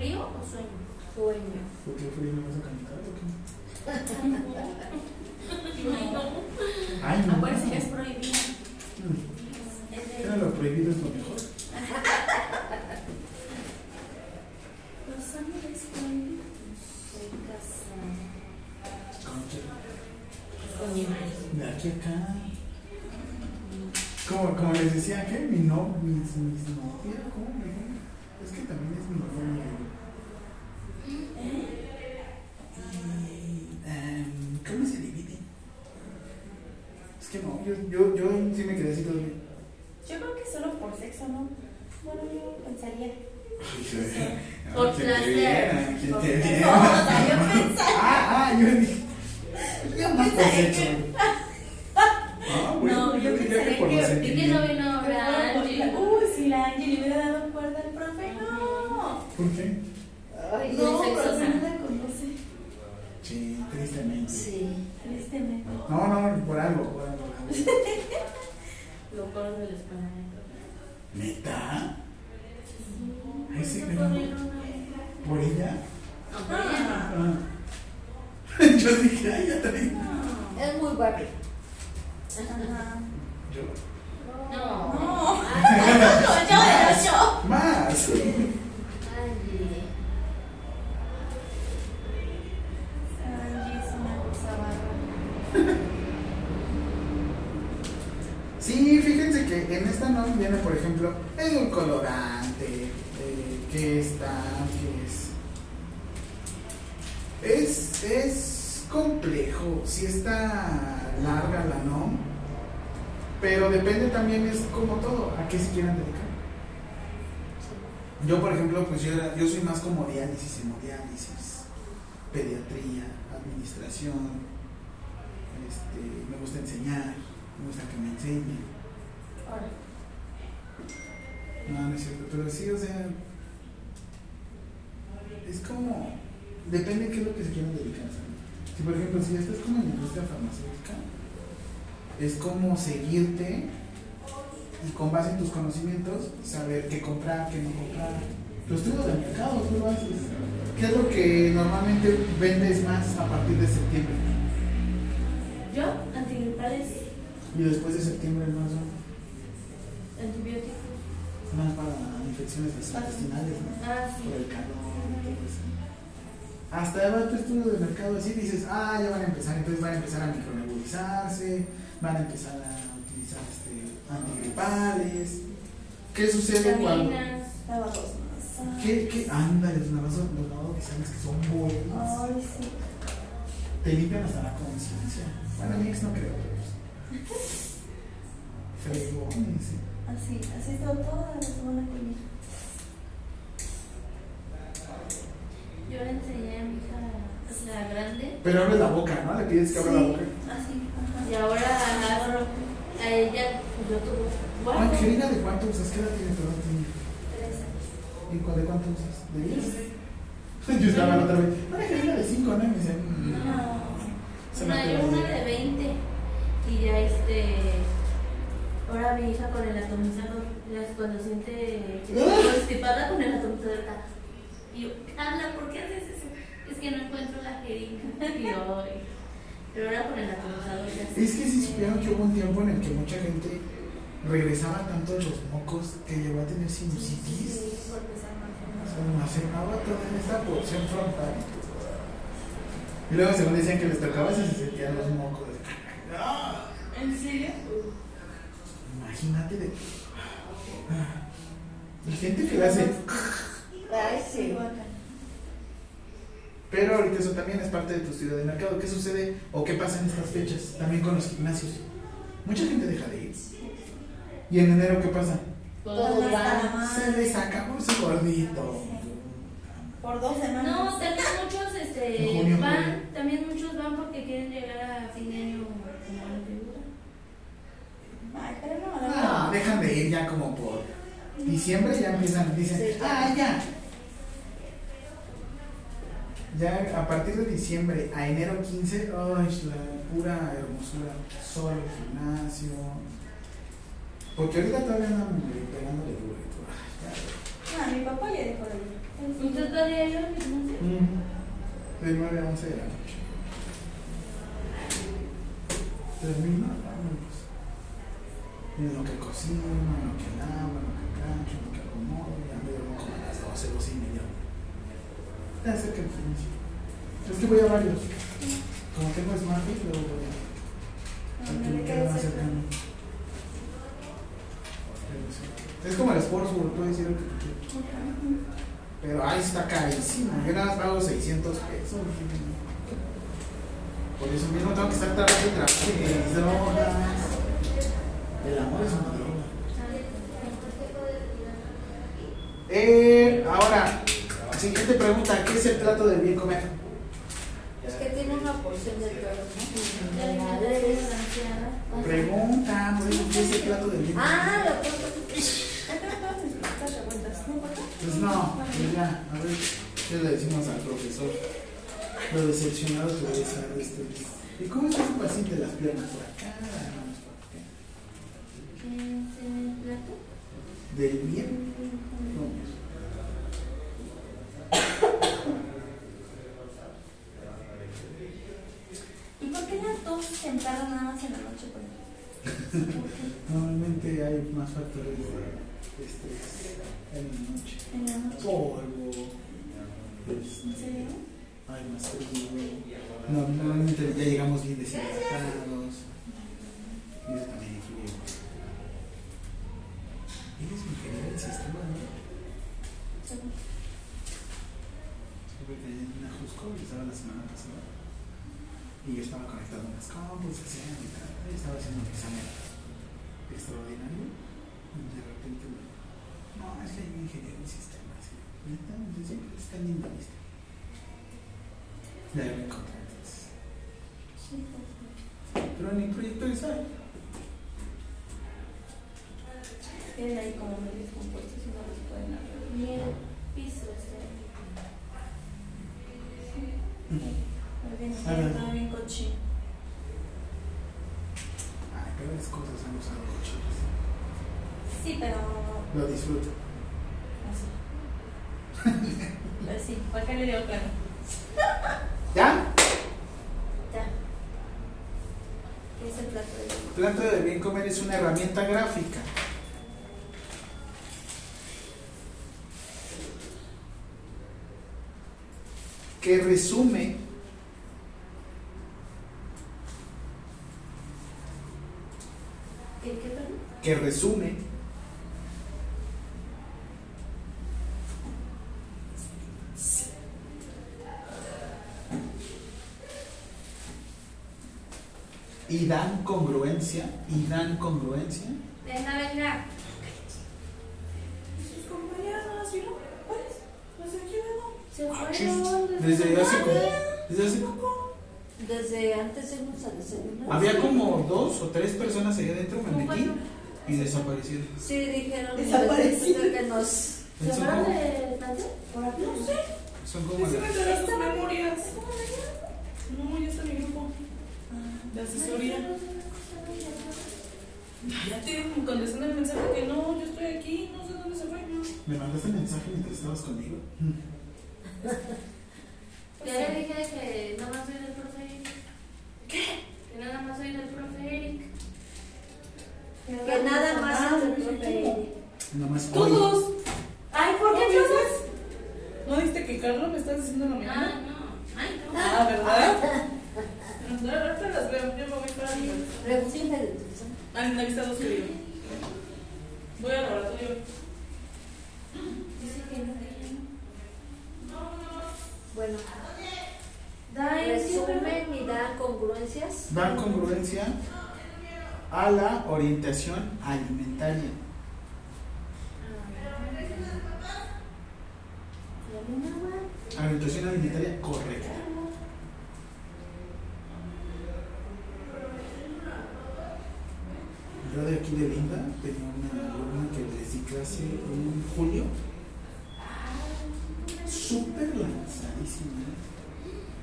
¿Frío, ¿Frío o sueño? Sueño. ¿Por qué frío no vas a cantar o qué? Ay, no. Acuérdense que es prohibido. Mm. Era lo prohibido es lo mejor. Los ángeles prohibidos. Soy casada. ¿Con mi marido. De aquí a acá. Como, como les decía, ¿qué? Mi no, mis, mis novia, ¿cómo me dijo? Es que también es mi novia. Y, em, ¿Cómo se divide? Es que no, yo, yo, yo sí me quedé así todo bien. Yo creo que solo por sexo, ¿no? Bueno, yo pensaría. ¿Quién Por placer. viera? No, o sea, yo pensaría. Ah, ah, yo dije. Yo no por pensaría sexo. que. Ah, bueno, No, yo pensaría que- los ¿Y que no Angie? Uy, si la Angie le hubiera dado cuerda al profe, no. ¿Por qué? Ay, No, pero sexosa. no la conoce. Sí, tristemente. Sí. Tristemente. No, no, por algo, por algo. Lo corro del español. ¿Neta? Ay, sí, ¿Por pero- qué no? ¿Por ella? No, por ella no. Ah. Yo dije, ay, ya también. No. Es muy Barbie. Ajá. Yo. No. No. Como yo de ocho. Más. Ay, Angie es una cosa bárbara. Sí, fíjense que en esta no viene, por ejemplo, el colorante, eh, que está, que es. Es, es complejo, si está larga la NOM, pero depende también, es como todo, a qué se quieran dedicar. Yo, por ejemplo, pues yo, yo soy más como diálisis, hemodiálisis, pediatría, administración, este, me gusta enseñar, me gusta que me enseñen. No, no es cierto, pero sí, o sea, es como, depende de qué es lo que se quieran dedicar. ¿sabes? Si por ejemplo, si ya estás como en la industria farmacéutica, es como seguirte y con base en tus conocimientos saber qué comprar, qué no comprar. Tu estudio de mercado, tú lo haces. ¿Qué es lo que normalmente vendes más a partir de septiembre? Yo, antigripales, Y después de septiembre más o antibióticos. más para infecciones intestinales, ¿no? Ah, sí. por el calor y todo eso. Hasta va tu estudio de mercado así dices, ah, ya van a empezar, entonces van a empezar a micronebulizarse, van a empezar a utilizar este, antigripales. ¿Qué sucede cuando.? Vitaminas. Nasales. ¿Qué, qué? Ándale, los lavados, los lavados nasales que son buenos. Ay, sí. Te limpian hasta la conciencia. Bueno, mi ex no creo, pero. pues, Fregones, sí. Así, así está toda la semana con ella. Yo le enseñé a mi hija, o sea, grande, Pero abre la boca, ¿no? Le pides que abra la boca. así, ajá. y ahora agarro a ella, yo tuve. Bueno, querida, ¿de cuánto usas? ¿Qué edad tiene tu edad tiene? Tres años. ¿Y cuál de cuánto usas? ¿De 10? Yo estaba la otra vez. Una querida de 5, ¿no? Y me mm, No. una, hace yo una de 20 y ya este ahora mi hija con el atomizador cuando siente constipada con el atomizador y yo Carla ¿por qué haces eso? es que no encuentro la jeringa y yo pero ahora con el atomizador ya Es que si supieron que hubo un tiempo en el que mucha gente regresaba tanto los mocos que llegó a tener sinusitis. Sí, porque se Se almacenaba toda en esta porción frontal. Y luego según decían que les tocaba si se sentían los mocos. ¡Ah! ¿En serio? Imagínate de. Y gente que le hace. Ay, sí. Pero ahorita eso también es parte de tu estudio de mercado. ¿Qué sucede o qué pasa en estas fechas? También con los gimnasios. Mucha gente deja de ir. ¿Y en enero qué pasa? Todos van Se les acabó su gordito. Por dos semanas. no también muchos este junio, van también muchos van porque quieren llegar a fin de año como la figura Ay, pero no, No, dejan de ir ya como por diciembre, ya empiezan, dicen, ah, ya. Ya a partir de diciembre a enero 15, ay, la pura hermosura, solo el gimnasio. Porque ahorita todavía andan pegándole duro y todo. Ah, mi papá ya dejó de ir. ¿Usted todavía yo al gimnasio? De 9 a 11 de la noche. Termino, vámonos. Y en lo que cocino, en lo que lavo, en lo que plancho, en lo que acomodo, ya me duermo como a las 12, 12 y media. Ya sé que el gimnasio. Es que voy a varios. Como tengo Smartfit, luego voy a. al que me queda más cercano. Es como el puedes ir tú quieras. Pero ahí está carísimo. Yo nada más pago 600 pesos. Por eso mismo tengo que estar tratando de mis drogas. El amor es una droga. Eh, ahora, siguiente pregunta: ¿qué es el plato del bien comer? Es que tiene una porción de todo, La ¿no? Pregunta, ¿qué es el plato del bien comer? Ah, lo puedo. Estas preguntas, ¿no importa? Pues no, pues ya, a ver, ¿qué le decimos al profesor? Lo decepcionado que estar de este. ¿Y cómo está su paciente las piernas por acá? Vamos por acá. ¿Qué es el plato? Del bien. ¿Y por qué las dos se entraron nada más en la noche? Normalmente hay más factores de estrés en la noche. En la noche. Polvo. ¿En Este, hay más. No, normalmente ya llegamos bien deshidratados. Y eso también influye. Eres ingeniero del sistema, ¿no? Porque en una Jusco estaba la semana pasada. Y yo estaba conectado a unas compus, hacía y tal. y Estaba haciendo un examen extraordinario. Y de repente me no, es que hay un ingeniero en sistemas. ¿sí? Neta, siempre en la lista. Ya me encontré. Sí, pues. Pero en el proyecto de SAI. Tienen ahí como medios compuestos y no los pueden abrir. Ni el piso está Muy bien, Ah, bien. está bien cochino. Ay, peores cosas han usado cochinos. Sí, pero. Lo disfruto. Así. Pero sí, ¿por qué le dio claro? ¿Ya? Ya. ¿Qué es el plato de Plato de bien comer es una herramienta gráfica. que resume ¿Qué, qué, que resume y dan congruencia y dan congruencia Venga, venga. Sus compañeros, ¿sí no? ¿Cuáles? Los de aquí veo. Se Ah, fueron. desde hace como desde hace como- Desde antes de irnos a desayunar. había como dos o tres personas allá dentro me metí y desaparecieron Sí, dijeron Desaparecieron. que nos. ¿Se son fueron como, de? Por aquí no sé. son como las- sus memorias. No, ya está mi grupo de asesoría. Ya te contestan el mensaje que no, yo estoy aquí, no sé dónde se fue. me mandaste mensaje mientras estabas conmigo Ya le dije que nada más soy del profe Eric. ¿Qué? Que nada más soy del profe Eric. Que nada más Ah, es el sí, profe. Eric. nomás hoy Todos. Ay, ¿por qué ¿No todos? ¿No viste que Carlos me estás diciendo lo mismo? Ah, no. Ay, no. Ah, ¿verdad? No, ahorita las veo, yo me voy para mi Reducción de detención. Ah, en la vista dos querido. Voy al laboratorio. Dice que no, que no. Bueno, Da el resumen y dan congruencias. dan congruencia a la orientación alimentaria orientación alimentaria correcta yo de aquí de Linda tenía una alumna que les di clase en julio súper lanzadísima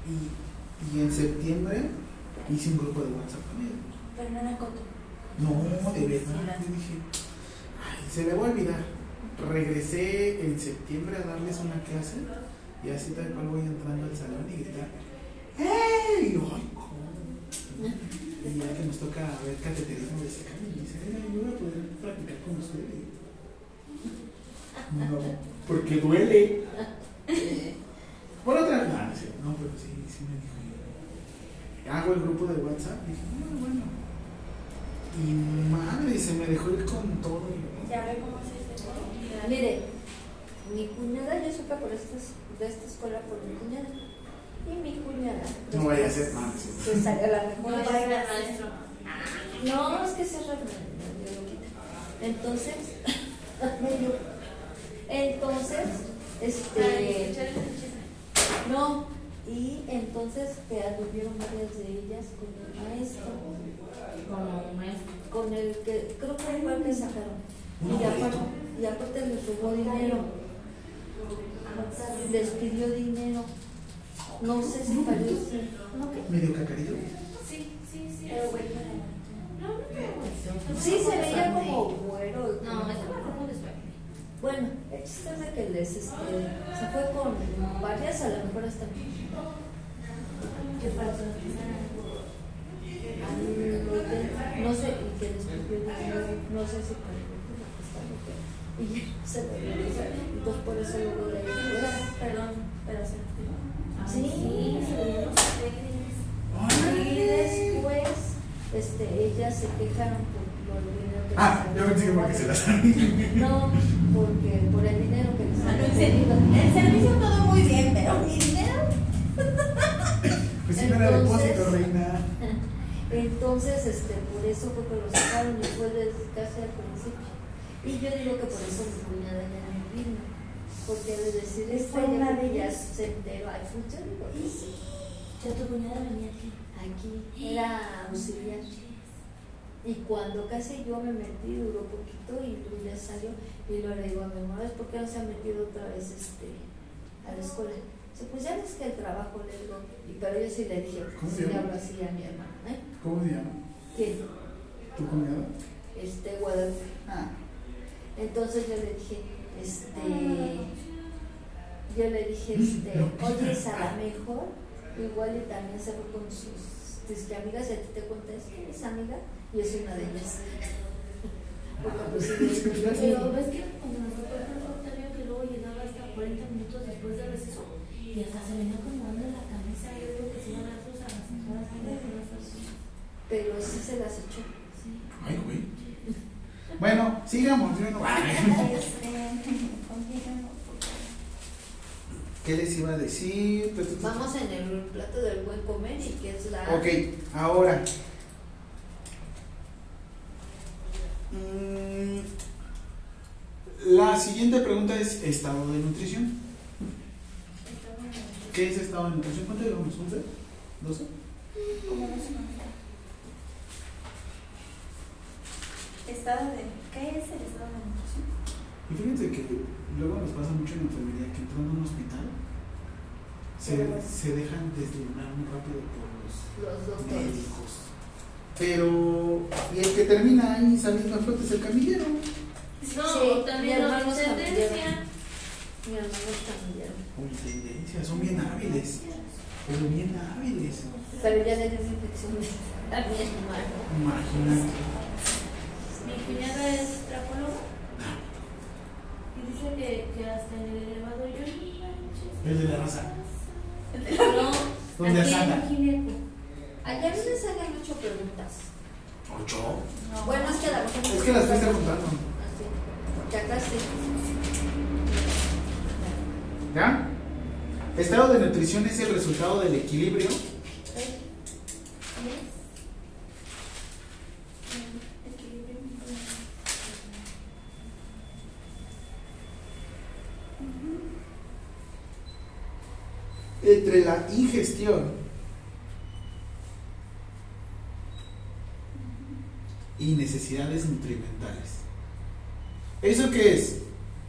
y, y en septiembre hice un grupo de WhatsApp con ella Pero no la conto. no, de verdad, yo dije, ay, se me va a olvidar. Regresé en septiembre a darles una clase y así tal cual voy entrando al salón y gritar, ¡Ey! Y yo, ay, ¿cómo? Y ya que nos toca ver cateterismo de seca, y "Oiga, yo voy a poder practicar con usted. Y yo, No, porque duele. Por otra no, no, sé, no, pero sí, sí me dijo. Hago el grupo de WhatsApp y dije, bueno, bueno. Y madre, se me dejó ir con todo. Ya ve cómo se dice. Mire, mi cuñada, yo supe por estas, de esta escuela por mi cuñada. Y mi cuñada. No vaya a ser más. Que salió la No vaya a ser maestro. No, es que se. Entonces. Entonces, este. el. No, y entonces que anduvieron varias de ellas con el maestro, Como maestro. con el que creo que fue el que sacaron. Y aparte, y aparte les robó dinero. Les pidió dinero. No sé si parece. Medio cacarillo. Sí, sí, sí. Pero bueno. Sí, se veía como güero. No, estaba rojo de suerte. Bueno, el chiste es de que les, este, se fue con varias, a lo mejor hasta. ¿Qué pasó? No sé, y que les no sé si qué. Y se regresa. Entonces por eso lo voy a ir fuera. Perdón, pero se Sí, Sí, se veían los papeles. Y después, este, ellas se quejaron por, por el dinero que Ah, les yo habían pensé que porque cobrado. se las No, porque por el dinero que les no, habían el, ser- pedido. el servicio todo muy bien, pero mi dinero. Pues sí, no era Entonces- depósito, reina. Entonces, este, por eso fue que lo sacaron y fue desde casi al principio. Y yo digo que por eso mi cuñada ya no vino. Porque al decir de ya ellas. se enteró, ay, fue yo digo sí. Ya tu cuñada venía aquí. Aquí era auxiliar. Y cuando casi yo me metí, duró poquito y luego ya salió. Y luego le digo a mi mamá, ¿es por qué no se ha metido otra vez este, a la escuela? Dice, pues ya ves que el trabajo le digo. Y, pero yo sí le dije, ¿Cómo se sí le llama? hablo así a mi hermana. ¿eh? ¿Cómo se llama? ¿Quién? ¿Tu cuñada? Este, Guadalupe. Ah, Entonces yo le dije, este, yo le dije, este, oye, es a la mejor, igual y también se fue con sus disque amigas, y a ti te cuenta, es que es amiga, y es una de ellas. Pues Pero ves que cuando nos tocó el que luego llegaba hasta 40 minutos después del receso y hasta se venía acomodando la camisa, yo digo que se iban a sus personas. pero sí se las echó. Sí. ay, güey. Bueno, sigamos. yo no- Este, continúo. ¿Qué les iba a decir? Vamos en el plato del buen comer y que es la... Ok, ahora. Mm, La siguiente pregunta es estado de nutrición. ¿Qué es estado de nutrición? ¿Cuánto llevamos? ¿11? ¿12? Como no se conoce. Estado de. ¿Qué es el estado de nutrición? Y fíjense que luego nos pasa mucho en la enfermería que entrando a un hospital se, se dejan deslumbrar muy rápido por los Los médicos. Pero, y el que termina ahí saliendo a flote es el camillero. No, Sí, también mi no, tendencia. Mi hermano también. Con tendencia, son bien hábiles. Pero bien hábiles. Pero ya le dio infección a mi hermano. Imagínate. Mi cuñada es trapóloga y dice que, que hasta en el elevador yo. El de la raza. No, ¿Dónde aquí Gineco. Allá no me salen ocho preguntas. ¿Ocho? Bueno, es que a la mejor. Es que las fuiste contando. Así. Ya casi. ¿Ya? Estado de nutrición es el resultado del equilibrio Equilibrio. Entre la ingestión y necesidades nutrimentales. ¿Eso qué es?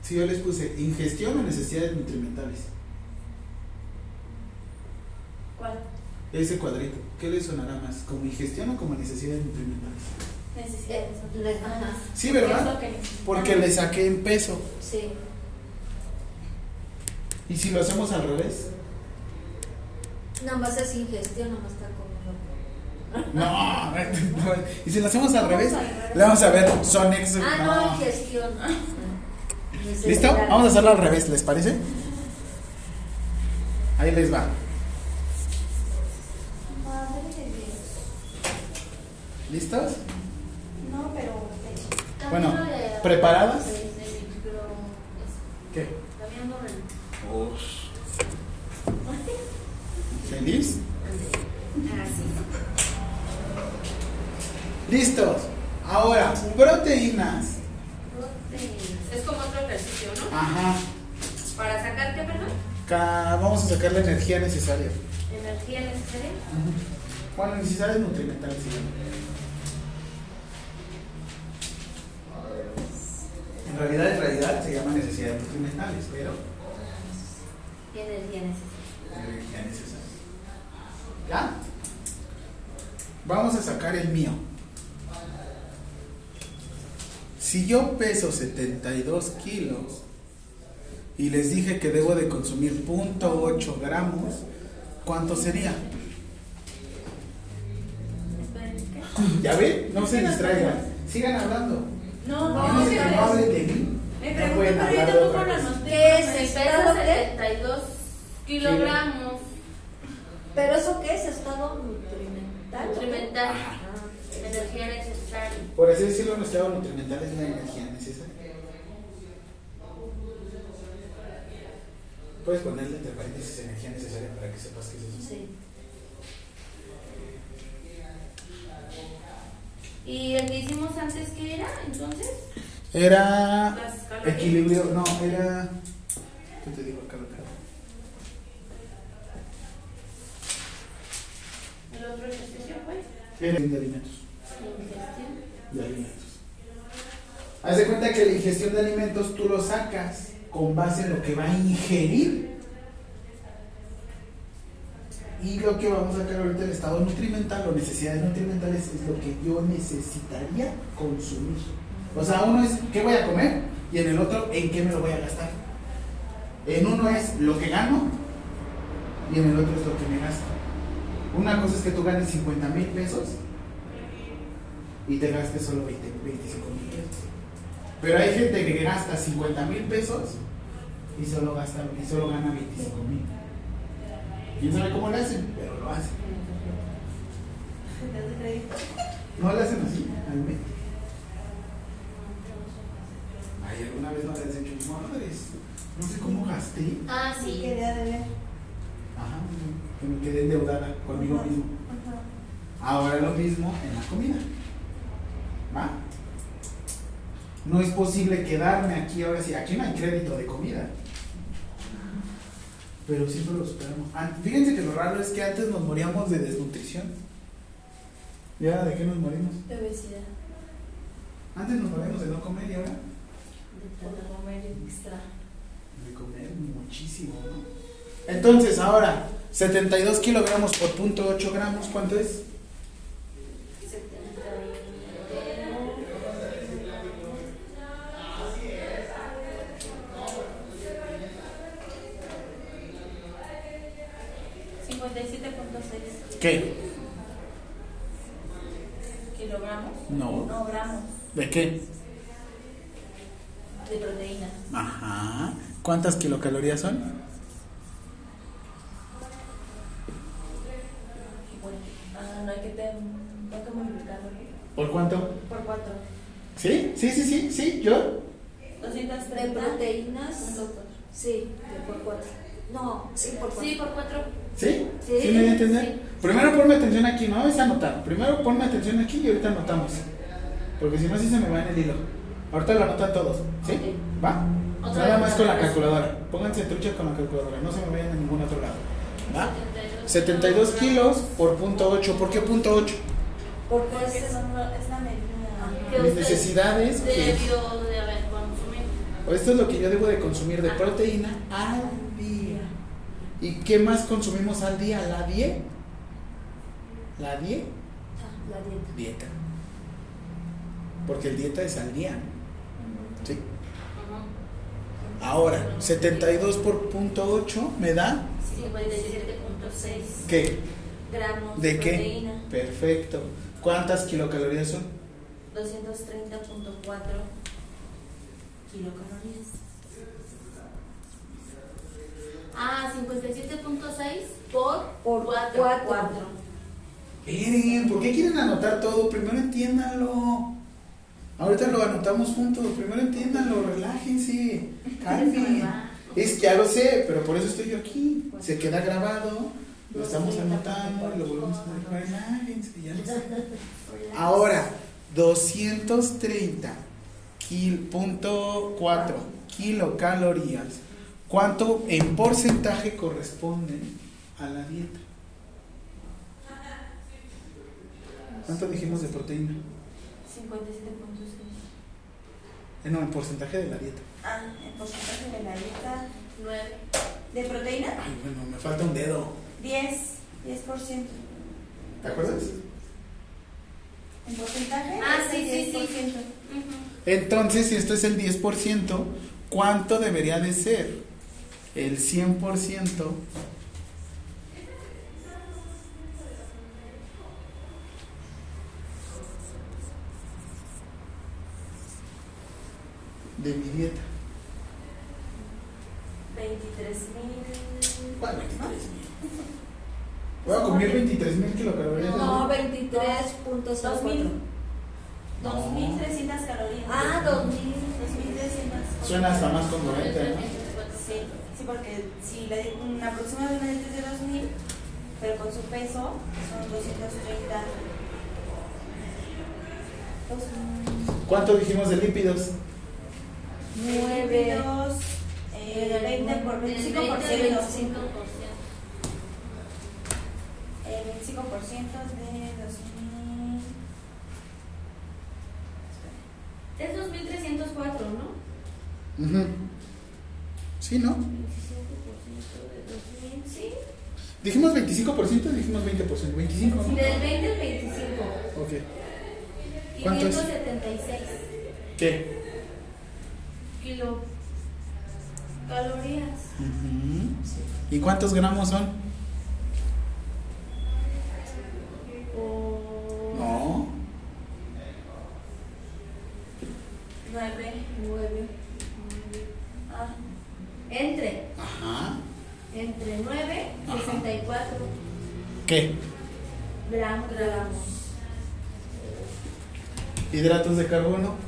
Si yo les puse ingestión o necesidades nutrimentales. ¿Cuál? Ese cuadrito, ¿qué les sonará más? ¿Como ingestión o como necesidades nutrimentales? Necesidades. Le- Ajá. Sí, ¿Qué es ¿verdad? Porque le saqué en peso. Sí. ¿Y si lo hacemos al revés? Nada más es ingestión, nada más está comiendo. No, y si lo hacemos al revés, le vamos a ver, son ex. Ah, no. no, ingestión. ¿Listo? Vamos a hacerlo al revés, ¿les parece? Ahí les va. ¿Listos? No, pero. Bueno, ¿preparadas? ¿Qué? Cambiando el- ¿Feliz? Sí. ¿Listos? Ahora, proteínas. Es como otro ejercicio, ¿no? Ajá. Para sacar qué, perdón? Vamos a sacar la energía necesaria. Energía necesaria. Bueno, necesidades nutrimentales. se llama. En realidad, en realidad se llama necesidades nutrimentales, pero ¿Qué energía necesaria? energía necesaria. ¿Ya? Vamos a sacar el mío. Si yo peso 72 kilos y les dije que debo de consumir 0.8 gramos, ¿cuánto sería? ¿Ya ven? No se distraigan. Sigan hablando. No, A no, no, no hablen de mí. Me pregunto, pero yo tampoco anoté. ¿Qué es Me estado pesa qué? 72 kilogramos. ¿Pero eso qué es? ¿Estado nutrimental? Nutrimental. Ajá. Energía necesaria. Por así decirlo, nuestro estado nutrimental es la energía necesaria. Puedes ponerle entre paréntesis energía necesaria para que sepas qué es eso. Sí. ¿Y el que hicimos antes qué era entonces? Era equilibrio, no, era. ¿Qué te digo fue Era de alimentos. De alimentos. Haz de cuenta que la ingestión de alimentos tú lo sacas con base en lo que va a ingerir. Y lo que vamos a sacar ahorita el estado nutrimental o necesidades nutrimentales es lo que yo necesitaría consumir. O sea, uno es qué voy a comer y en el otro en qué me lo voy a gastar. En uno es lo que gano y en el otro es lo que me gasto. Una cosa es que tú ganes 50 mil pesos y te gastes solo 20, 25 mil pesos. Pero hay gente que gasta 50 mil pesos y solo, gasta, y solo gana 25 mil. ¿Quién sabe cómo lo hacen? Pero lo hacen. No lo hacen así. Ay, alguna vez no les he dicho, madres, no sé cómo gasté. Ah, sí. Quería de ver. Ajá, que me quedé endeudada conmigo Ajá. mismo. Ajá. Ahora lo mismo en la comida. ¿Va? No es posible quedarme aquí ahora sí. Aquí no hay crédito de comida. Pero siempre lo superamos. An- Fíjense que lo raro es que antes nos moríamos de desnutrición. ¿Y ahora de qué nos morimos? De obesidad. Antes nos moríamos de no comer y ahora Por comer extra. de comer muchísimo, ¿no? Entonces, ahora, 72 kilogramos por punto 8 gramos, ¿cuánto es? 57.6 ¿Qué? kilogramos. No. No, gramos ¿De qué? de proteína. Ajá. ¿Cuántas kilocalorías son? Bueno, ah, no hay que, te, multiplicarlo. ¿Por cuánto? Por 4. ¿Sí? Sí, sí, sí, sí, yo. 230. De proteínas. Sí, de por cuatro. No, sí, por cuatro. Sí, por cuatro. ¿Sí? Sí, ¿Sí me voy a entender? sí. Primero ponme atención aquí, no es anotar. Primero ponme atención aquí y ahorita anotamos. Porque si no, sí se me va en el hilo. Ahorita lo anotan todos, ¿sí? ¿Va? Otra Nada vez. más con la calculadora. Pónganse trucha con la calculadora, no se me vayan a ningún otro lado. ¿Va? 72 kilos por punto 8. ¿Por qué punto 8? Porque es, la medida. Que Mis necesidades, Debió de haber consumido. Esto es lo que yo debo de consumir de proteína al día. ¿Y qué más consumimos al día? ¿La die? ¿La die? ah, la dieta. Dieta. Porque el dieta es al día. ¿Sí? Ahora, 72 por punto 8 me da 57.6 ¿qué? Gramos ¿De qué? proteína. Perfecto. ¿Cuántas kilocalorías son? 230.4 kilocalorías. Ah, 57.6 por Por 4. cuatro. Miren, ¿por qué quieren anotar todo? Primero entiéndanlo. Ahorita lo anotamos juntos. Primero entiéndanlo, relájense. Calmen. Es ya lo sé, pero por eso estoy yo aquí. Se queda grabado, lo estamos anotando y lo volvemos a poner. Relájense, ya lo sé. Ahora, 230 kil, punto 4 kilocalorías. ¿Cuánto en porcentaje corresponde a la dieta? ¿Cuánto dijimos de proteína? 57.6. Eh, no, en porcentaje de la dieta. Ah, el porcentaje de la dieta 9. de proteína, Ay, bueno, me falta un dedo. 10, 10%. ¿Te acuerdas? En porcentaje, Ah, sí, el sí, sí. 10%. Entonces, si esto es el 10%, ¿cuánto debería de ser? El 100% de mi dieta. 23 mil. ¿Cuál 23 mil? Voy a comer 23 mil kilocalorías. No, ¿no? 23.04. 2.300 calorías. Ah, 2000. 2.300. Suena hasta más congruente, ¿no? Sí, sí, porque si le di un aproximadamente es de 2.000, pero con su peso son 230. 2.000. ¿Cuánto dijimos de lípidos? 9. Lípidos, eh, 20 por 25%. El 20, 25%. El 25% de 2.000. Es 2304, ¿no? Ujú. Sí, ¿no? 25% de 2000, sí. ¿Dijimos 25% o dijimos 20%? 25, ¿no? Del 20 al 25. Ok. ¿Cuánto es? 576 ¿Qué? Kilo calorías. Ujú. ¿Y cuántos gramos son? O No. 9. 9. Ah, entre Ajá. entre 9 y Ajá. 64 ¿Qué? gramos. ¿Hidratos de carbono?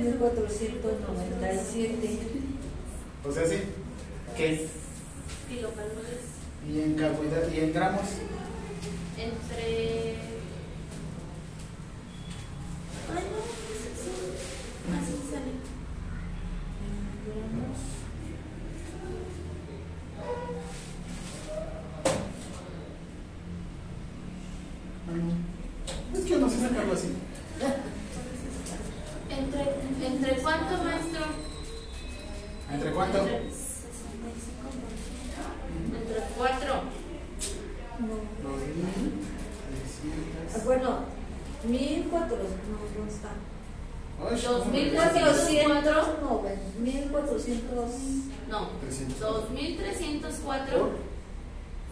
1497. O sea, sí. ¿Qué? Kilocalorías. ¿Y en carbohidratos? ¿Y en gramos? Entre. Ay, no, sí, sí. Así sale. Ah, no. Es que yo no sé sacarlo así. ¿Entre, entre cuánto, maestro? ¿Entre cuánto? Entre, entre 4. No. 2300. Ah, Bueno, 1400. No, ¿dónde está? Ay, 1400. No, ven, 1400. No. 300. 2304 Por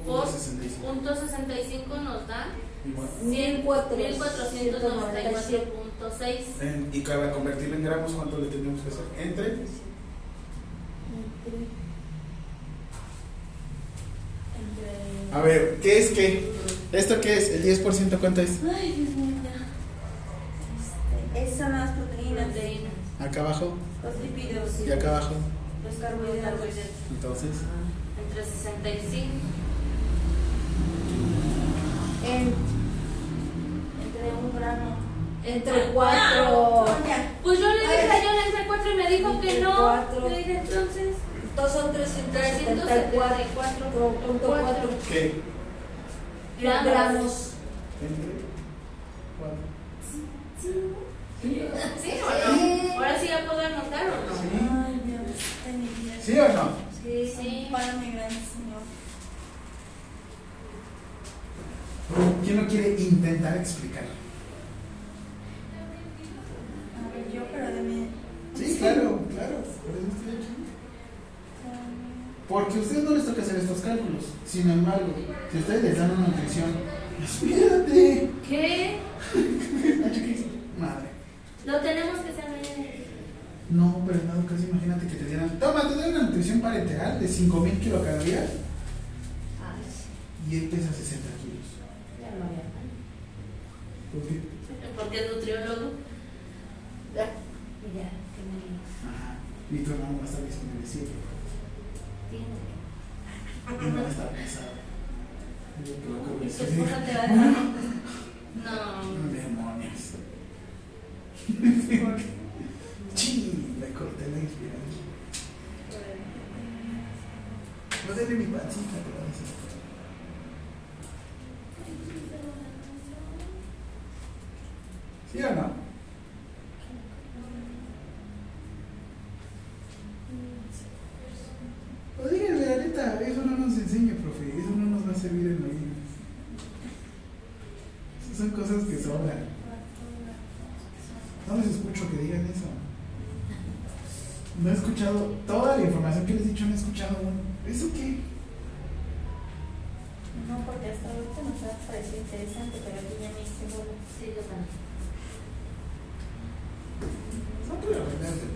por 65. punto 65 nos da Igual. 1494.6. En- Y para gramos, ¿cuánto le tenemos que hacer? Entre. Entre. A ver, ¿qué es qué? ¿Esto qué es? ¿El 10% cuánto es? Ay, Dios mío, ya. Este, esas son las proteínas. Proteínas. Acá abajo Los lípidos. y acá abajo. Los carbohidratos. Entonces, Entre 65. En- Entre un gramo. entre Ah, 4. Ya. Pues yo le dije a Yola entre 4 y me dijo que no. Cuatro. Le dije entonces. Entonces son 374. 374.4 ¿qué? gramos. cuatro. ¿Sí o no? Ahora sí ya puedo anotar o no. ¿Sí? Mi. ¿Sí o no? Sí. Sí. Párame, gran Señor. ¿Quién no quiere intentar explicar? Yo, pero de mi. Sí, claro, claro. Por eso estoy aquí. Porque a ustedes no les toca hacer estos cálculos. Sin embargo, si ustedes les dan una nutrición, espérate. ¿Qué? Madre. Lo tenemos que saber. No, pero en dado caso, imagínate que te dieran. Toma, te dan una nutrición parenteral de 5000 kilocalorías y él pesa 60 kilos. ya no había. ¿Por qué? Porque es nutriólogo. Ya, Ajá. Y tu hermano va a estar disponible siempre. tiene. No va a estar Y salir. esposa te va a dejar. No. Demonios. Me corté la inspiración. No de mi pancita, a decir. ¿Sí o no? Pues díganle, la neta, eso no nos enseña, profe, eso no nos va a servir en la vida. Esas son cosas que sobran. No les escucho que digan eso. No he escuchado, toda la información que les he dicho no he escuchado aún. ¿Eso qué? No, porque hasta ahorita nos ha parecido interesante, pero aquí ya me hice bola. Sí, yo también. No de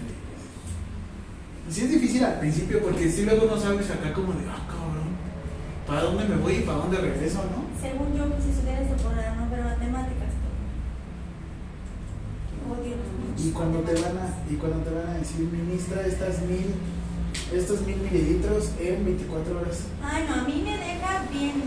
Sí es difícil al principio porque si luego no sabes acá como de, ah, cabrón, ¿para dónde me voy y para dónde regreso, no? Según yo, quise estudiar esto por no pero matemáticas. Odio los Y cuando te van a, y cuando te van a decir, ministra, estas mil, estos mil mililitros en 24 horas. Ay, no, a mí me deja bien,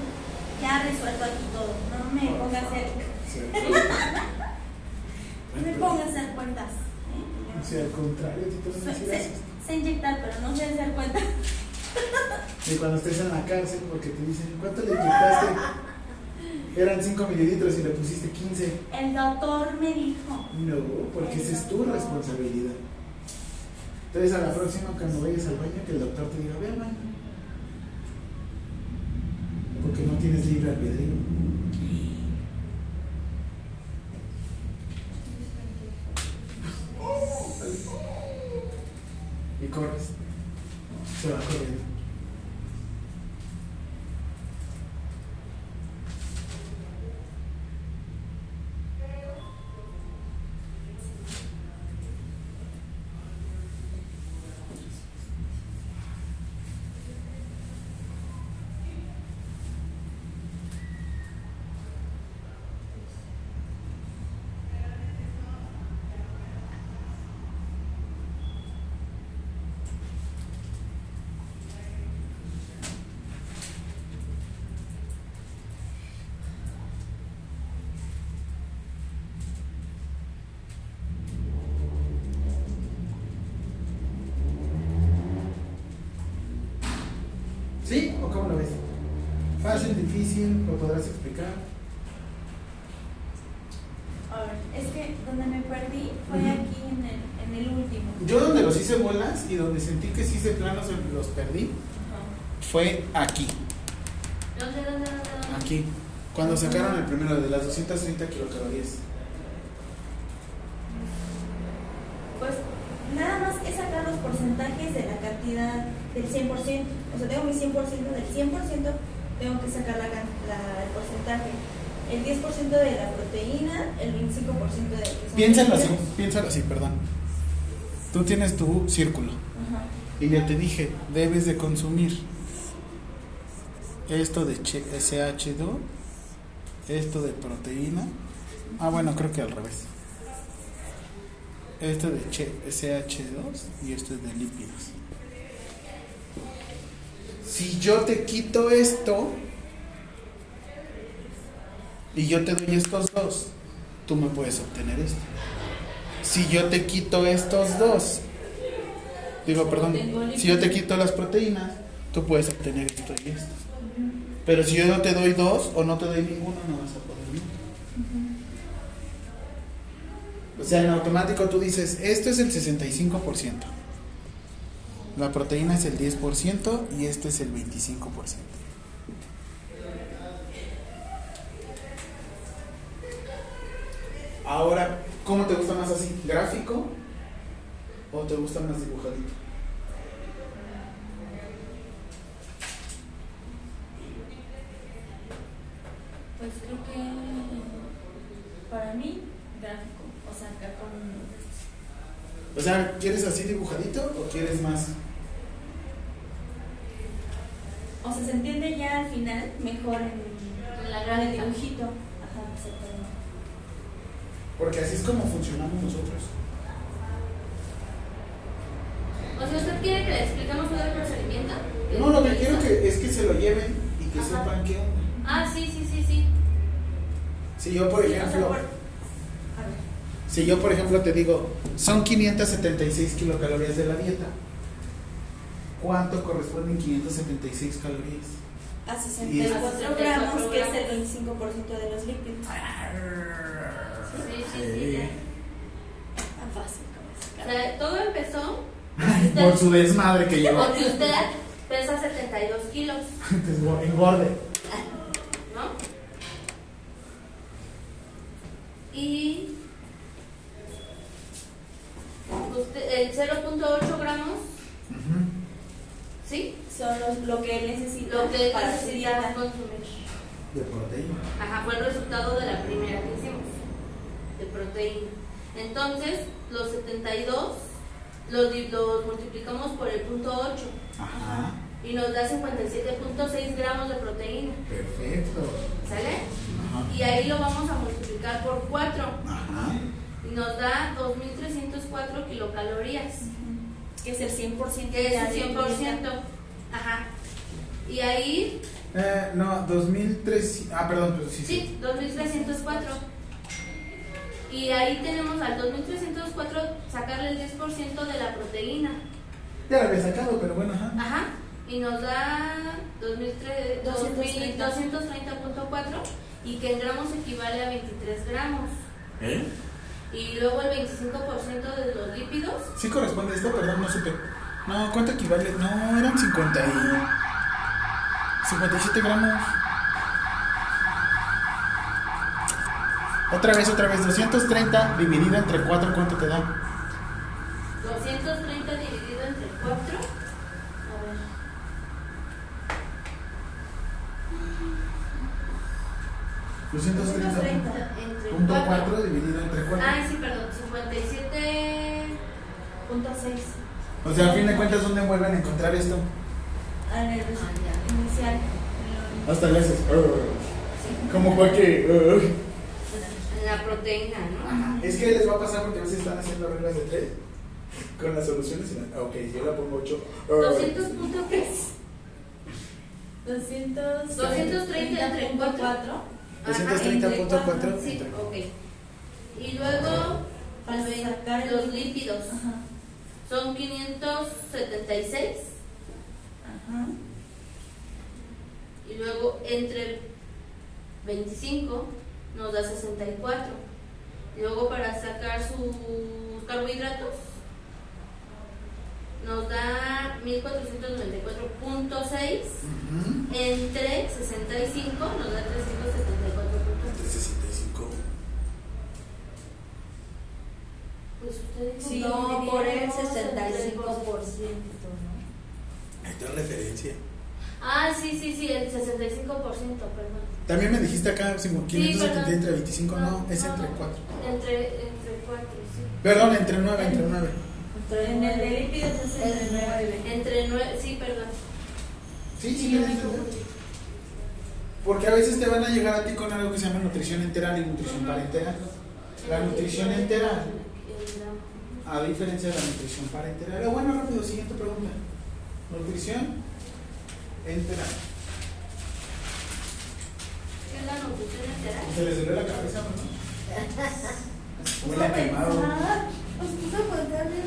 ya resuelto aquí todo. No me ponga a hacer, no me ponga a hacer cuentas. ¿eh? O sea, al contrario, ti te a decir sé inyectar, pero no sé hacer cuentas. Y cuando estés en la cárcel, porque te dicen, ¿cuánto le inyectaste? Eran 5 mililitros y le pusiste 15. El doctor me dijo. No, porque esa es tu responsabilidad. Entonces, a la próxima, cuando vayas al baño, que el doctor te diga, ve al baño. Porque no tienes libre albedrío. Y corres. Se va corriendo. ¿Sí? ¿O cómo lo ves? Fácil, difícil, lo podrás explicar. A ver, es que donde me perdí fue aquí en el, en el último. Yo donde los hice bolas y donde sentí que sí hice planos los perdí fue aquí, ¿Dónde, dónde, dónde? dónde? aquí. Cuando sacaron el primero de las 230 kilocalorías. Pues nada más que sacar los porcentajes de la cantidad del 100%. O sea, tengo mi 100% del 100%, tengo que sacar la, la- el porcentaje. El 10% de la proteína, el 25% de que Piénsalo así, piénsalo así, perdón. Tú tienes tu círculo Ajá. y ya te dije, debes de consumir esto de che- SH2, esto de proteína. Ah, bueno, creo que al revés. Esto de che- SH2 y esto es de lípidos. Si yo te quito esto y yo te doy estos dos, tú me puedes obtener esto. Si yo te quito estos dos, digo, perdón, si yo te quito las proteínas, tú puedes obtener esto y esto. Pero si yo no te doy dos o no te doy ninguno, no vas a poder nunca. O sea, en automático tú dices, esto es el 65%. La proteína es el 10% y este es el 25%. Ahora, ¿cómo te gusta más así? ¿Gráfico? ¿O te gusta más dibujadito? Pues creo que para mí, gráfico. O sea, acá con. O sea, ¿quieres así dibujadito o quieres más? O sea, se entiende ya al final mejor en, En la gráfica. dibujito. Ajá, exactamente. Porque así es como funcionamos nosotros. O sea, ¿usted quiere que le expliquemos todo el procedimiento? No, lo que quiero que, es que se lo lleven y que Ajá. sepan qué onda. Ah, sí, sí, sí, sí. Si yo, por Sí, o sea, ejemplo, por-. Si yo, por ejemplo, te digo, son 576 kilocalorías de la dieta, ¿cuánto corresponden 576 calorías? A Y- 64 64 gramos, que es el 25% de los lípidos. Sí, sí, sí. fácil O sea, todo empezó Por su desmadre que lleva. porque usted pesa 72 kilos, Engorde. ¿no? Y el 0.8 gramos. ¿sí? Son los, lo que él necesita Lo que él para su necesita dieta. consumir. De proteína. Ajá, fue el resultado de la primera que hicimos, de proteína. Entonces, los 72 los, los multiplicamos por el punto 8 Ajá. y nos da 57.6 gramos de proteína. Perfecto. ¿Sale? Ajá. Y ahí lo vamos a multiplicar por 4 Ajá. Nos da 2.304 kilocalorías, Que es el 100% que es el de 100%. Ajá. Y ahí, Eh, no, 2300. Ah, perdón, pero sí. sí, 2.304. Y ahí tenemos al 2.304 sacarle el 10% de la proteína. Ya lo había sacado, pero bueno, ajá. Ajá. Y nos da 2003 230. 230.4 y que en gramos equivale a 23 gramos. ¿Eh? Y luego el 25% de los lípidos, Sí corresponde esto, perdón, no supe. No, ¿cuánto equivale? No, eran 50 y... 57 gramos. Otra vez, otra vez, 230 dividido entre 4, ¿cuánto te da? 230 dividido entre 4. A ver. 230 Entre punto 4. 4 dividido entre 4. Ay, sí, perdón, 57. Punto 6. O sea, a fin de cuentas, ¿dónde vuelven a encontrar esto? En el Ah, inicial. Hasta le haces... "Ugh". Como cualquier... "Ugh". En la proteína, ¿no? Ajá. Es que les va a pasar porque a veces están haciendo reglas de 3 con las soluciones. Y la... Ok, si yo la pongo 8. 200 punto qué? 200, 230 entre 4. 4. Ajá, 230.4 entre cuatro, Sí, entre- ok. Y luego sacar los lípidos Ajá. son 576 Ajá. y luego entre 25 nos da 64. Y luego para sacar sus carbohidratos nos da 1494.6 Ujú. entre 65 nos da 374.6. 65. Pues usted dijo Sí, no, por el dividiéramos 65%, entre- ¿no? Ahí está la referencia. Ah, sí, sí, sí, el 65%, perdón. También me dijiste acá si 570 perdón. entre 25, no, es No, entre no. 4. Entre, entre 4, sí. Perdón, entre 9, entre 9. Entre En el de lípidos es de 9. Entre 9, sí, perdón. Sí, sí, confundí. Porque a veces te van a llegar a ti con algo que se llama nutrición enteral y nutrición parenteral. La nutrición enteral. A diferencia de la nutrición parenteral. Ah, bueno, rápido, siguiente pregunta. Nutrición enteral. ¿Qué es la nutrición enteral? Se les duele la cabeza, ¿no? Huele a quemado.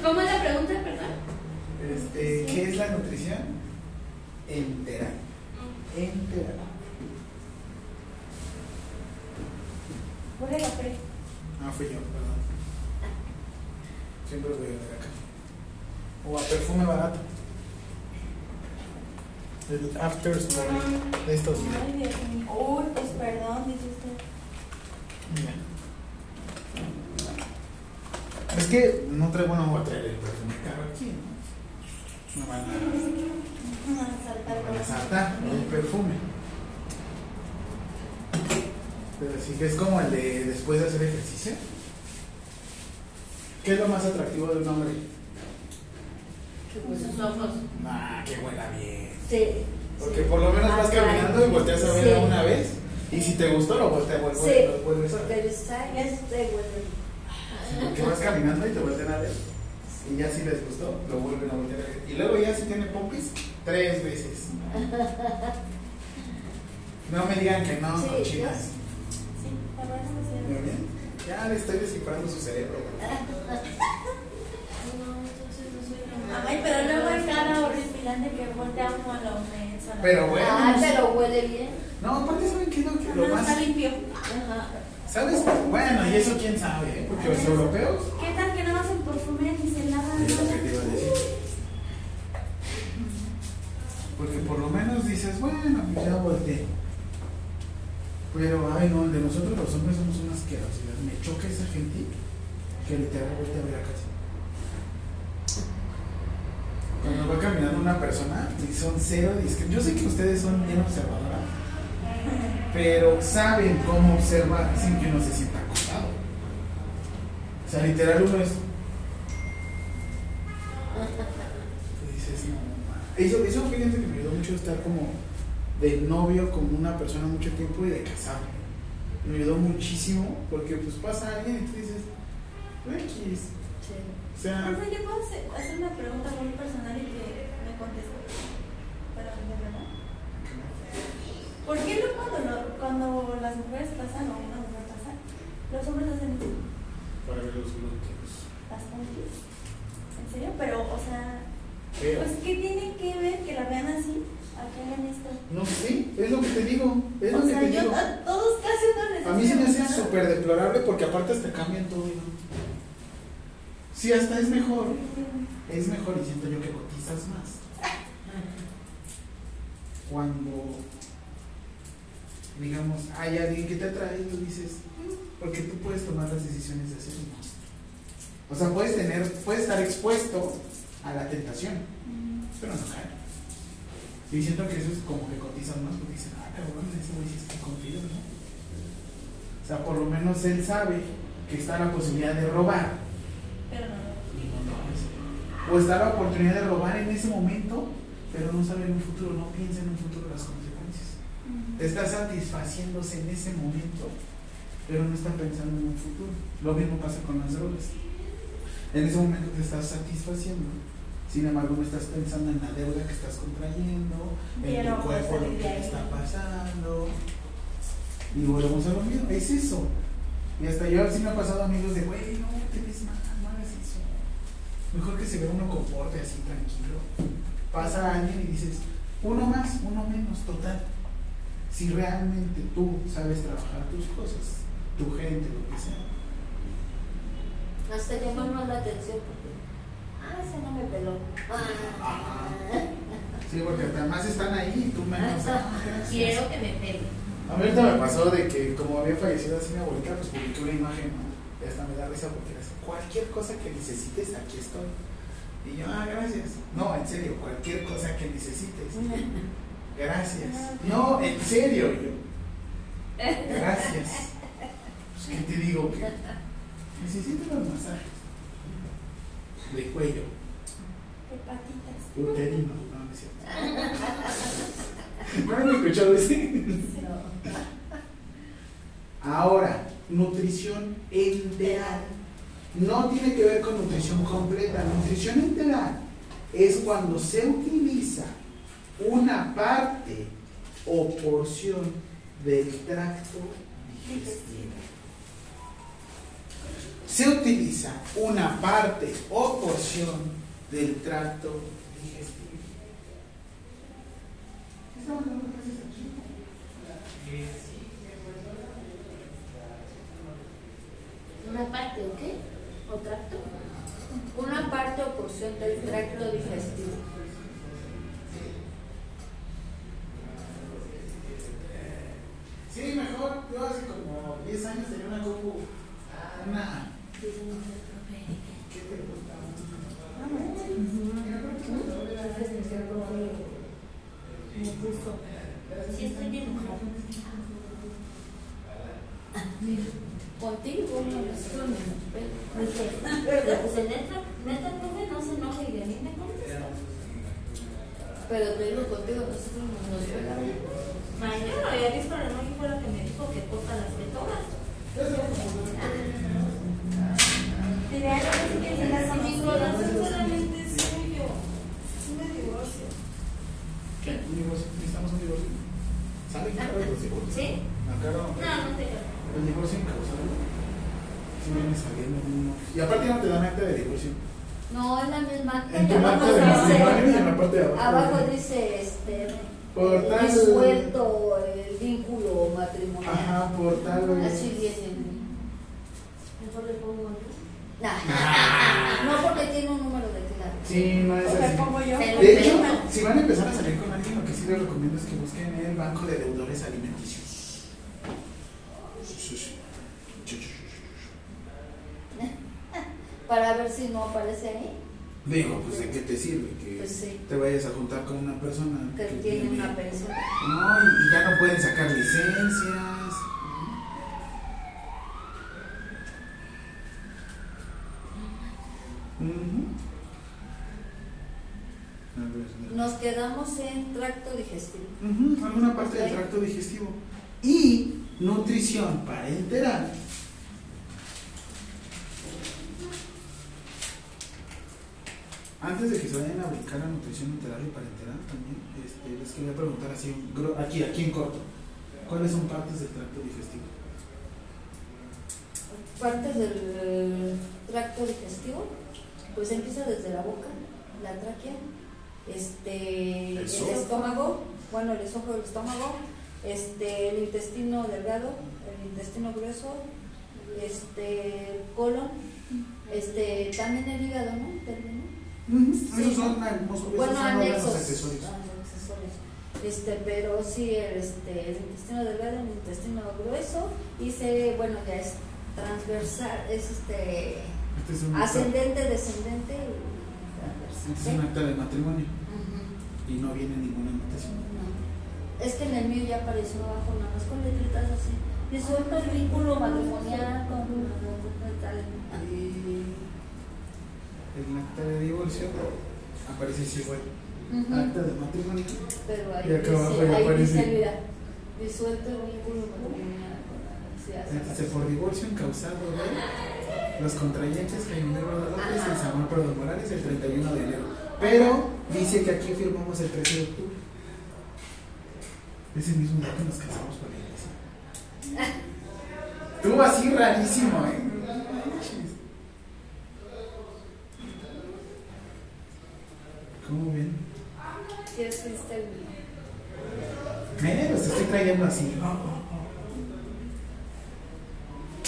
¿Cómo es la pregunta, perdón? Este, ¿Qué es la nutrición enteral? Enteral. Huele a café. Ah, fui yo, perdón. Siempre voy a ver acá. O a perfume barato. El after story de estos. Ay, Dios mío. Uy, pues perdón, dice usted. Mira. Es que no traigo, no voy a traer el perfume caro aquí, ¿no? Van a, me van a saltar el perfume. Pero sí que es como el de después de hacer ejercicio. ¿Qué es lo más atractivo de un hombre? Sus ojos. Ah, que huela bien. Sí. Porque por lo menos vas caminando y volteas a verla sí. una vez. Y si te gustó, lo volteas, vuelves, Sí. lo vuelves a ver. Pero está huele. Porque vas caminando y te vuelven a ver. Y ya si les gustó, lo vuelven a voltear a ver. Y luego ya si tiene pompis, tres veces. No me digan que no, Sí, cochinas. Sí, la verdad es que sí. Ya le estoy descifrando su cerebro. No, entonces no soy la Ay, pero luego hay cara horripilante que voltea uno a lo menso. Pero bueno. Ah, pero huele bien. No, aparte, ¿saben qué es lo, que, lo No, más. está limpio. Ajá. ¿Sabes? Bueno, y eso quién sabe, ¿eh? Porque los europeos. ¿Qué tal que no hacen perfume ni se lavan? Es lo que te iba a decir. Porque por lo menos dices, bueno, pues ya volteé. Pero, ay, no, el de nosotros los hombres somos una asquerosidad. Me choca esa gente que literal voltea a ver a casa. Cuando va caminando una persona y son cero. Yo sé que ustedes son bien observadoras, pero saben cómo observar sin que uno se sienta acosado. O sea, literal uno es. Y dices, no. Eso, eso fíjense que me ayudó mucho estar como de novio con una persona mucho tiempo y de casado. Me ayudó muchísimo porque pues pasa alguien y tú dices, X. Sí. O sea, Profe, ¿yo puedo hacer hacer una pregunta muy personal y que me conteste? Para de verdad. ¿Por qué no cuando, lo- cuando las mujeres pasan o una mujer pasa, los hombres hacen para ver los glúteos. las pompis? ¿En serio? Pero, o sea, Pero, pues, ¿qué tiene que ver que la vean así? ¿A que no sé, es lo que te digo. Es lo O que sea, te yo digo. a todos casi no A mí se me hace súper deplorable porque aparte hasta cambian todo. ¿no? Sí, hasta es mejor. Es mejor y siento yo que cotizas más. Cuando, digamos, hay alguien que te atrae y tú dices, porque tú puedes tomar las decisiones de hacerlo. O sea, puedes tener, puedes estar expuesto a la tentación, pero no cae. Y siento que eso es como que cotizan más porque dicen, ah, cabrón, ese güey sí está confiado, ¿no? O sea, por lo menos él sabe que está la posibilidad de robar. Pero no. O está la oportunidad de robar en ese momento, pero no sabe en un futuro, no piensa en un futuro las consecuencias. Está satisfaciéndose en ese momento, pero no está pensando en un futuro. Lo mismo pasa con las drogas. En ese momento te estás satisfaciendo, sin embargo no estás pensando en la deuda que estás contrayendo, en tu cuerpo, lo salir que te está pasando. Y volvemos a lo mismo, es eso. Y hasta yo sí me ha pasado amigos de, güey, no te ves mal, no hagas eso. Mejor que se vea uno comporte así tranquilo. Pasa alguien y dices, uno más, uno menos, total. Si realmente tú sabes trabajar tus cosas, tu gente, lo que sea. Hasta llamó más la atención. Ah, ese no me peló. Ah. Sí, porque además están ahí y tú menos. ah. Quiero que me pegue. A mí ahorita me pasó de que como había fallecido así mi abuelita, pues publiqué una imagen, ¿no? Y hasta me da risa porque era así, cualquier cosa que necesites, aquí estoy. Y yo, ah, gracias. No, en serio, cualquier cosa que necesites. Gracias. No, en serio, yo. Gracias. Pues, ¿qué te digo? Que necesito los masajes. De cuello, De patitas. uterino, no, no es cierto. ¿No han escuchado ese? Ahora, nutrición enteral. No tiene que ver con nutrición completa. Nutrición enteral es cuando se utiliza una parte o porción del tracto digestivo. Se utiliza una parte o porción del tracto digestivo. ¿Una parte o qué? ¿O tracto? Una parte o porción del tracto digestivo. Sí, mejor. Yo hace como 10 años tenía una compu. Una. ¿Qué te gusta? Me puso. Sí, estoy enojada. Contigo, no pues neta, neta, profe, no se enoje y de mí me contesta. Pero te digo contigo, nosotros no nos no había visto la la que me dijo que corta las metodas. Ideal solamente divorcio. ¿Qué? Ah, ¿Sí? Ah, no. No, no te El divorcio. Si viene. Y aparte no te dan acta de divorcio. No, es la misma abajo. Dice este. Por tal. El vínculo matrimonial. Ajá, por tal. Así viene. Mejor le pongo aquí. Ah. No porque tiene un número de clave. Sí, no es O sea, así. como yo. De hecho, si van a empezar a salir con alguien, lo que sí les recomiendo es que busquen el banco de deudores alimenticios. Para ver si no aparece ahí. Digo, pues de qué te sirve que Pues sí. te vayas a juntar con una persona Que tiene una pensión. No, y, ya no pueden sacar licencias. Ujú. A ver, a ver. Nos quedamos en tracto digestivo. Ujú, alguna parte del tracto digestivo. Y nutrición parenteral. Antes de que se vayan a brincar a nutrición enteral y parenteral, también este, les quería preguntar así, aquí, aquí en corto, ¿cuáles son partes del tracto digestivo? Partes del tracto digestivo, pues empieza desde la boca, la tráquea, este, El el, estómago, bueno, el esófago del estómago, este, el intestino delgado, el intestino grueso, este, el colon, este, también el hígado, ¿no? También, ¿no? Sí. Esos son, esos son Bueno, órganos anexos. accesorios. ah, accesorios. Este, pero sí, el, este, el intestino delgado, el intestino grueso, y se, bueno, ya es transversal, es este Este es ascendente, descendente y es un acta de matrimonio y no viene ninguna anotación. No. Es que en el mío ya apareció abajo, nada más con letritas así. Disuelto el vínculo matrimonial con tal. El acta de divorcio aparece así igual. Acta de matrimonio. Pero ahí Y acá abajo dice, ya ahí aparece. dice, mira, disuelto el vínculo matrimonial. Aparece. por divorcio encausado de los contrayentes Jaime Roda López y. Samuel Prado Morales el 31 de enero. Pero dice que aquí firmamos el 13 de octubre. Ese mismo día que nos casamos con la iglesia. Estuvo así rarísimo, ¿eh? ¿Cómo ven? Existe el mío. Me los estoy trayendo así.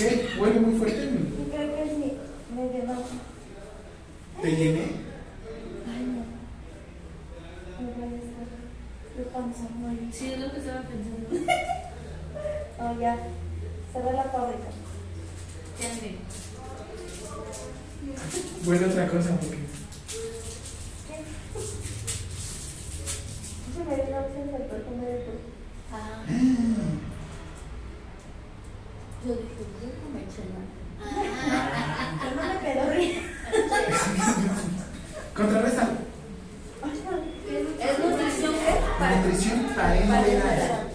¿Qué? ¿Huele muy fuerte? Creo que es mi medio bajo. ¿Te llené? Ay, no. Me voy a estar Sí, es lo que estaba pensando. Oh, ya. Cerré la fábrica. Ya me. Bueno, otra cosa, porque. Eso me dio la opción del perfume de tu. Ah, Yo dije, yo no me eché nada. Pero no me quedó bien. Contrarresta. ¿Es nutrición qué? Para- Nutrición para.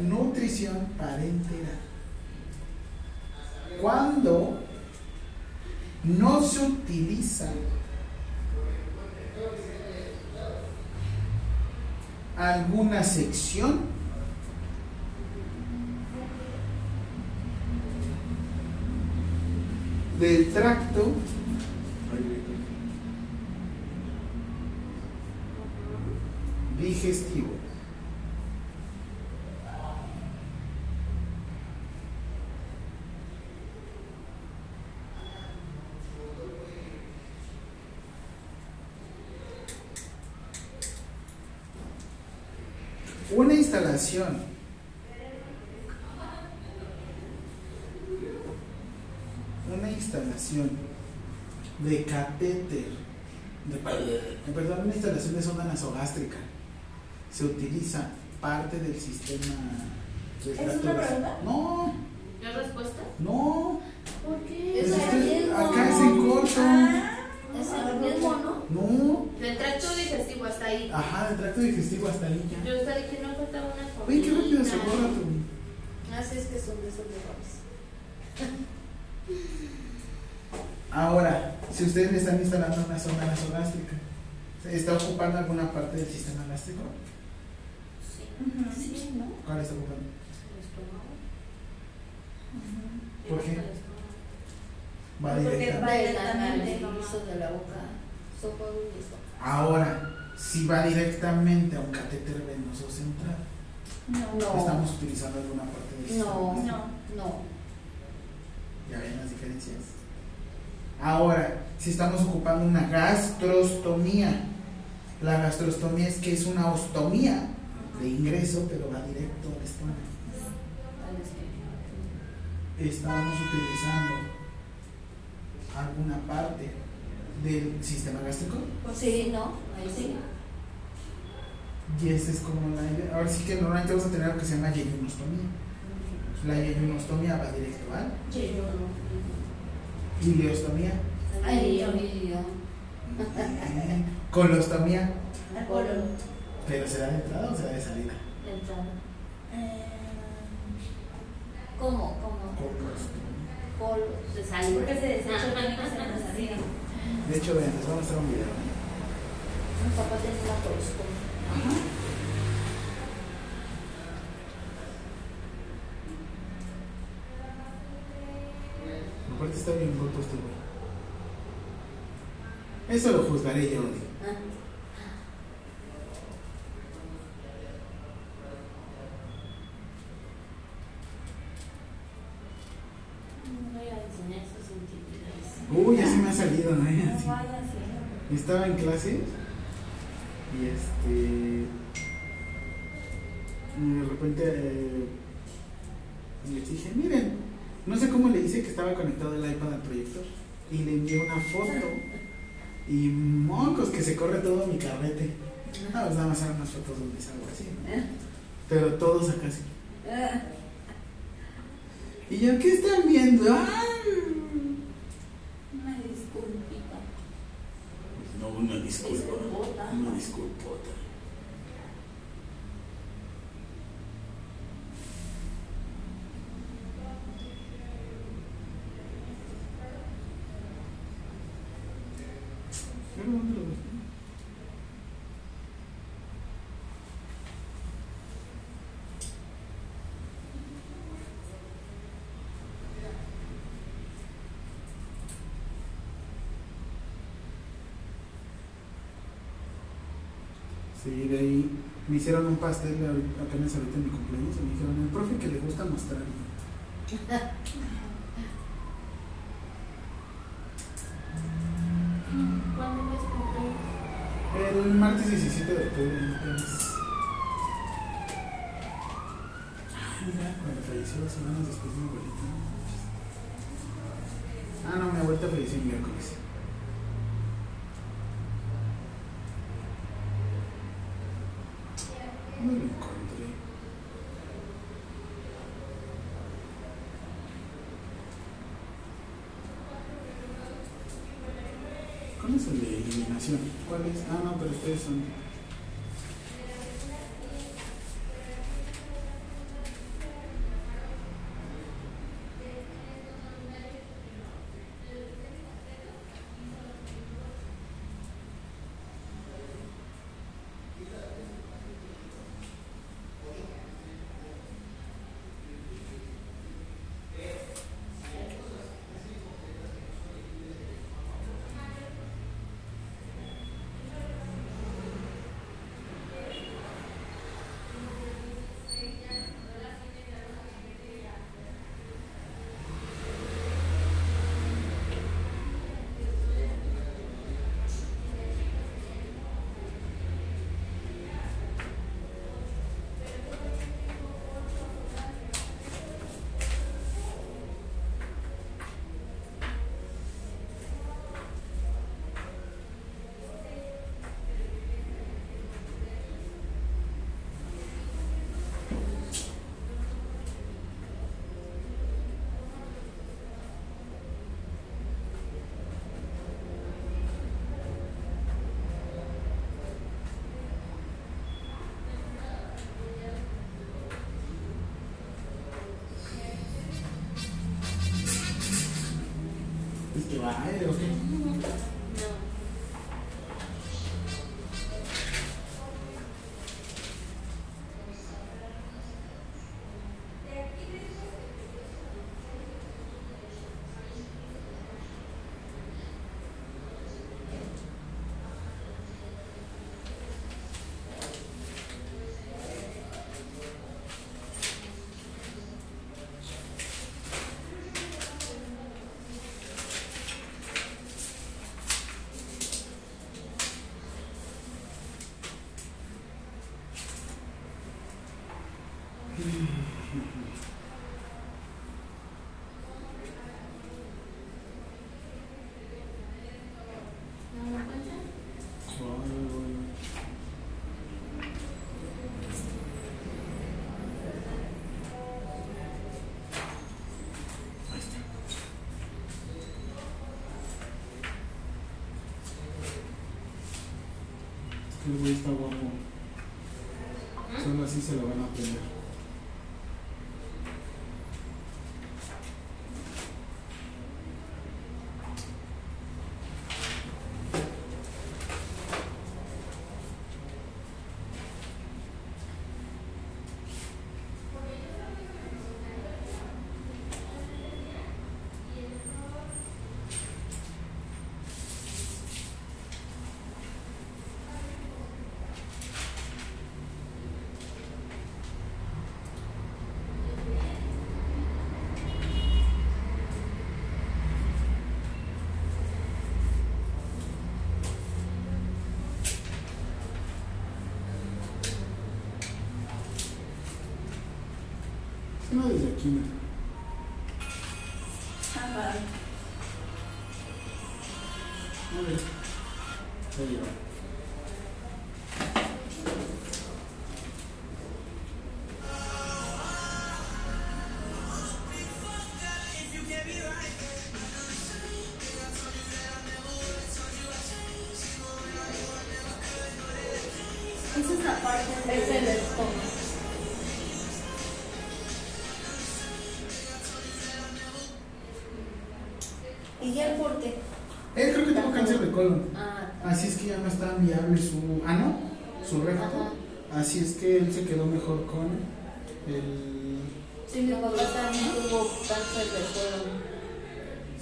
Nutrición parenteral. Cuando no se utiliza alguna sección del tracto digestivo. Una instalación una instalación de catéter, de, perdón, una instalación de sonda nasogástrica, se utiliza parte del sistema del ¿Es una pregunta? No, ¿La respuesta? no, ¿Por qué? Es mismo. acá es en corto. Ah, Es el mismo, ¿no? No, Del tracto digestivo hasta ahí. ajá, del tracto digestivo hasta ahí ya. Yo hasta dije, no faltaba una Oye, qué rápido se comida. borra tu. Así es que son de esos errores. Ahora, Si ustedes le están instalando una zona nasogástrica, ¿está ocupando alguna parte del sistema gástrico? Ujú. Sí, ¿no? ¿Cuál está ocupando? El estómago. ¿Por qué? Va directamente. va directamente. de la boca. Ahora, si va directamente a un catéter venoso central, No. estamos utilizando alguna parte del sistema No. No. No. ¿Ya ven las diferencias? Ahora, si estamos ocupando una gastrostomía, la gastrostomía es que es una ostomía de ingreso, pero va directo. Al estómago. Estamos utilizando alguna parte del sistema gástrico Pues sí, ¿no? Ahí Sí. y esa es como la idea. Ahora sí que normalmente vamos a tener lo que se llama yeyunostomía. La yeyunostomía va directo al yo. colostomía, pero será de entrada o será de salida. La entrada. Eh, ¿Cómo? ¿Cómo? Colostomía. Polo. Se sale. porque se desecha también se nos arriba. De hecho, vean, les voy a mostrar un video. ¿eh? Mi papá tenía una colostomía. Aparte está bien roto este güey. Eso lo juzgaré yo. Ah. No voy a enseñar sus intimidades. Uy, ya se me ha salido, ¿no? No Así. Estaba en clase y este. de repente eh, les dije, miren, no sé cómo le hice que estaba conectado el iPad al proyector y le envié una foto y mocos que se corre todo mi carrete. Ah, pues nada más eran unas fotos donde salgo así, ¿no? Pero todos acá así. ¿Y yo qué están viendo? ¡Ah! Una disculpita. No, una disculpa. Disculpota. Una disculpota. Pero ¿dónde lo ves? Sí, de ahí me hicieron un pastel apenas ahorita en mi cumpleaños y me dijeron, el profe que le gusta mostrar. ¿Cuándo es cumpleaños? El martes 17 de octubre apenas. Mira, cuando falleció dos semanas después de mi abuelita. Ah, no, mi abuelita falleció el miércoles. No lo encontré. ¿Cuál es el de eliminación? ¿Cuál es? Ah, no, pero ustedes son. madre, Este está guapo. Solo así se lo van a aprender. No desde aquí,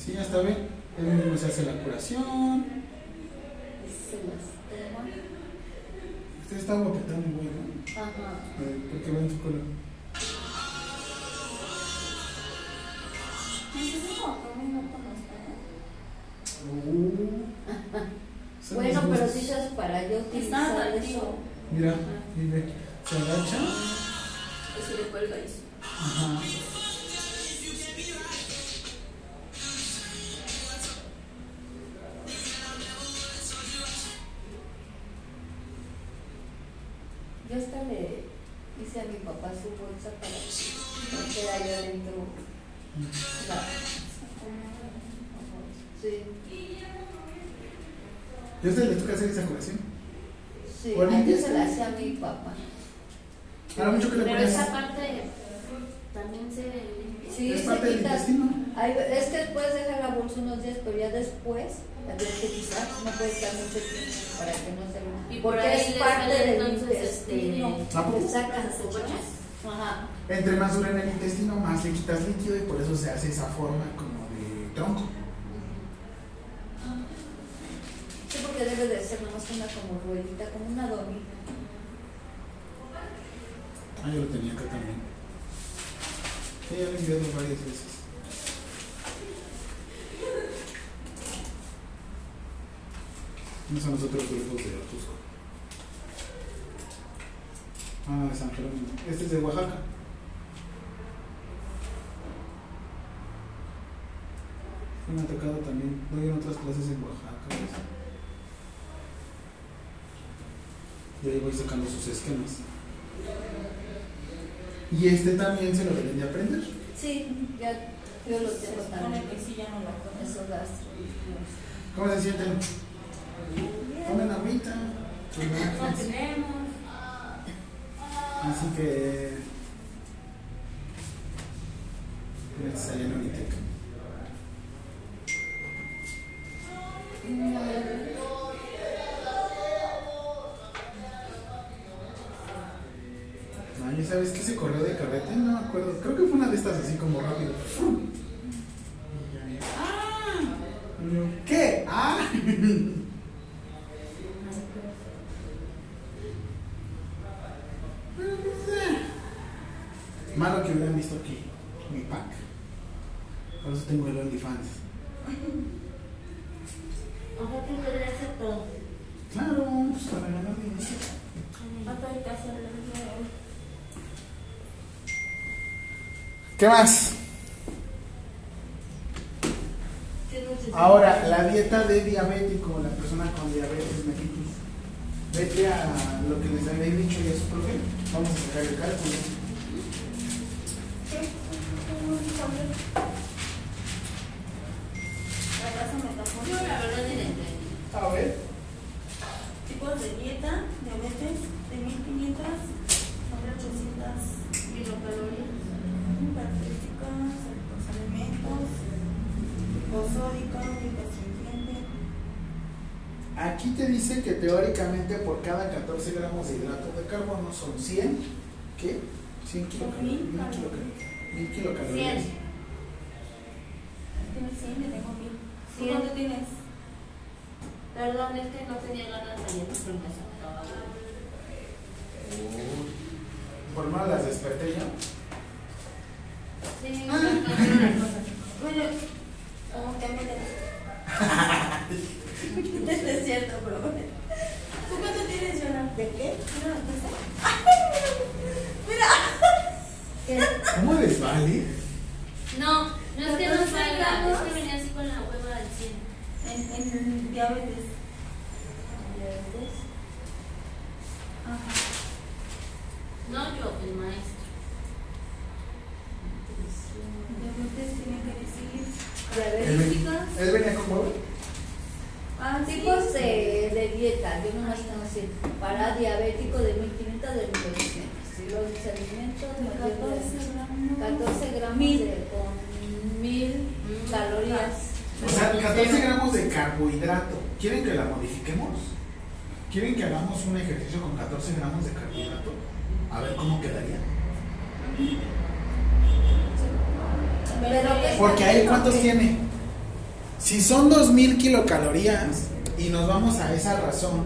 Sí, ya está bien. Él mismo se hace la curación. Es el estómago. Usted está guapetón y güey, ¿no? Ajá. Eh, Porque va en su colon. Uh. Bueno, pero gustos. sí es para yo utilizar eso. Mira, mire, se agacha. Ese le cuelga eso. Ajá. Hasta le hice a mi papá su bolsa para que no quede ahí adentro. la- Sí, ¿Y a usted le toca hacer esa curación? sí, ¿Cuál yo se la hacía a mi papá. Ahora mucho que le pero esa parte también se limpia. Sí, Es se parte del quita. intestino. Hay- es que puedes dejar la bolsa unos días, pero ya después que quitar. No puedes estar mucho tiempo para que no se Y por Porque ahí es parte del entonces, intestino. este, ¿A poco? Le sacan su Ajá. Entre más dura en el intestino, más le quitas líquido y por eso se hace esa forma como de tronco. Sí, porque debe de ser nomás una como ruedita, como una donita. Ah, yo lo tenía acá también. Sí, ya lo he enviado varias veces. No son los otros grupos de Otusco. Ah, de San Jerónimo. Este es de Oaxaca. Me ha tocado también. Doy en otras clases en Oaxaca. ¿ves? Y ahí voy sacando sus esquemas. Y este también se lo deben de aprender. Sí, ya yo lo tengo también. que sí, ya no lo Con conozco. esos. ¿Cómo se sienten? Tomen agüita. Así que. En Unitec. No, ya sabes que ese correo de carrete, no me acuerdo. Creo que fue una de estas así como rápido. ¡Ah! ¿Qué? ¡Ah! Malo que hubieran visto aquí mi pack. Por eso tengo el OnlyFans. Ojalá que podría hacer todo. Claro, pues para ganar dinero. ¿Qué más? Ahora, la dieta de diabético, la persona con diabetes mellitus. Vete a lo que les había dicho y eso, profe. Vamos a sacar el cálculo. La casa me tapó. Yo la verdad ni la entendí. A ver. Tipos de dieta, diabetes de 1500 sobre 800 kilocalorías. Características, los alimentos. Aquí te dice que teóricamente por cada 14 gramos de hidrato de carbono son 100, ¿qué? 100 kilocalorías. Mil 1000 kilocalorías. 1000 kilocalorías. Cien. Tienes 100, yo tengo 1000. ¿Tú Cien. cuánto tienes? Perdón, es que no tenía ganas de pero sacaba. Uy. Por las desperté yo. Sí, cosas. Bueno, oh, ya me No es cierto, pero bueno. ¿Tú cuánto tienes, Jonah? ¿De qué? No, no sé. ¿Cómo les vale? No, no es que no Catorce salga, gramos. es que venía así con la hueva al 100. En, en diabetes. Ajá. No yo, el maestro. Diabetes tiene que decir. ¿Él, Diabéticos. ven- él venía con huevo? Ah, sí. Tipos de, de dieta, yo no tengo así. Para diabético de 1500 de 1200. Y los alimentos, mayor de 14 gramos. 14 gramos Mil. de con 1000 calorías. O sea, 14 gramos de carbohidrato. ¿Quieren que la modifiquemos? ¿Quieren que hagamos un ejercicio con 14 gramos de carbohidrato? A ver cómo quedaría. Porque ahí, ¿cuántos tiene? Si son 2000 kilocalorías y nos vamos a esa razón,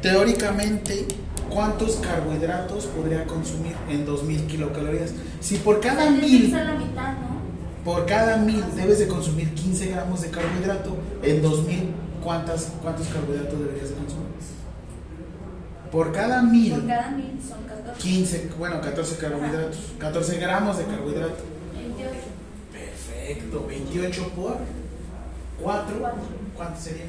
teóricamente, ¿cuántos carbohidratos podría consumir en 2000 kilocalorías? Si por cada Tiene que 1000 ser la mitad, ¿no? Por cada mil debes de consumir 15 gramos de carbohidrato. En 2000, ¿cuántas, ¿cuántos carbohidratos deberías de consumir? Por cada mil, Por cada mil son 14. 15, bueno, 14 carbohidratos. 14 gramos de carbohidrato. 28. Perfecto. 28 por 4. ¿Cuánto sería?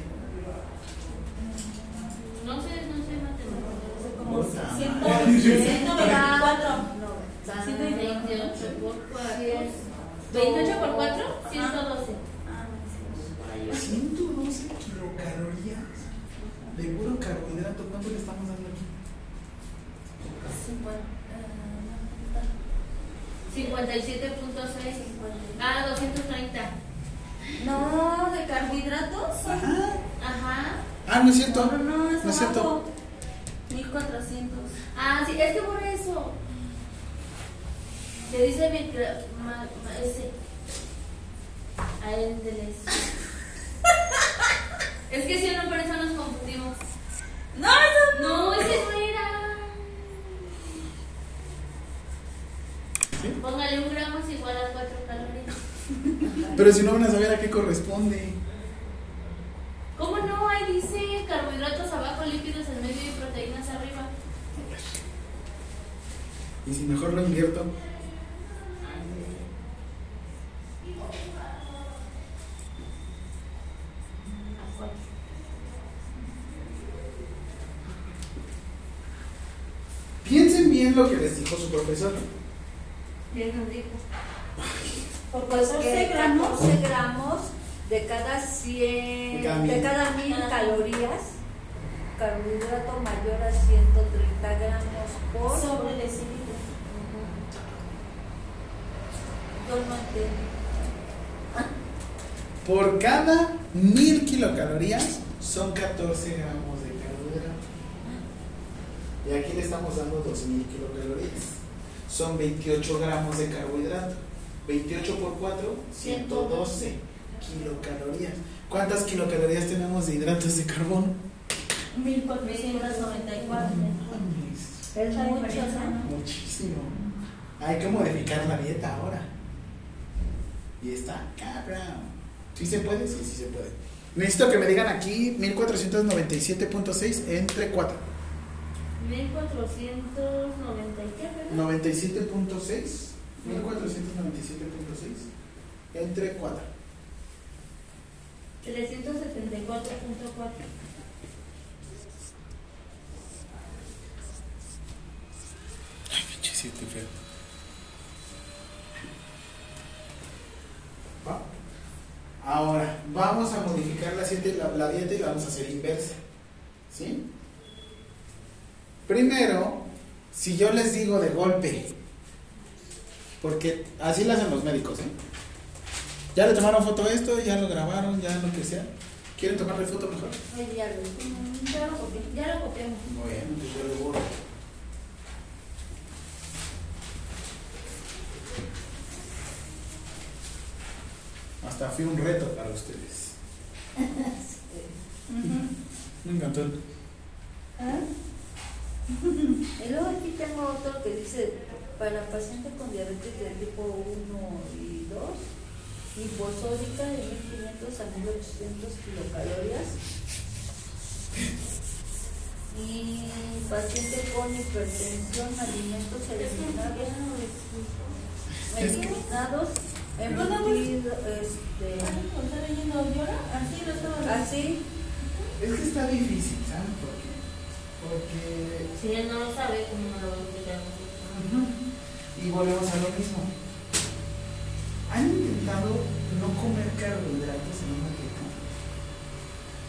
No sé, no sé matemáticas. Como Puta 100, madre. 124. No, 28 por 4. Cien. 28 por 4, 112. Ah, no, 112 kilocalorías de puro carbohidrato. ¿Cuánto le estamos dando aquí? sí. 50, ah, 57.6. Ah, 230. No, de carbohidratos. Ajá. Ajá. Ah, no es cierto. No, no, no, es No es cierto. abajo. 1400. Ah, sí, es que por eso. Le dice mi. Ma, ma- ese. A él de. Es que si no, por eso nos confundimos. No, eso No, ese no era. Póngale un gramo es igual a 4 calorías. Pero si no van a saber a qué corresponde. ¿Cómo no? Ahí dice carbohidratos abajo, lípidos en medio y proteínas arriba. Y si mejor lo invierto. Cuatro. Piensen bien lo que les dijo su profesor. ¿Quién nos dijo? por Pues 14 que gramos. 14 gramos de cada 100, De cada mil. de cada 1000 Ajá. calorías, carbohidrato mayor a 130 gramos por. Sobre decilitro. Yo no entiendo. Por cada mil kilocalorías son 14 gramos de carbohidrato. Y aquí le estamos dando 2000 kilocalorías. Son 28 gramos de carbohidrato. 28 por 4, 112 kilocalorías. ¿Cuántas kilocalorías tenemos de hidratos de carbono? 1494. Mames, Es. ¿no? Muchísimo. Hay que modificar la dieta ahora. Y está cabrón. ¿Sí se puede? Sí, sí se puede. Necesito que me digan aquí 1497.6 entre 4. 1490 y qué, ¿verdad? 97.6. 1497.6 entre 4. 374.4. Ay, pinche siete feo. Va. Ahora, vamos a modificar la, siete- la, la dieta y la vamos a hacer inversa. ¿Sí? Primero, si yo les digo de golpe, porque así lo hacen los médicos, ¿eh? Ya le tomaron foto a esto, ya lo grabaron, ya lo que sea. ¿Quieren tomarle foto mejor? Ay, ya lo- Ya lo copié, ya lo copiamos. Bueno, pues yo le borro. Hasta fui un reto para ustedes. Ujú. Me encantó. ¿Ah? Y luego aquí tengo otro que dice, para paciente con diabetes de tipo 1 y 2, hiposódica de 1500 a 1800 kilocalorías. Y paciente con hipertensión, alimentos eliminados, eliminados, embutido, este, Ah. Así así, Es que está difícil, ¿saben por qué? Porque. Si él no lo sabe, ¿cómo no lo va a explicar? Ujú. Y volvemos a lo mismo. ¿Han intentado no comer carbohidratos en una dieta?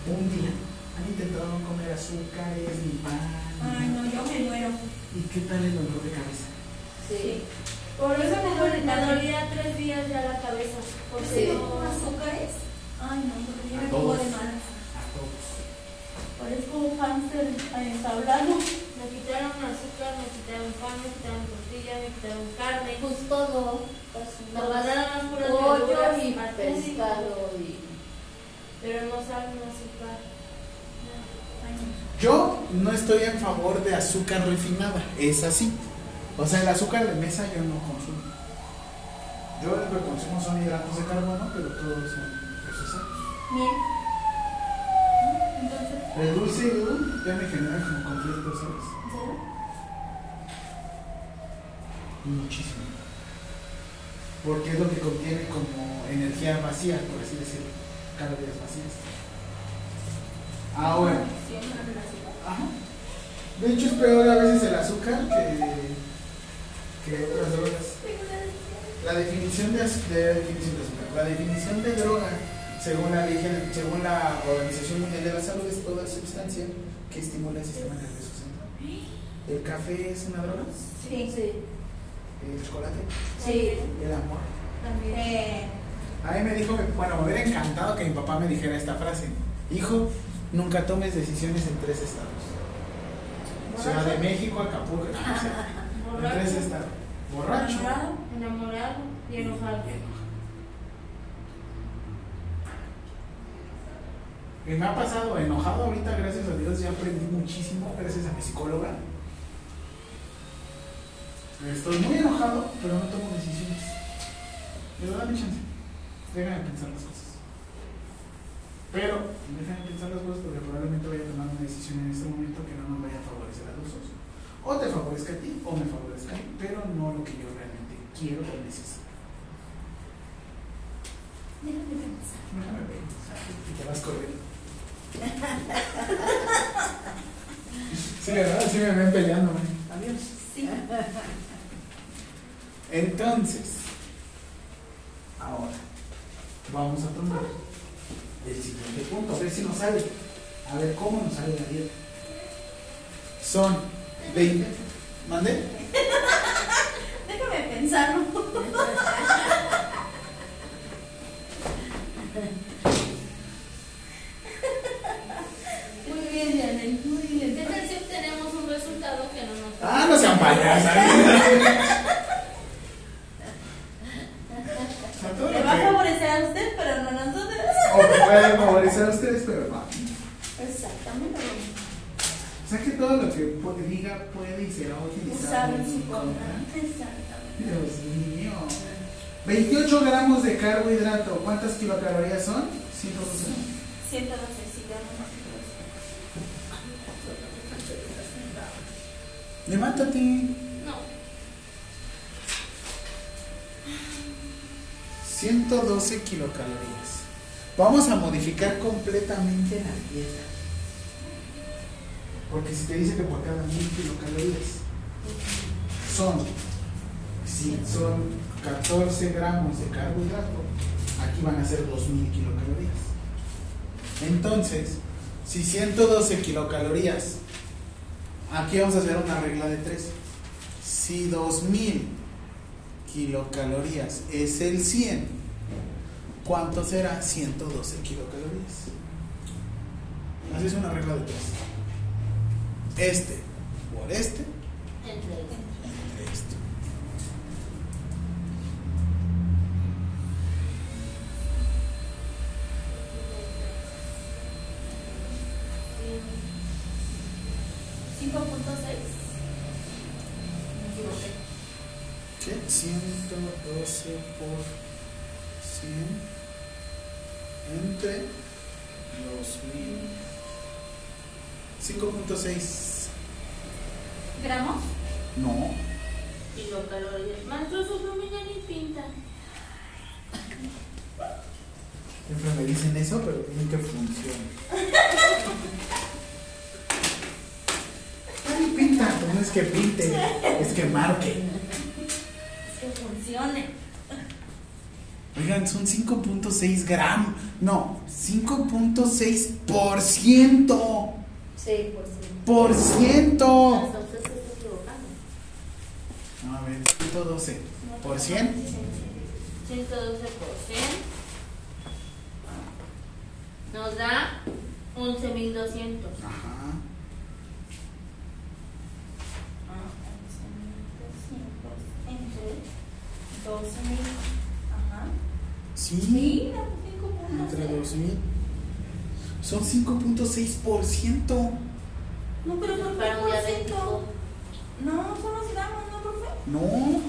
Un día. ¿Han intentado no comer azúcares ni pan? Ay, no, yo me muero. ¿Y qué tal el dolor de cabeza? sí. Por eso me duele Me dolía tres días ya la cabeza. Porque Sí. no ¿Con azúcares? Ay, no, porque yo me pongo de malas. A todos. Parezco un hámster ensablado. me quitaron azúcar, me quitaron pan, me quitaron tortilla, me quitaron carne. Pues todo, guardaron las puras pollo verduras, y pescado y... Pero no saben azúcar. No. Yo no estoy en favor de azúcar refinada, es así. O sea, el azúcar de mesa yo no consumo. Yo lo que consumo son hidratos de carbono, pero todos son procesados. Miel. El dulce uh, ya me genera como conflicto, ¿sabes? Muchísimo. Porque es lo que contiene como energía vacía, por así decirlo. Calorías vacías. Ahora, Siempre en el azúcar. ajá. De hecho es peor a veces el azúcar que, que otras drogas. La definición de, de- definición de azúcar. La definición de droga, según la, según la Organización Mundial de la Salud, es toda sustancia que estimula el sistema nervioso central. ¿El café es una droga? Sí. Sí, ¿El chocolate? sí. ¿El amor? También. Eh, A mí me dijo, bueno, me hubiera encantado que mi papá me dijera esta frase. Hijo, nunca tomes decisiones en tres estados. Ciudad de México, Acapulco, no sé. En tres estados. Borracho. enamorado. enamorado y enojado. Me ha pasado enojado ahorita, gracias a Dios, ya aprendí muchísimo, gracias a mi psicóloga. Estoy muy enojado, pero no tomo decisiones. Pero dame chance. Déjame pensar las cosas. Pero déjame pensar las cosas porque probablemente vaya a tomar una decisión en este momento que no nos vaya a favorecer a los dos. O te favorezca a ti o me favorezca a mí, pero no lo que yo realmente quiero o necesito. Déjame pensar. Déjame pensar y te vas corriendo. Sí, ¿verdad? Sí me ven peleando. Adiós. Sí. Entonces, ahora vamos a tomar el siguiente punto, a ver si nos sale. A ver cómo nos sale la dieta. Son 20. ¿Mande? Déjame pensarlo. Muy bien, Yanel, muy bien. ¿Qué tal si obtenemos un resultado que no nos Ah, no sean payasas. Le va a favorecer a usted, pero no a nosotros. O me puede favorecer a ustedes, pero no. Exactamente. O sea que todo lo que diga puede y será utilizado en su contra. Exactamente. Dios mío. 28 gramos de carbohidrato. ¿Cuántas kilocalorías son? 112. 112, sí, gramos. Levántate. No. 112 kilocalorías. Vamos a modificar completamente la dieta. Porque si te dice que por cada 1000 kilocalorías son, si son 14 gramos de carbohidrato, aquí van a ser 2000 kilocalorías. Entonces, si 112 kilocalorías Aquí vamos a hacer una regla de tres. Si 2000 kilocalorías es el 100, ¿cuánto será 112 kilocalorías? Así es una regla de tres. Este por este Entre 112 por 100 entre 2000. 5.6. ¿Gramos? No. kilocalorías. Maestro, su pluma ya ni pinta. Siempre me dicen eso, pero tienen que funciona. Ay, pinta. No es que pinte, es que marque. Que funcione. Oigan, son 5.6 gramos. No, 5.6 por ciento. Sí, por sí. Por ciento. Hasta usted se está equivocando. A ver, 112 por 100. 112 por 100 nos da 11.200. Ajá. Entre 12.000. Sí, Mira, entre 5.6. 2000. Son 5.6 por ciento. No, pero ¿por qué Para un por diabético. ciento? No, son los gramos, ¿no, profe? No.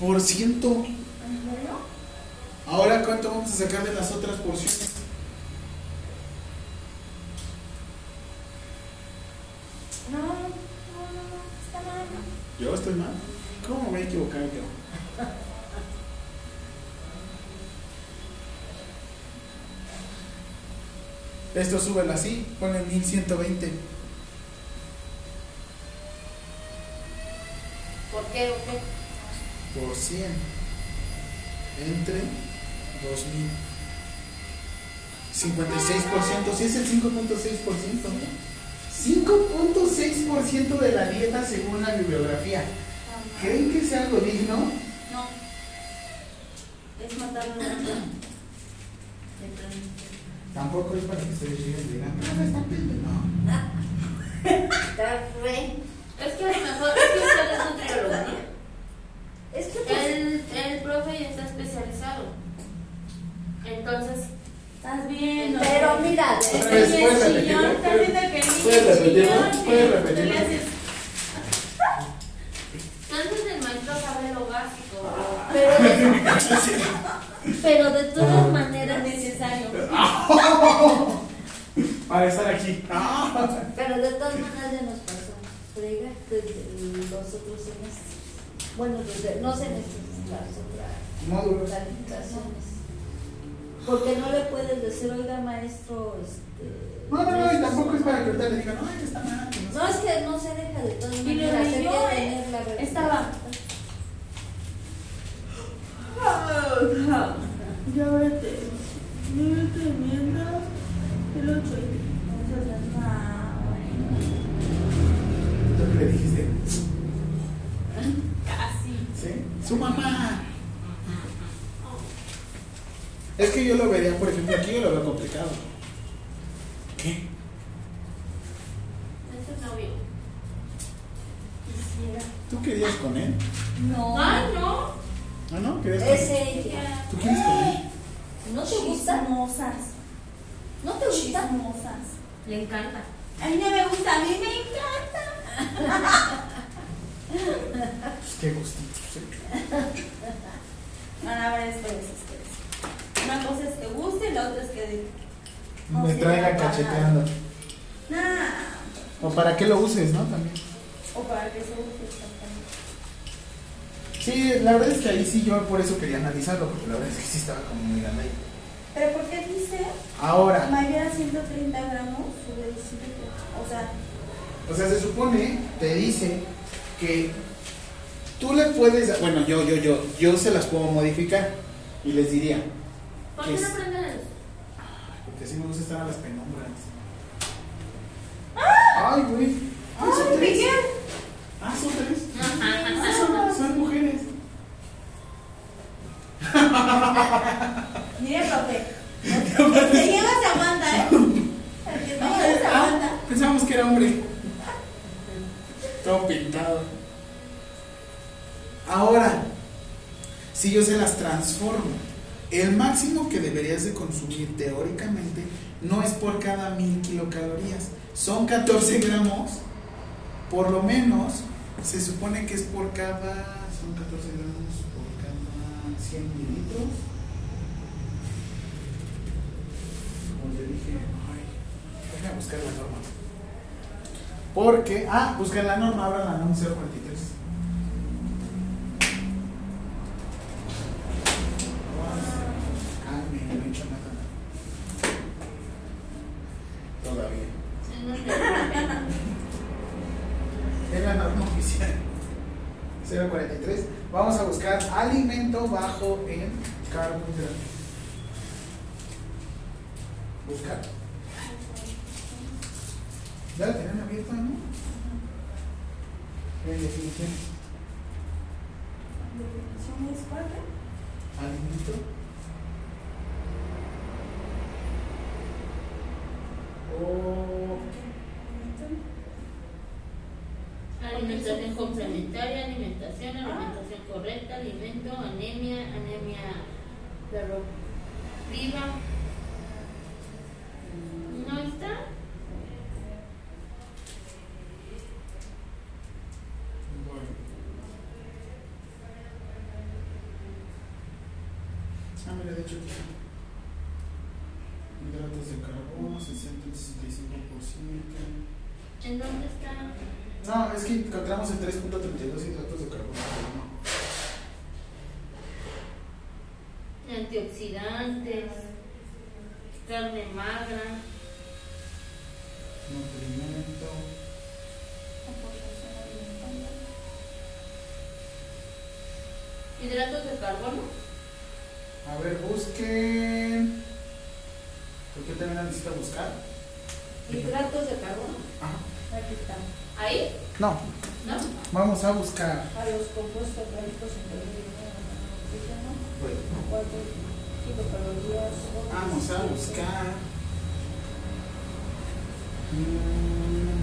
Por ciento. Ahora, ¿cuánto vamos a sacar de las otras porciones? No, no, no, no, está mal. Yo estoy mal. ¿Cómo me voy a equivocar yo? Esto súbelo así, ponle 1120. ¿Por qué o qué? por 100 entre 2000. 56%, si es el 5.6%. 5.6% de la dieta según la bibliografía. ¿Creen que sea algo digno? No. Es matar planta. Tampoco es para que ustedes lleguen y digan, no, está bien". No. Está re. Es que a lo mejor es que usted es nutriólogo, ¿no? Es que pues, El, el profe ya está especializado. Entonces, Estás bien. Pero mira, vez, ¿puedes repetirlo? Estás viendo que el niño ¿Puedes es repetirlo? chillón, ¿Puedes que tú repetirlo? le haces- entonces el maestro sabe lo básico. pero de, pero de todas maneras, necesario. Para estar aquí. Ah. pero de todas maneras ya nos pasó. Frega desde los otros semestres. Bueno, desde, no semestres, las otras calificaciones. Porque no le puedes decir, oiga maestro, este. No, no, no, y tampoco es para que ahorita le digan, ay, está mal. no sé". No, es que no se deja de todas Y hay leyó, que ¿eh? tener la verdad. Estaba. Y ahora te. Mira, te mientas. El 8 ¿Tú qué le dijiste? Casi. ¿Sí? Su mamá. Es que yo lo vería, por ejemplo, aquí yo lo veo complicado. ¿Qué? Es novio. Quisiera. ¿Tú querías con él? No. Ay, no. ¿Ah, no? ¿Querías con él? Es ella. ¿Tú quieres con él? ¿No te gusta? Chismosas. ¿No te gusta? Chismosas. Le encanta. A mí no me gusta, a mí me encanta. Pues qué gustito. sí. Bueno, a ver, espérese. Una cosa es que guste y la otra es que. No Me traiga cacheteando. Nah. O para que lo uses, ¿no? También. O para que se use. Sí, la verdad es que ahí sí yo por eso quería analizarlo, porque la verdad es que sí estaba como muy grande ahí. Pero ¿por qué dice Ahora, mayor a 130 gramos sube 17? O sea, o sea, se supone, te dice que tú le puedes, bueno, yo, yo, yo, yo se las puedo modificar y les diría, ¿Por ¿Qué qué no es? porque sí me gusta estar a las penumbras. Ay, güey. Ah, son ¡Ay, tres. Miguel! Ah, son tres. Ah, son, son mujeres. Mire, profe. El que te lleva se aguanta, ¿eh? El que lleva Ah, pensábamos que era hombre. Todo pintado. Ahora, si yo se las transformo, el máximo que deberías de consumir teóricamente no es por cada mil kilocalorías, son 14 gramos, por lo menos se supone que es por cada, son 14 gramos por cada 100 mililitros. Como te dije, ay, déjame buscar la norma. Porque, ah, busca la norma, ahora la norma 043. Calme, no he hecho nada. Todavía. Es la norma oficial. 043. Vamos a buscar alimento bajo en carbohidratos. Buscar. Ya la tienen abierta, ¿no? En definición. ¿Definición es cuál? Alimento. O Alimentación complementaria, alimentación, alimentación correcta, alimento, anemia, anemia ferropriva. ¿No está? Bueno. Ah, mira, de hecho, aquí está. hidratos de carbono, 60 65%. ¿En dónde está? No, es que encontramos en 3.32 hidratos de carbono. Antioxidantes, carne magra, Nutrimento. Hidratos de carbono. A ver, busquen. Porque también la necesito buscar. Hidratos de carbono. Ajá. Aquí están. ¿Ahí? No, ¿No? vamos a buscar. A los compuestos orgánicos intermedios oxígeno, Bueno, 4 kilocalorías. vamos a buscar. Mm.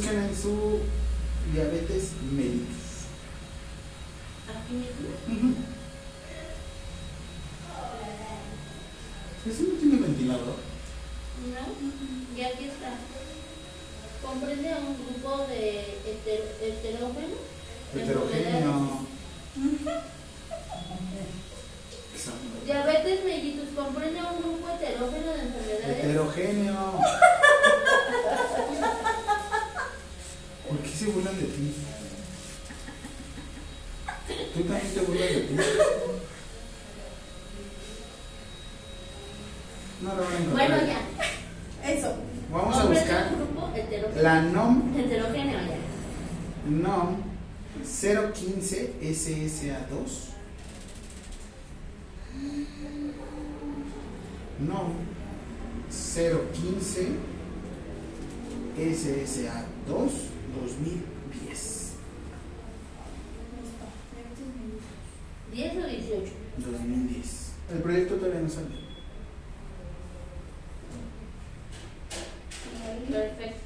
Busquen en su diabetes mellitus. Aquí mismo. Ujú. ¿Ese no tiene ventilador? No, y aquí está. Comprende a un grupo de heter- heterógeno. de Heterogéneo. enfermedades. Diabetes mellitus comprende a un grupo heterógeno de enfermedades. Heterogéneo. ¿Por qué se burlan de ti? ¿Tú también te burlas de ti? No lo van a encontrar. Bueno, ya. Eso. Vamos a Comprende buscar un grupo heterogéneo. la NOM, Heterogéneo, ya. NOM 015 SSA2. NOM 015 SSA2 2010. 10 o 18. 2010. El proyecto todavía no sale. Perfecto.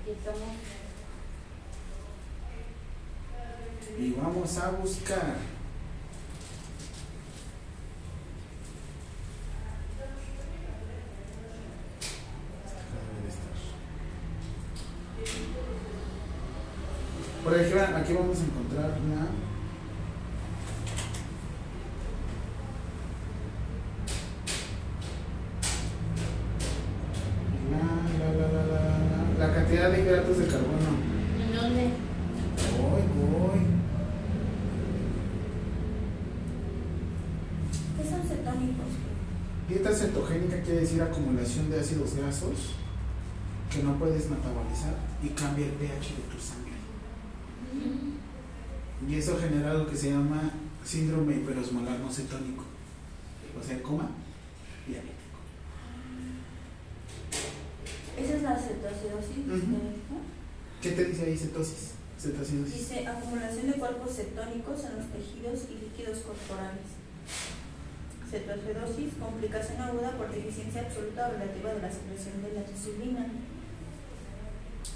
Aquí estamos. Y vamos a buscar. Debe de estar. Por ejemplo, aquí vamos a encontrar la. La, la, la, la, la, la, la cantidad de hidratos de carbono. ¿En dónde? Voy, voy. ¿Qué son cetónicos? Dieta cetogénica quiere decir acumulación de ácidos grasos que no puedes metabolizar y cambia el pH. Y eso genera algo que se llama síndrome hiperosmolar no cetónico. O sea, coma diabético. Esa es la cetoacidosis. Ujú. ¿no? ¿Qué te dice ahí cetosis? Cetoacidosis. Dice acumulación de cuerpos cetónicos en los tejidos y líquidos corporales. Cetoacidosis, complicación aguda por deficiencia absoluta o relativa de la secreción de la insulina.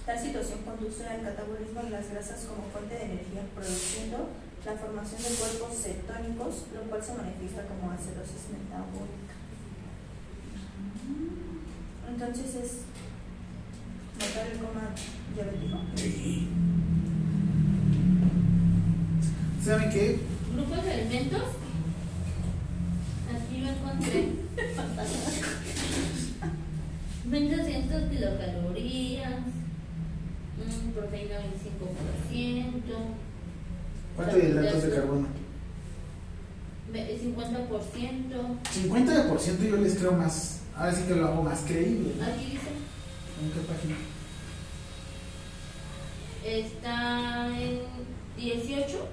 Tal situación conduce al catabolismo de las grasas como fuente de energía, produciendo la formación de cuerpos cetónicos, lo cual se manifiesta como acidosis metabólica. Entonces es notar el coma diabético. Sí. ¿Saben qué? ¿Grupos de alimentos? Aquí lo encontré. 1200 kilocalorías, mm, proteína 25%, ¿Cuánto de hidratos de carbono? ve- 50%. 50% yo les creo más. Ahora sí que lo hago más creíble. ¿no? Aquí dice, ¿En qué página? está en 18.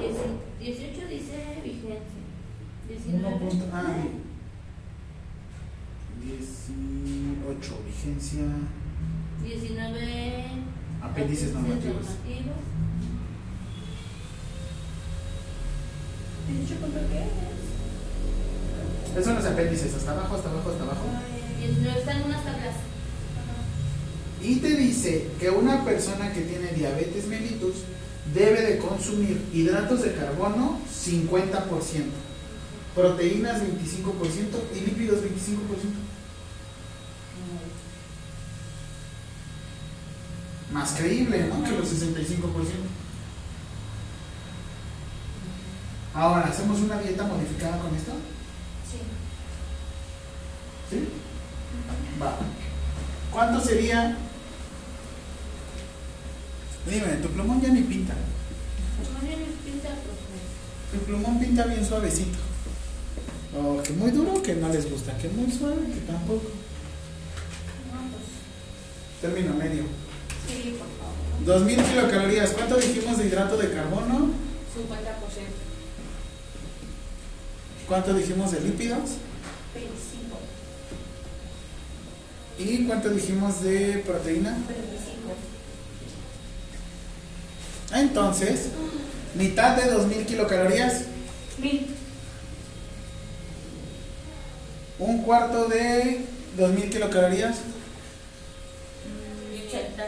10 18 dice vigencia. 19. Uno punto- ah, bien. 18, vigencia. 19 Apéndices normativos. ¿18 punto qué es? Esos son los apéndices, hasta abajo, hasta abajo, hasta abajo. 19 están unas tablas. Y te dice que una persona que tiene diabetes mellitus debe de consumir hidratos de carbono 50%, proteínas 25% y lípidos 25%. Más creíble, ¿no? Que los 65%. Ahora, ¿hacemos una dieta modificada con esto? Sí. ¿Sí? Va. ¿Cuánto sería? Dime, tu plumón ya ni pinta. Tu plumón pinta bien suavecito. O que muy duro, que no les gusta. Que muy suave, que tampoco. No, pues, Término medio. Sí, por favor. 2000 kilocalorías. ¿Cuánto dijimos de hidrato de carbono? 50%. ¿Cuánto dijimos de lípidos? 25. ¿Y cuánto dijimos de proteína? 25. Entonces, mitad de 2000 kilocalorías, Mil. un cuarto de 2000 kilocalorías, Mm, 80.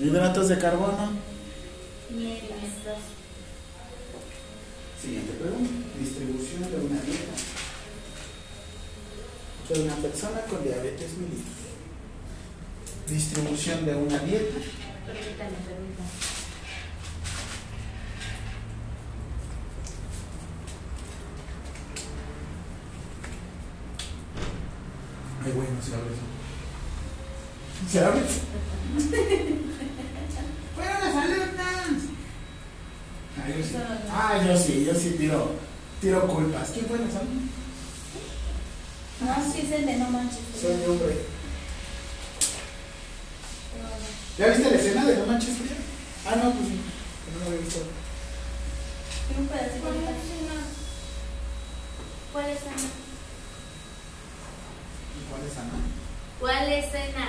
Hidratos de carbono. 500. Siguiente pregunta. Distribución de una dieta de una persona con diabetes mellitus. Distribución de una dieta Permítame, permítame. Ay, bueno, se abre eso. ¿Se abre? ¡Fueron las alumnas! Ah, yo sí. Ah, yo sí, yo sí tiro, tiro culpas. ¿Quién fue las alumnas? No, sí es el de no manches. Soy hombre. ¿Ya viste la escena de No Manches Frida? Ah, no, pues sí. No lo había visto. ¿Cuál es una? ¿Cuál es Ana? ¿Y ¿Cuál es Ana? ¿Cuál es Ana?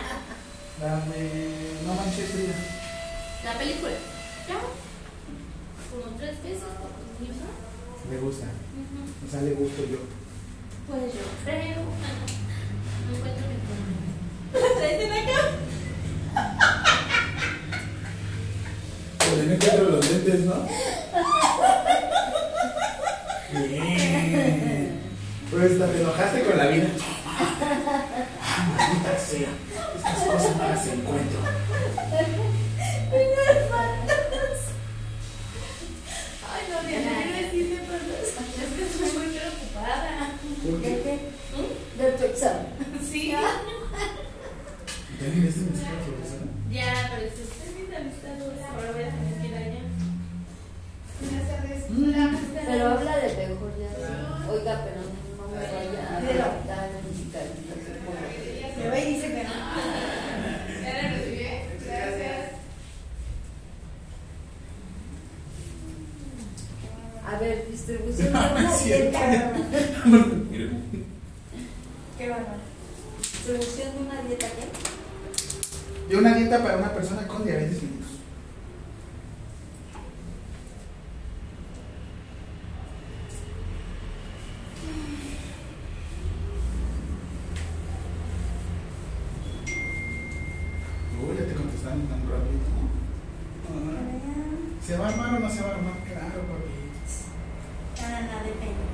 Dame No Manches Frida. La película. ¿Ya? Como tres veces por. Le gusta. Ujú. O sea, le gusto yo. Pues yo creo. No encuentro mi problema. ¿Traes en acá? Pues no encuentro los lentes, ¿no? Bien. Pues te enojaste con la vida. Ah, maldita sea. Estas cosas no las encuentro. Ay, no, Diana, decirle, pero es que estoy muy preocupada. examen. Sí. ¿Ya miraste mi escuela, profesora? Ya, pero si usted viene a visitar ahora voy a tener que allá. Buenas. Pero habla de mejor ya. Oiga, pero no me vaya a por que- Me va y dice que no. Ya la recibí. Gracias. A ver, distribución de No, una dieta. Qué bárbaro. Distribución de una dieta, ¿qué? De una dieta para una persona con diabetes mellitus. Uy, ya te contestaron tan rápido. Ah, ¿Se va a armar o no se va a armar? Claro, papi. Ah, no, depende.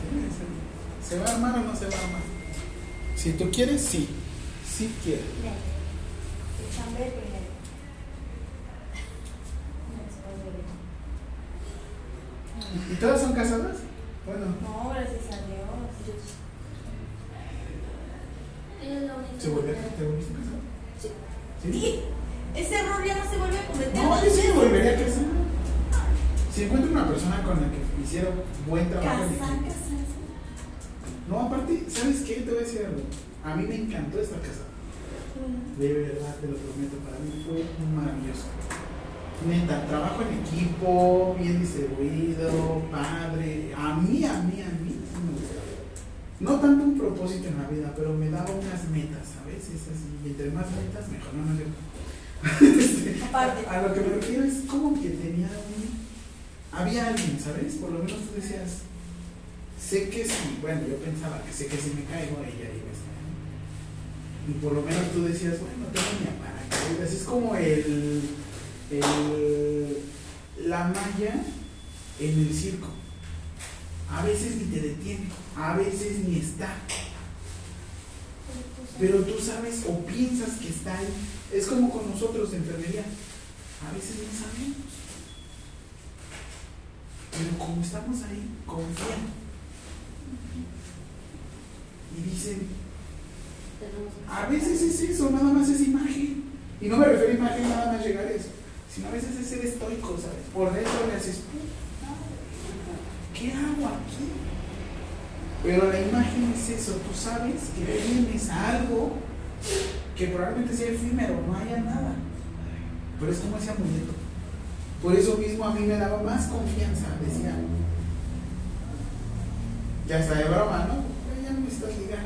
Sí, sí. ¿Se va a armar o no se va a armar? Si tú quieres, sí. Sí quiero. ¿Y todas son casadas? Bueno, No, gracias a Dios. La. ¿se volvió, ¿te volviste a casar? Sí. ¿Sí? Ese error ya no se vuelve a cometer. No, yo sí me volvería a casar. Si encuentro una persona con la que hiciera buen trabajo en Casar, equipo. casarse. No, aparte, ¿sabes qué? Te voy a decir algo. A mí me encantó esta casa. De verdad, te lo prometo, para mí fue maravilloso. Neta, trabajo en equipo, bien distribuido, padre. A mí, a mí, a mí sí me gustaba. No tanto un propósito en la vida, pero me daba unas metas, ¿sabes? Es así, y entre más metas, mejor, no, no. Este, Aparte. a lo que me refiero es como que tenía un... Había alguien, ¿sabes? Por lo menos tú decías, sé que si, bueno, yo pensaba que sé que si me caigo, ella iba a estar. Y por lo menos tú decías, bueno, tengo mi paracaídas. Es como el, el, la malla en el circo. A veces ni te detiene, a veces ni está. Pero tú sabes o piensas que está ahí. Es como con nosotros enfermería. A veces no sabemos. Pero como estamos ahí, confían. Y dicen, a veces es eso, nada más es imagen. Y no me refiero a imagen nada más llegar a eso, sino a veces es ser estoico, ¿sabes? Por dentro le haces, "Puta, ¿qué hago aquí? Pero la imagen es eso, tú sabes que tienes algo que probablemente sea efímero, no haya nada. Pero es como ese amuleto. Por eso mismo a mí me daba más confianza, decía, ya está de broma, ¿no? Pero ya no necesitas ligar,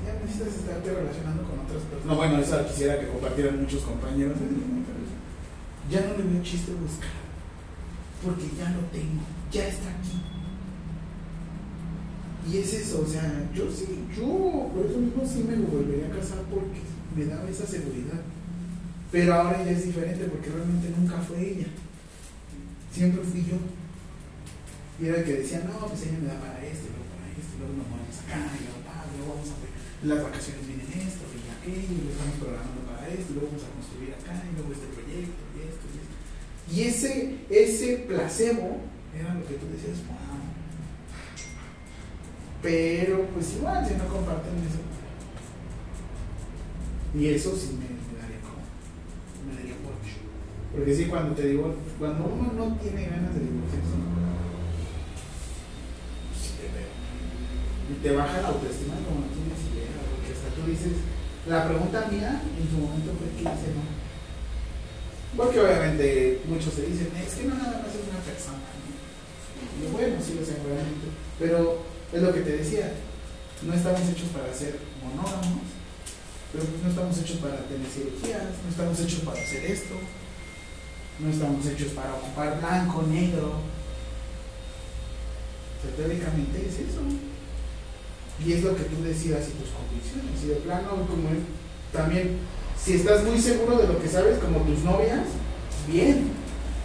ya no necesitas estarte relacionando con otras personas. No, bueno, eso quisiera que compartieran muchos compañeros, ya no le veo chiste buscar, porque ya lo tengo, ya está aquí. Y es eso, o sea, yo sí, yo por eso mismo sí me volvería a casar porque me daba esa seguridad. Pero ahora ya es diferente porque realmente nunca fue ella. Siempre fui yo. Y era el que decía, no, pues ella me da para esto, luego para esto, luego nos movemos acá, y luego, luego vamos a ver, las vacaciones vienen esto, y aquello, y lo estamos programando para esto, luego vamos a construir acá, y luego este proyecto, y esto, y esto. Y ese, ese placebo era lo que tú decías, wow. Pero pues igual, si no comparten eso. Y eso sí me, me daría como, me daría mucho. Porque sí, cuando te digo, cuando uno no tiene ganas de divorciarse, veo. Y te baja la autoestima como no tienes idea, porque hasta tú dices, la pregunta mía en su momento fue que dice no. Porque obviamente muchos se dicen, es que no nada más es una persona. ¿no? Y bueno, sí lo sé, obviamente. Pero es lo que te decía, no estamos hechos para ser monógamos, pero pues no estamos hechos para tener cirugías, no estamos hechos para hacer esto, no estamos hechos para ocupar blanco, negro. O sea, teóricamente es eso. Y es lo que tú decidas y tus convicciones. Y de plano, como es, también, si estás muy seguro de lo que sabes, como tus novias, bien.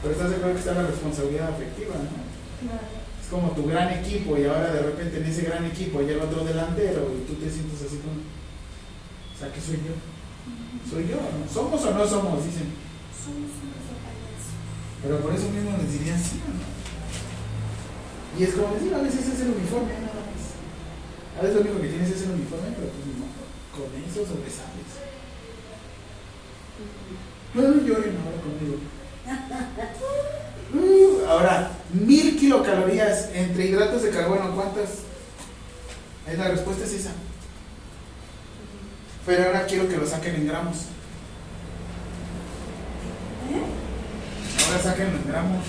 Pero estás de acuerdo que está la responsabilidad afectiva, ¿no? Claro. Es como tu gran equipo y ahora de repente en ese gran equipo el otro delantero y tú te sientes así como, o sea, ¿qué soy yo? Soy yo. ¿Somos o no somos? Dicen. Somos. Pero por eso mismo les diría sí o no. Y es como decir, a veces es el uniforme nada más. A veces lo único que tienes es el uniforme, pero pues no, con eso sobresales. No lloren ahora conmigo. Ahora, mil kilocalorías entre hidratos de carbono, ¿cuántas? Eh, La respuesta es esa. Pero ahora quiero que lo saquen en gramos. Ahora sáquenlo en gramos.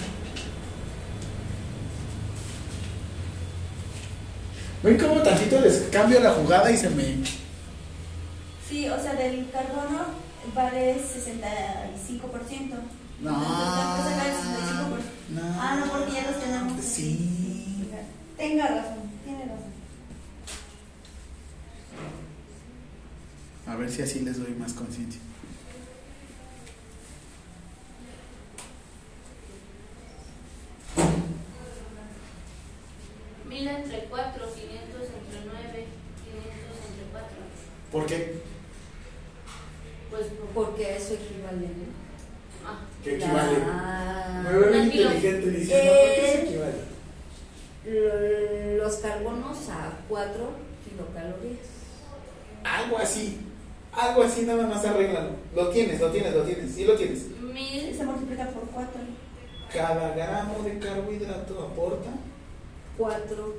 ¿Ven cómo tantito les cambio la jugada y se me... Sí, o sea, del carbono vale 65%. No. Entonces, tengo que sacar el 65%. No. Ah, no, porque ya los tenemos. Sí. Tenga razón, tiene razón. A ver si así les doy más conciencia. Mil entre 4, 500 entre 9, 500 entre 4. ¿Por qué? Pues, Porque a eso equivale. ¿no? ah, ¿Qué equivale? La- Me veo inteligente diciendo, ¿por qué se Eh. equivale? lo- Los carbonos a 4 kilocalorías. Algo así. Algo así nada más arréglalo. Lo tienes, lo tienes, lo tienes. Sí lo tienes. mil, Se multiplica por 4. Cada gramo de carbohidrato aporta. 4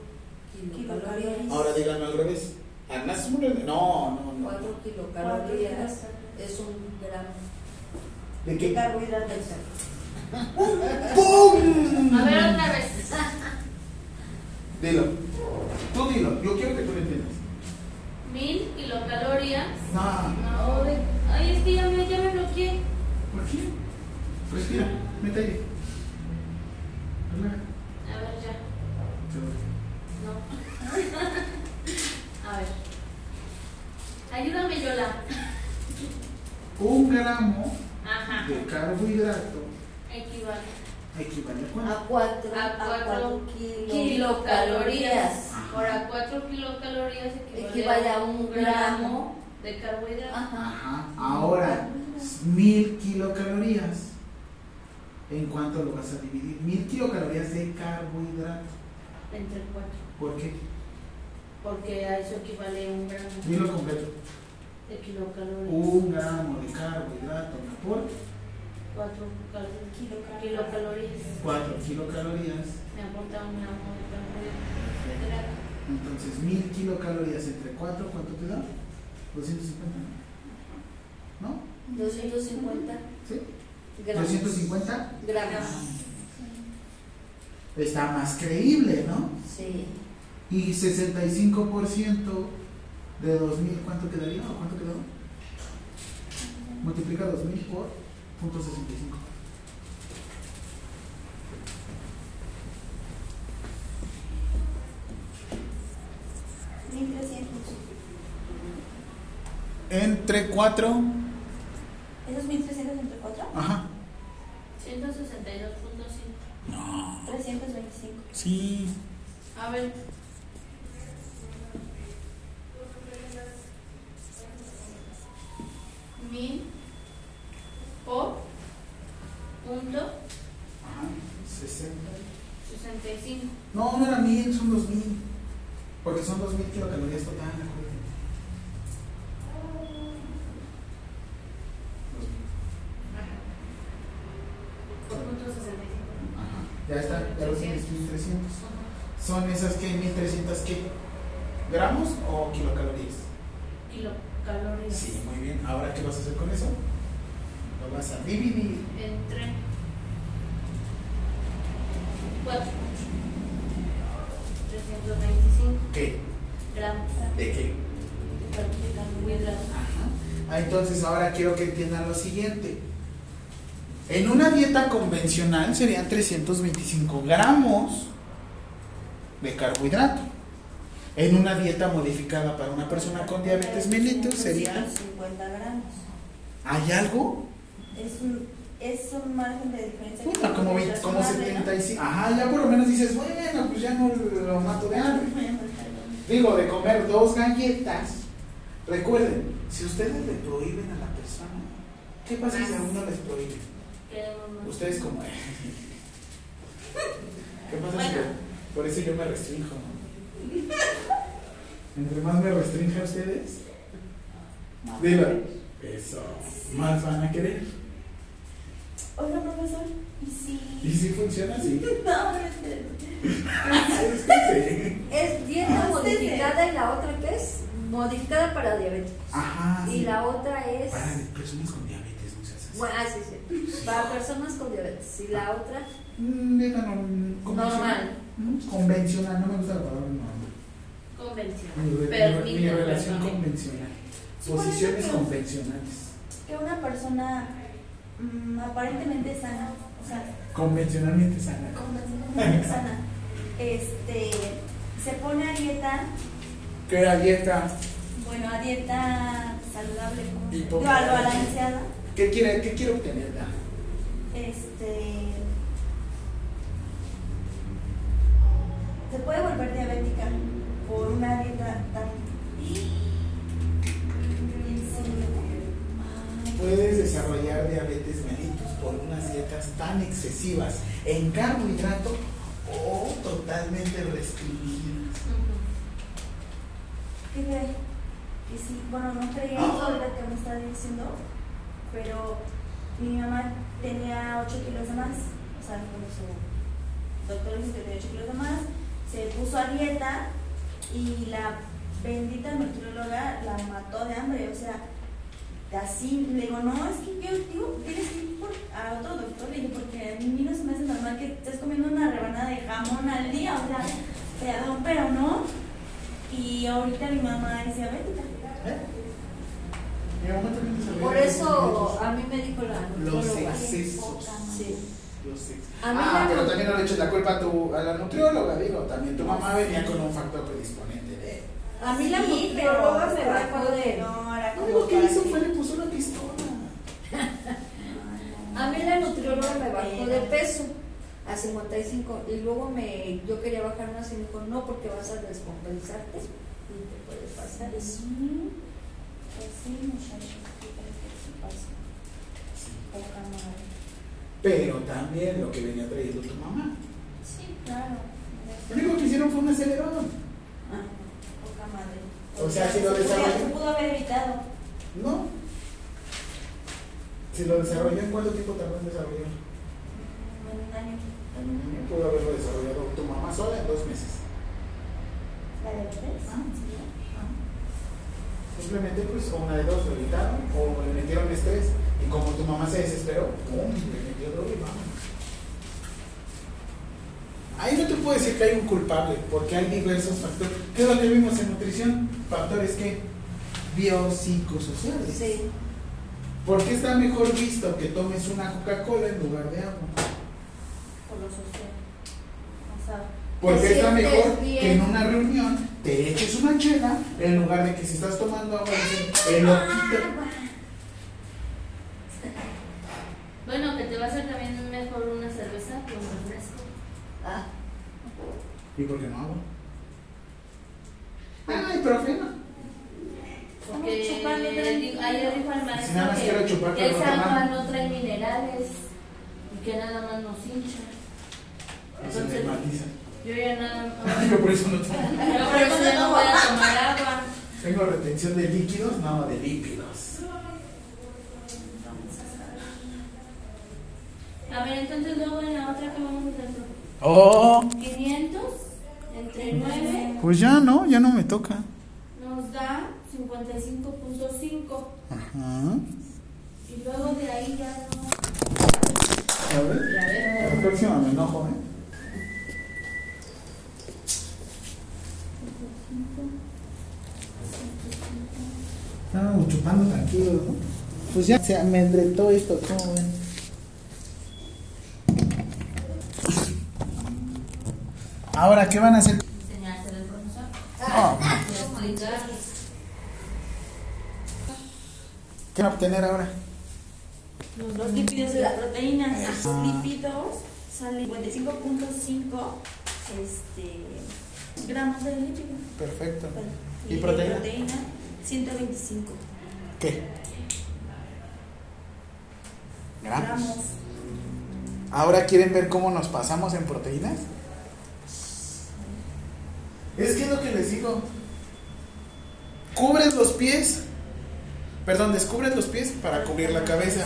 kilocalorías. Ahora díganlo al revés. Al más uno- No, no, no. 4 kilocalorías es un gramo. ¿De De qué? carbohidratos. ¡Pum! a ver otra vez. Dilo. Tú dilo. Yo quiero que tú lo entiendas. Mil kilocalorías. No. No, de- ay, es que ya me, ya me bloqueé. ¿Por qué? Respira. Mete. Relaja. A ver, ya. No. A ver. Ayúdame, Yola. Un gramo Ajá. de carbohidrato Equivale equivale a cuánto? A 4 a 4 kilocalorías. Ahora, 4 kilocalorías equivale, Equivale a un gramo. de carbohidratos. Ajá. Ajá. Ahora, mil kilocalorías. ¿En cuánto lo vas a dividir? Mil kilocalorías de carbohidrato. Entre 4. ¿Por qué? Porque a eso equivale un gramo Dilo completo. de kilocalorías. Un gramo de carbohidrato me aporta 4 kilocalorías. 4 kilocalorías. Me aporta un gramo de carbohidratos. Entonces, mil kilocalorías entre 4, ¿cuánto te da? 250. ¿No? 250 ¿Sí? gramos. 250. gramos. Está más creíble, ¿no? Sí. Y 65% de 2000, ¿cuánto quedaría? ¿O cuánto quedó? Multiplica 2000 por punto 65. Entre 4. ¿Esos 1300 entre 4? Ajá. 162.5. No. 325. Sí. A ver. Mil por punto Ajá. 60. 65. No, no era 1000, son 2000. Porque son 2000 kilocalorías total, acuérdate. 2000. Por punto 65. Ya está, ya lo tienes 1300. ¿Son esas que 1300 qué? ¿Gramos o kilocalorías? Kilocalorías. Sí, muy bien. Ahora, ¿qué vas a hacer con eso? Lo vas a dividir. Entre 4. 325 ¿Qué? gramos ¿De qué? de carbohidratos. Ajá. Ah, entonces ahora quiero que entiendan lo siguiente. En una dieta convencional serían 325 gramos de carbohidrato. En una dieta modificada para una persona con diabetes mellitus serían... 50 gramos. ¿Hay algo? Es un, es un margen de diferencia. Puta, como, es 20 como razonable, ¿no? 75. Ajá, ya por lo menos dices, bueno, pues ya no lo mato de hambre. Digo, de comer dos galletas. Recuerden, si ustedes le prohíben a la persona, ¿qué pasa si a uno les prohíbe? Ustedes como... ¿Qué pasa si Bueno. Por eso yo me restrinjo. ¿no? Entre más me restringe a ustedes, dilo. Eso. Más van a querer. Oiga, profesor, ¿y si...? ¿Y si funciona así? No. Es que sí. Es dieta Ah, modificada y la otra que es modificada para diabetes. Ajá. Y sí. la otra es. Para personas con diabetes. Bueno, ah, sí, sí. Para personas con diabetes. Y la otra, Mm, dieta norm- convencional. normal. Mm, Convencional, no me gusta la palabra normal. Convención. Mi, re- Pero mi- mi te relación perdoné. convencional. Posiciones que- convencionales. Que una persona mm, aparentemente sana, o sea, Convencionalmente sana. convencionalmente sana, este, se pone a dieta, ¿Qué era dieta? bueno, a dieta saludable, poco- digo, a lo balanceada, ¿Qué quiere, qué quiere obtener? Este, se puede volver diabética por una dieta tan... Puedes desarrollar diabetes mellitus por unas dietas tan excesivas en carbohidrato o totalmente restringidas. ¿Qué cree? Y sí, bueno, no creía eso ahorita que me está diciendo, pero mi mamá tenía 8 kilos de más, o sea, con su doctor dijo que tenía 8 kilos de más, se puso a dieta y la bendita nutrióloga la mató de hambre, o sea, así, le digo, no, es que yo digo, tienes que ir por- a otro doctor, le digo, porque a mí no se me hace normal que estés comiendo una rebanada de jamón al día, o sea, perdón, pero no. Y ahorita mi mamá es diabética. ¿Eh? Mi mamá también desarrolló Por eso a mí me dijo la Los nutrióloga. excesos. Sí. Los excesos. A mí ah, la pero también no le eches la culpa a, tu, a la nutrióloga, digo. También tu mamá venía con un factor predisponente de. A mí la Sí, nutrióloga pero me bajó de. No, era Lo como único que hizo fue le puso una pistola. A mí la nutrióloga me bajó de peso a 55 y luego me yo quería bajar más y me dijo no porque vas a descompensarte y te puede pasar eso. Sí, pues Pero también lo que venía trayendo tu mamá. Sí, claro. Lo único que hicieron fue un acelerón. Ah, poca madre. O sea, si lo Se pudo- desarrolló- Se pudo haber evitado. No. Si lo desarrolló, ¿en cuánto tiempo tardó en desarrollar? En un año. En un año pudo haberlo desarrollado tu mamá sola en dos meses. ¿La diabetes? Ah. Sí. Simplemente, pues, o una de dos lo evitaron o le metieron estrés. Y como tu mamá se desesperó, ¡pum! Le metió droga y vámonos. Ahí no te puedo decir que hay un culpable, porque hay diversos factores. ¿Qué es lo que vimos en nutrición? Factores que biopsicosociales. Sí. ¿Por qué está mejor visto que tomes una Coca-Cola en lugar de agua? Por lo social. O sea, Porque está mejor bien. que en una reunión te eches una chela en lugar de que si estás tomando agua, el loquito. Bueno, que te va a hacer también mejor una cerveza que un refresco. Ah, ¿Y por qué no agua? Ay, profe, no. Porque ayer dijo Si maestro nada más que, quiero chupar, que esa agua no trae minerales y que nada más nos hincha. Me Entonces, matiza. Yo ya nada más. Yo por eso no tomo. Yo por eso ya no voy a tomar agua. Tengo retención de líquidos, no de lípidos. A ver, entonces luego en la otra que vamos a hacer. Oh, 500 entre 9 pues ya no, ya no me toca. nos da 55.5 Ajá. y luego de ahí ya no. A ver, la próxima me enojo, ¿eh? Estábamos chupando tranquilos, ¿no? Pues ya se amedrentó esto, ¿cómo ven? Ahora, ¿qué van a hacer? Enseñarse del profesor. Ah, Y explicar. ¿Qué van a obtener ahora? Los lípidos de las proteínas. Los lípidos salen 55.5 este, gramos de lípido. Perfecto. Y, ¿Y proteína 125 ¿Qué? Gramos. gramos. ¿Ahora quieren ver cómo nos pasamos en proteínas? Es que es lo que les digo. Cubres los pies. Perdón, descubres los pies para cubrir la cabeza.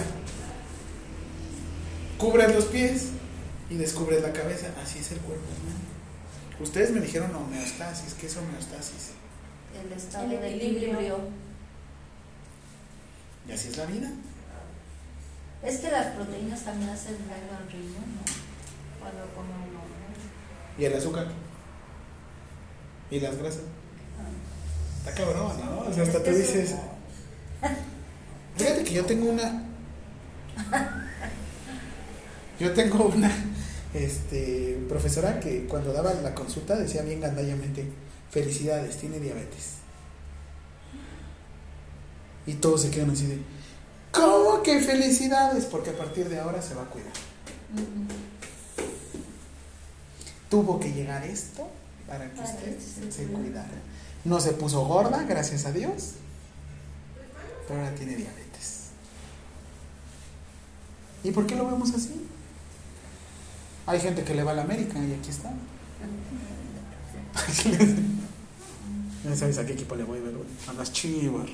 Cubres los pies y descubres la cabeza. Así es el cuerpo humano. Ustedes me dijeron homeostasis. ¿Qué es homeostasis? El estado El de equilibrio. equilibrio. Y así es la vida. Es que las proteínas también hacen daño al riñón, ¿no? Cuando come uno. ¿no? Y el azúcar. Y las grasas. Está cabrón, ¿no? O sea, hasta tú dices. Fíjate que yo tengo una. Yo tengo una este, profesora que cuando daba la consulta decía bien gandallamente: Felicidades, tiene diabetes. Y todos se quedan así de: ¿Cómo que felicidades? Porque a partir de ahora se va a cuidar. Tuvo que llegar esto para que Para usted se se cuidara. cuidara. No se puso gorda, gracias a Dios, pero ahora tiene diabetes. ¿Y por qué lo vemos así? Hay gente que le va a la América y aquí está. Ya sabes a qué equipo le voy, ¿verdad? A las chivas.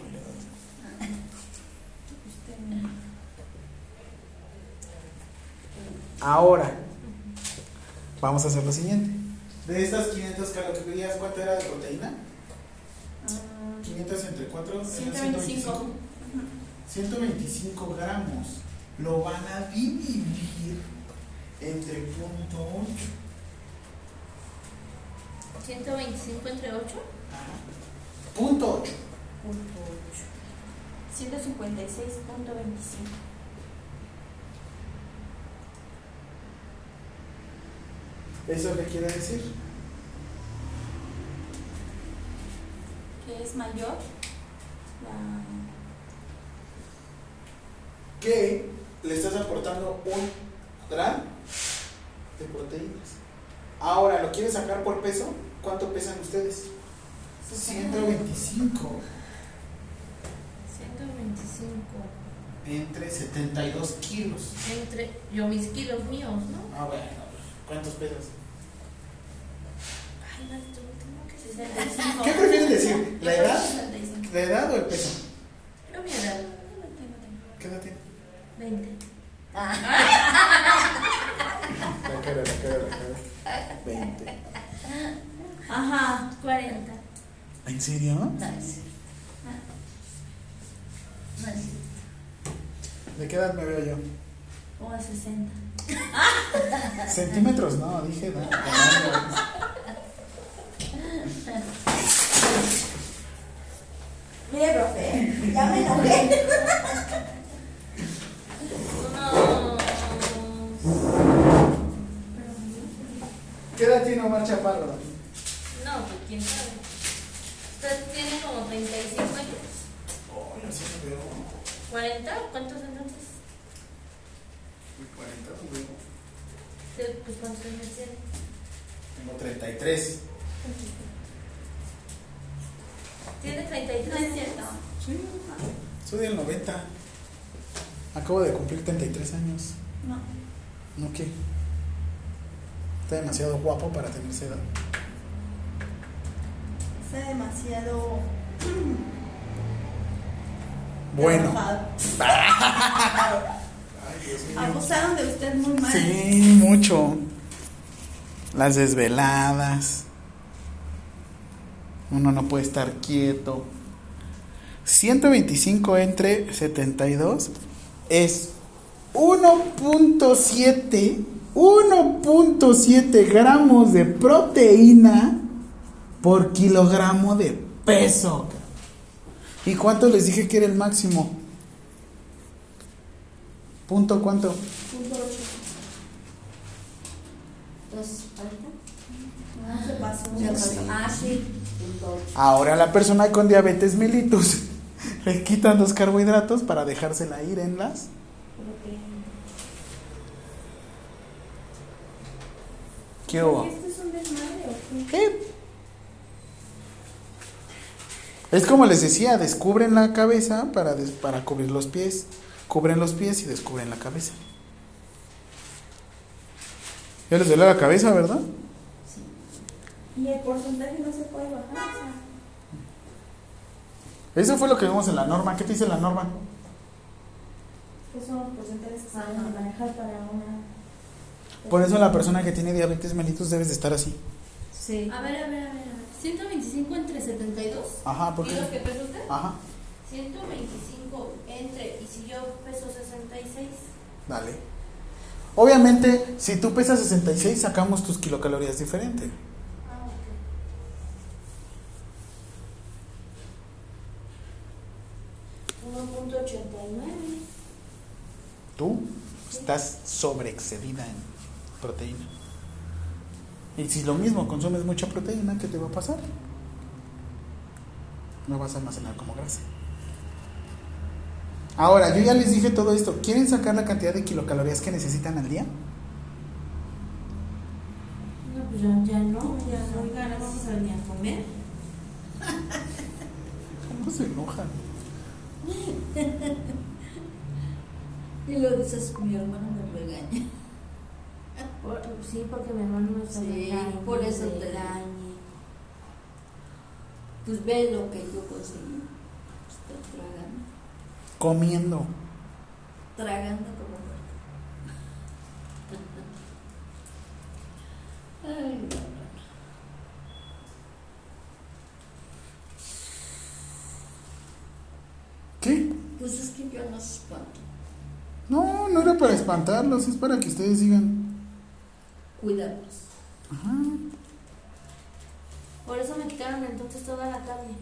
Ahora, vamos a hacer lo siguiente. De estas 500 calorías, ¿cuánto era de proteína? 500 entre 4, 125. 125 gramos. Lo van a dividir entre punto 8. 125 entre 8. Punto 8. 156.25. ¿Eso qué quiere decir? Que es mayor la Que le estás aportando un gramo de proteínas. Ahora, ¿lo quieres sacar por peso? ¿Cuánto pesan ustedes? 125 125. entre 72 kilos. Entre yo mis kilos míos, ¿no? Ah, bueno, ¿cuántos pesas? Ay, maestro, tengo que 65. ¿Qué prefieren decir? ¿La Yo edad? 65. ¿La edad o el peso? Yo mi edad, ¿Qué edad tiene? 20. La cara, la cara, la cara. 20. Ajá. 40. ¿En serio? No es cierto. No es cierto. ¿De qué edad me veo yo? O a 60. Centímetros, no, dije, no. Mire, profe, ya me enojé. ¿Qué edad tiene Omar Chaparro? No, pues quién sabe. Usted tiene como 35 años. Oh, yo sí me veo. ¿40? ¿Cuántos entonces? 40, pues, veo. Pues cuántos años tiene. Tengo 33. Tiene 33 No es años. cierto. Sí, soy del 90. Acabo de cumplir 33 años. No. ¿No qué? Está demasiado guapo para tener esa edad. Está demasiado. Bueno. Abusaron de usted muy mal. Sí, mucho. Las desveladas. Uno no puede estar quieto. 125 entre 72 es 1.7 1.7 gramos de proteína por kilogramo de peso. ¿Y cuánto les dije que era el máximo? ¿Punto cuánto? Punto ocho. Ah. Ahora la persona con diabetes mellitus le quitan los carbohidratos para dejársela ir en las. ¿Qué hubo? ¿Esto es un desmadre o qué? ¿Qué? Es como les decía, descubren la cabeza para, des- para cubrir los pies. Cubren los pies y descubren la cabeza. Ya les duele la cabeza, ¿verdad? Y el porcentaje no se puede bajar. O sea, Eso fue lo que vimos en la norma. ¿Qué te dice la norma? ¿Qué son los porcentajes que se van a manejar para una... Por eso la persona que tiene diabetes mellitus debes de estar así. Sí. A ver, a ver, a ver. a ver. 125 entre 72. Ajá, ¿por ¿Y los que pesa usted? Ajá, 125 entre. ¿Y si yo peso 66? dale. Obviamente, si tú pesas 66, sacamos tus kilocalorías diferente. Ah, ok. ¿1.89? Tú estás sobreexcedida en proteína. Y si lo mismo consumes mucha proteína, ¿qué te va a pasar? No vas a almacenar como grasa. Ahora, yo ya les dije todo esto. ¿Quieren sacar la cantidad de kilocalorías que necesitan al día? No, pues ya, ya no, ya no. Oiga, no vamos a venir a comer. ¿Cómo se enojan? Y lo dices, mi hermano me regaña. Por- sí, porque mi hermano me está Sí, por eso te regañe. Pues ve lo que yo conseguí. Está tragando. Comiendo. Tragando como muerto. Ay, no, no, ¿Qué? Pues es que yo no espanto. No, no era para espantarlos, es para que ustedes digan. Cuidarlos. Ajá. Por eso me quitaron entonces toda la carne.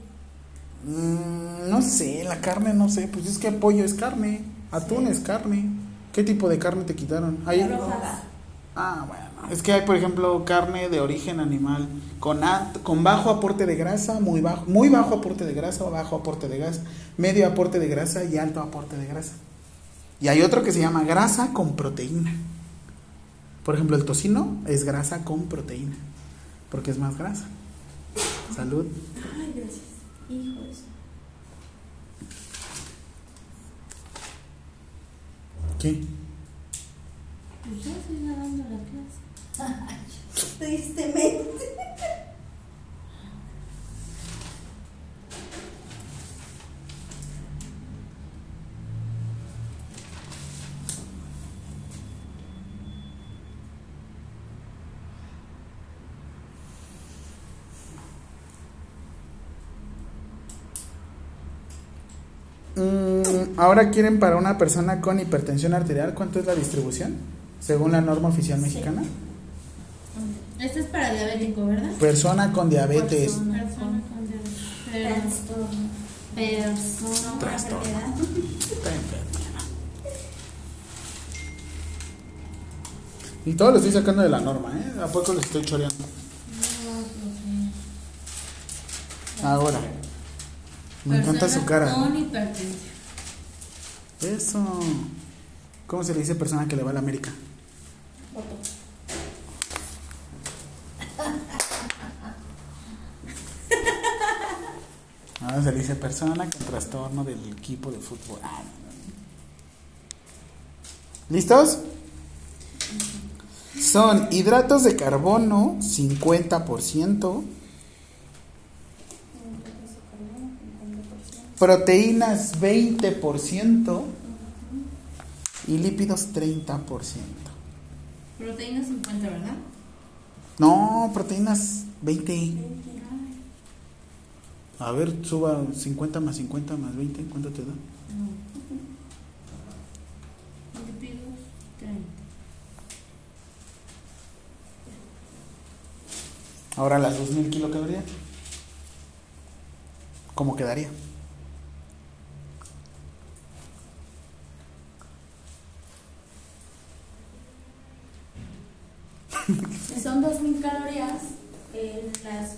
Mm, no sé, la carne, no sé. Pues es que pollo es carne, atún es carne. ¿Qué tipo de carne te quitaron? Hay-. Ah, bueno. Es que hay, por ejemplo, carne de origen animal con, con bajo aporte de grasa, muy bajo, muy bajo aporte de grasa o bajo aporte de grasa, medio aporte de grasa y alto aporte de grasa. Y hay otro que se llama grasa con proteína. Por ejemplo, el tocino es grasa con proteína, porque es más grasa. Salud. Ay, gracias. Hijo de su- ¿Qué? Pues ya estoy dando la clase. Tristemente. Mm, ahora quieren para una persona con hipertensión arterial, ¿cuánto es la distribución? Según la norma oficial mexicana. Este es para diabético, ¿verdad? Persona con diabetes. Persona con diabetes. Trastorno. Persona. Trastorno. Y todo lo estoy sacando de la norma, ¿eh? ¿A poco les estoy choreando? Ahora. Me encanta su cara. Con hipertensión. Eso. ¿Cómo se le dice persona que le va a la América? Ahora se le dice persona con trastorno del equipo de fútbol. Ah. ¿Listos? Son hidratos de carbono 50%, proteínas 20% y lípidos 30%. Proteína 50, ¿verdad? No, proteínas 20. A ver, suba 50 más 50 más 20, ¿cuánto te da? Lípidos 30. Ahora las 2000 kilocalorías. ¿Cómo quedaría? Son 2.000 calorías, eh, las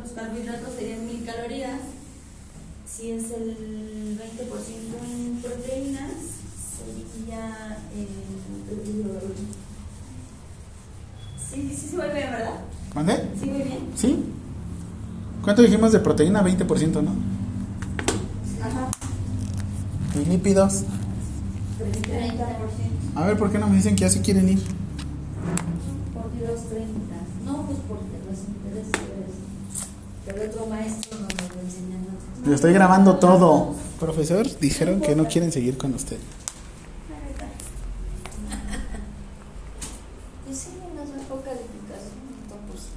los carbohidratos serían 1.000 calorías. Si es el 20% en proteínas, sería el... Sí, sí, sí, voy bien, ¿verdad? ¿Mandé? Sí, muy bien. ¿Sí? ¿Cuánto dijimos de proteína? 20%, ¿no? Ajá. ¿Y lípidos? 30%. A ver, ¿por qué no me dicen que ya se quieren ir? Porque los 30. No, pues porque los intereses. Pero otro maestro no nos lo enseñó. Yo estoy grabando todo. Profesor, dijeron que no quieren seguir con usted. Y sí, nos dejó calificación. Entonces,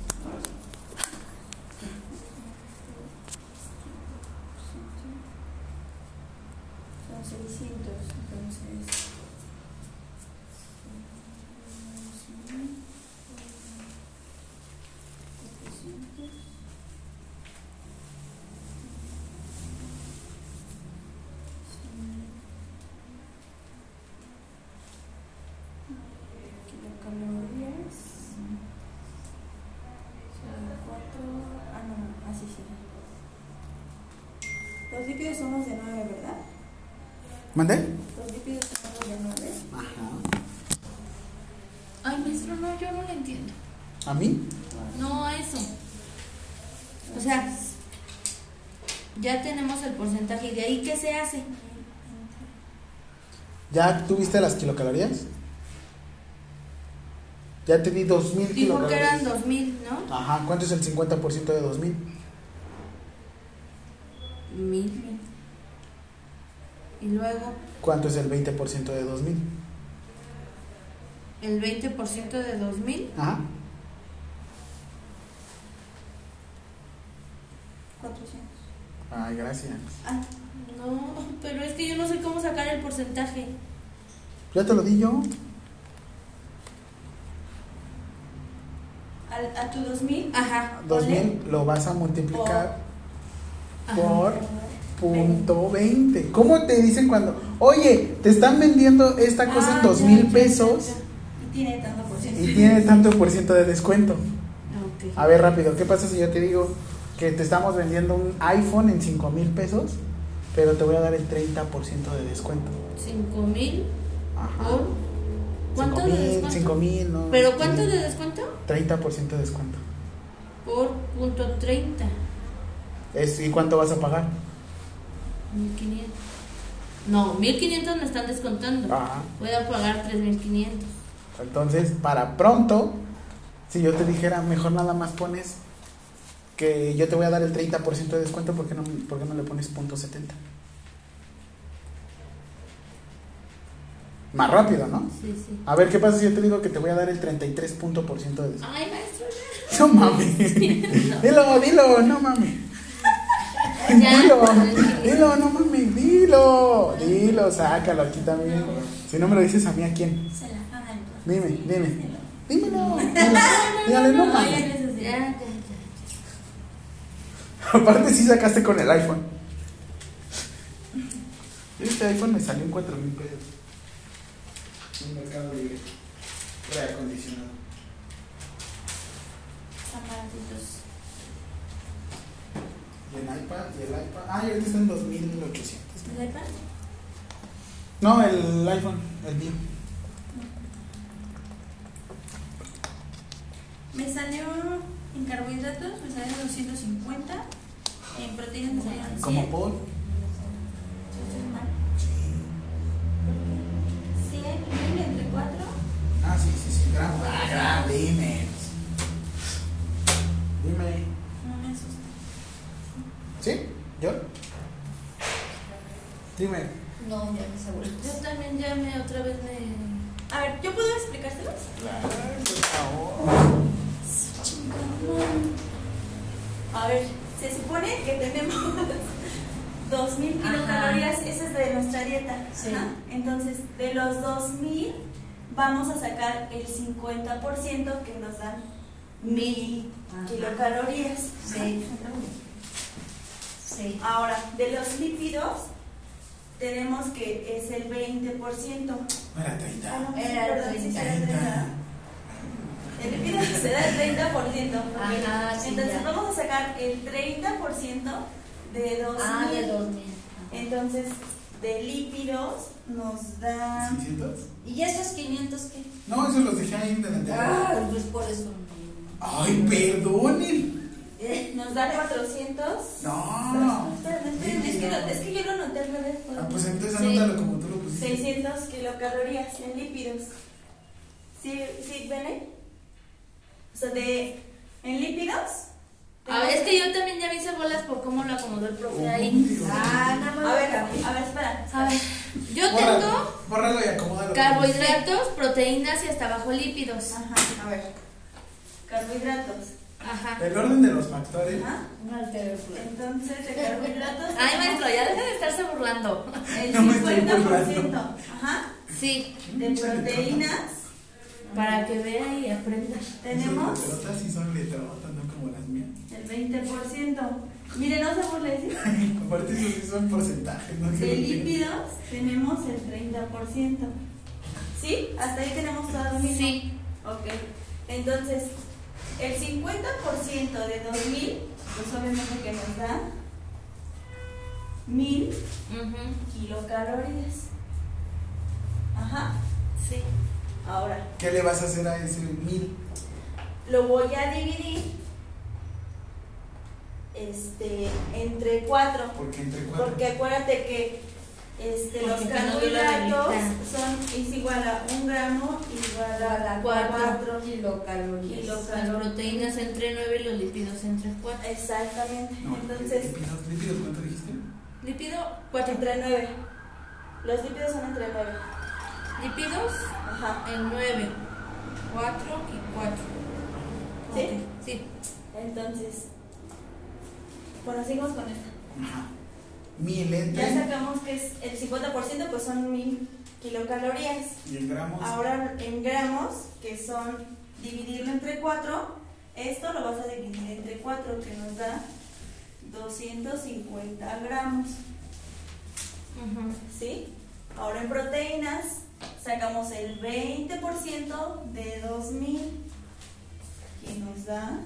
Son 600, entonces. Kilocalorías. Son cuatro. Ah, no, así sí. Los lípidos son los de 9, ¿verdad? ¿Mandé? Los lípidos son los de 9. Ajá. Ay, maestro, no, yo no lo entiendo. ¿A mí? No a eso. O sea, ya tenemos el porcentaje. ¿Y de ahí qué se hace? ¿Ya tuviste las kilocalorías? Ya te di 2000 Dijo que eran kilocalorías. 2000, ¿no? Ajá, ¿cuánto es el 50% de 2000? Mil. Y luego ¿Cuánto es el 20% de 2000? el 20% de 2000. Ajá. 400. Ay, gracias. Ah, No, pero es que yo no sé cómo sacar el porcentaje. Ya te lo di yo. al- a tu 2000. Ajá. 2000 lo vas a multiplicar Ajá. por punto 20. ¿Cómo te dicen cuando, oye, te están vendiendo esta cosa Ah, en dos mil pesos. Y tiene tanto por ciento. y tiene tanto por ciento de descuento? A ver, rápido, ¿qué pasa si yo te digo que te estamos vendiendo un iPhone en 5 mil pesos, pero te voy a dar el 30% de descuento? 5000 Ajá. por. ¿Cuánto 5 de mil, descuento? 5 mil, ¿no? ¿Pero cuánto de descuento? 30% de descuento. Por punto 30. Es, ¿Y cuánto vas a pagar? 1500. No, 1500 me están descontando. Ajá. Voy a pagar 3500. Entonces, para pronto, si yo te dijera, mejor nada más pones que yo te voy a dar el 30% de descuento, ¿por qué no, por qué no le pones punto 70? Más rápido, ¿no? Sí, sí. A ver, ¿qué pasa si yo te digo que te voy a dar el 33 punto por ciento de descuento? Ay, maestro. No mames. Dilo, dilo, no mames. Ya. Dilo, dilo, no mames, dilo. Dilo, sácalo aquí también. Si no me lo dices a mí, ¿a quién? Se la pagan. Dime, dime. Dímelo. Dígale, no mames. Aparte sí sacaste con el iPhone. Este iPhone me salió en 4 mil pesos. En Mercado Libre. Reacondicionado. Están baratitos. Y el iPad, y el iPad. Ah, y ahorita está en 2800. ¿El iPad? No, el iPhone, el mío. Me salió en carbohidratos, me salió 250. En proteínas me salieron 100. Como. Estoy mal. 100 mil entre 4. Ah, sí, sí, sí. Gramo. Ah, gramo, dime. Dime. No. ¿Sí? ¿Yo? Dime. No, ya me aseguré. Yo también ya me otra vez me. A ver, ¿yo puedo explicárselos? Claro, por favor. A ver, se supone que tenemos 2000 Ajá. kilocalorías, esa es de nuestra dieta. Sí. Ajá. Entonces, de los 2000, vamos a sacar el 50% que nos dan 1000 Ajá. kilocalorías. Sí. Sí. Ahora, de los lípidos, tenemos que es el 20%. Era 30. Ah, no, Era perdón, sí, sí, era 30. 30. El lípido se da el 30%. ok. Ajá, sí, Entonces, ya. vamos a sacar el 30% de 2000. Ah, de 2000. Entonces, de lípidos nos dan. ¿600? ¿Y esos 500 qué? No, eso los dejé ahí en delantera. Ah, pues por eso. Ay, perdonen. Nos da 400. No. Espérame, es que, lo- es que yo lo noté al revés. Ah, pues entonces Sí. anótalo como tú lo pusiste. 600 kilocalorías en lípidos. ¿Sí, sí ven ahí? O sea, de, en lípidos A ver, es que yo también ya me hice bolas por cómo lo acomodó el profe ahí. Ah, nada más. A ver, a ver, espera. A ver, yo Bórralo, tengo bórralo y acomódalo. carbohidratos, proteínas y hasta abajo lípidos. Ajá, a ver. Carbohidratos. Ajá. El orden de los factores. Ajá. Entonces, de carbohidratos. Ay, maestro, ya deja de estarse burlando. El No me estoy 50%. Ajá. Sí, De proteínas para que vea y aprenda. tenemos Pero otras sí son letrotas, no como las mías. el 20%. Mire, no se burle, ¿sí? Aparte, esos sí son porcentajes, ¿no? De lípidos tenemos el 30%. ¿Sí? Hasta ahí tenemos todo lo mismo. Sí. Ok. Entonces, el 50% de 2000, pues obviamente que nos da 1000 Ujú. kilocalorías. Ajá. Sí. Ahora, ¿Qué le vas a hacer a ese mil? lo voy a dividir este, entre 4. Porque entre cuatro. Porque acuérdate que este, los la carbohidratos son, es igual a un gramo igual a Cuatro 4 kilocalorías. kilocalorías. Las proteínas entre 9 y los lípidos entre 4. Exactamente. No, Entonces, lípidos, lípidos, ¿cuánto dijiste? Lípido 4. entre 9. Los lípidos son entre 9. Lípidos Ajá. en 9, 4 y 4. ¿Sí? Sí. Entonces, bueno, seguimos con esto. Ajá. Mil Ya entre. sacamos que es el 50%, pues son 1000 kilocalorías. Y en gramos. Ahora en gramos, que son dividirlo entre 4, esto lo vas a dividir entre 4, que nos da 250 gramos. ¿Sí? Ahora en proteínas, sacamos el 20% de 2000, que nos da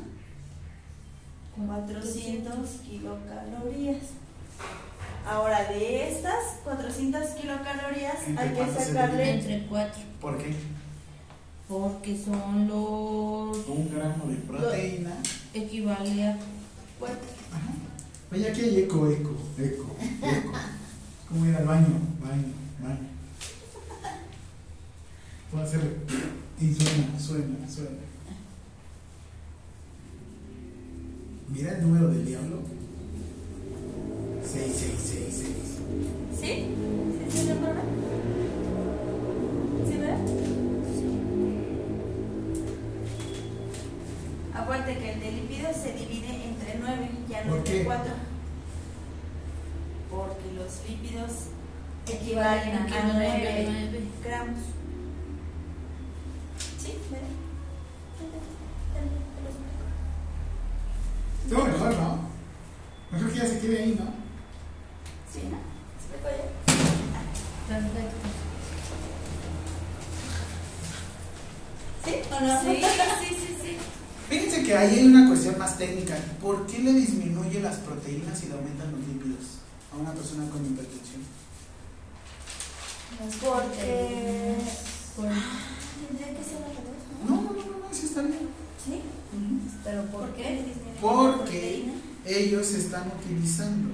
400 kilocalorías. Ahora de estas 400 kilocalorías ¿Entre hay que sacarle Entre 4. ¿Por qué? Porque son los. Un gramo de proteína. equivale a 4. Ajá. Oye, aquí hay eco, eco, eco, eco. ¿Cómo ir al baño? Baño, baño. Puedo hacerlo. Y suena, suena, suena. Mira el número del diablo. 6666. ¿Sí? ¿Sí, sí, Leonora? ¿Sí, verdad? Acuérdate que el de lípidos se divide entre 9, ya no ¿Por entre qué? 4. Porque los lípidos equivalen a 9 gramos. ¿Sí? ¿verdad? Estuvo mejor, ¿no? Mejor que ya se quede ahí, ¿no? ¿Sí, no? ¿Explico ya? Perfecto. ¿Sí o no? Sí, sí, sí, sí. Fíjense que ahí hay una cuestión más técnica. ¿Por qué le disminuye las proteínas y le aumentan los lípidos a una persona con hipertensión? Porque... Por- Tendría que ser al revés, No, no, no, no, no, sí está bien. ¿Sí? ¿Pero por ¿Por qué? Porque ellos están utilizando.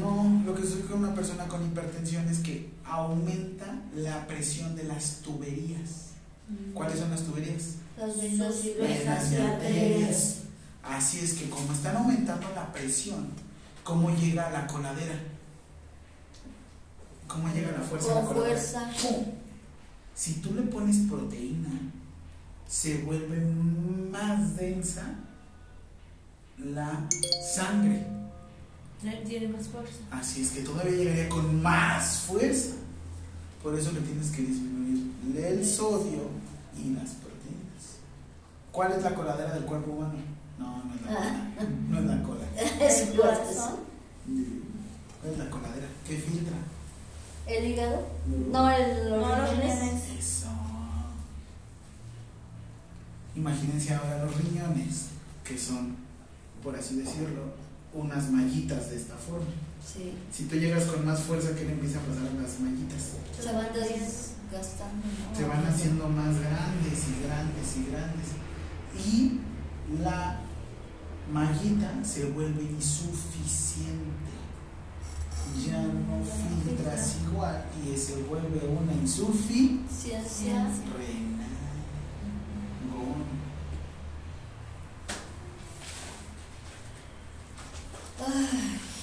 No, lo que sucede con una persona con hipertensión es que aumenta la presión de las tuberías. ¿Cuáles son las tuberías? Las venas y Venas y arterias. Así es que como están aumentando la presión, ¿cómo llega a la coladera? ¿Cómo llega la fuerza a la Con coladera? fuerza. ¡Pum! Si tú le pones proteína, se vuelve más densa la sangre. Tiene más fuerza. Así es que todavía llegaría con más fuerza. Por eso le tienes que disminuir el sodio y las proteínas. ¿Cuál es la coladera del cuerpo humano? No, no es la cola. No es la cola. Es corazón. ¿Cuál es la coladera? ¿Qué filtra? ¿El hígado? No, el, los No, riñones. Eso. Imagínense ahora los riñones, que son, por así decirlo, unas mallitas de esta forma. Sí. Si tú llegas con más fuerza, ¿qué le empieza a pasar a las mallitas? Se van desgastando, ¿no? se van haciendo más grandes y grandes y grandes. Y la mallita se vuelve insuficiente. Ya no filtras igual y se vuelve una insuficiencia Ciencia. renal. Gon.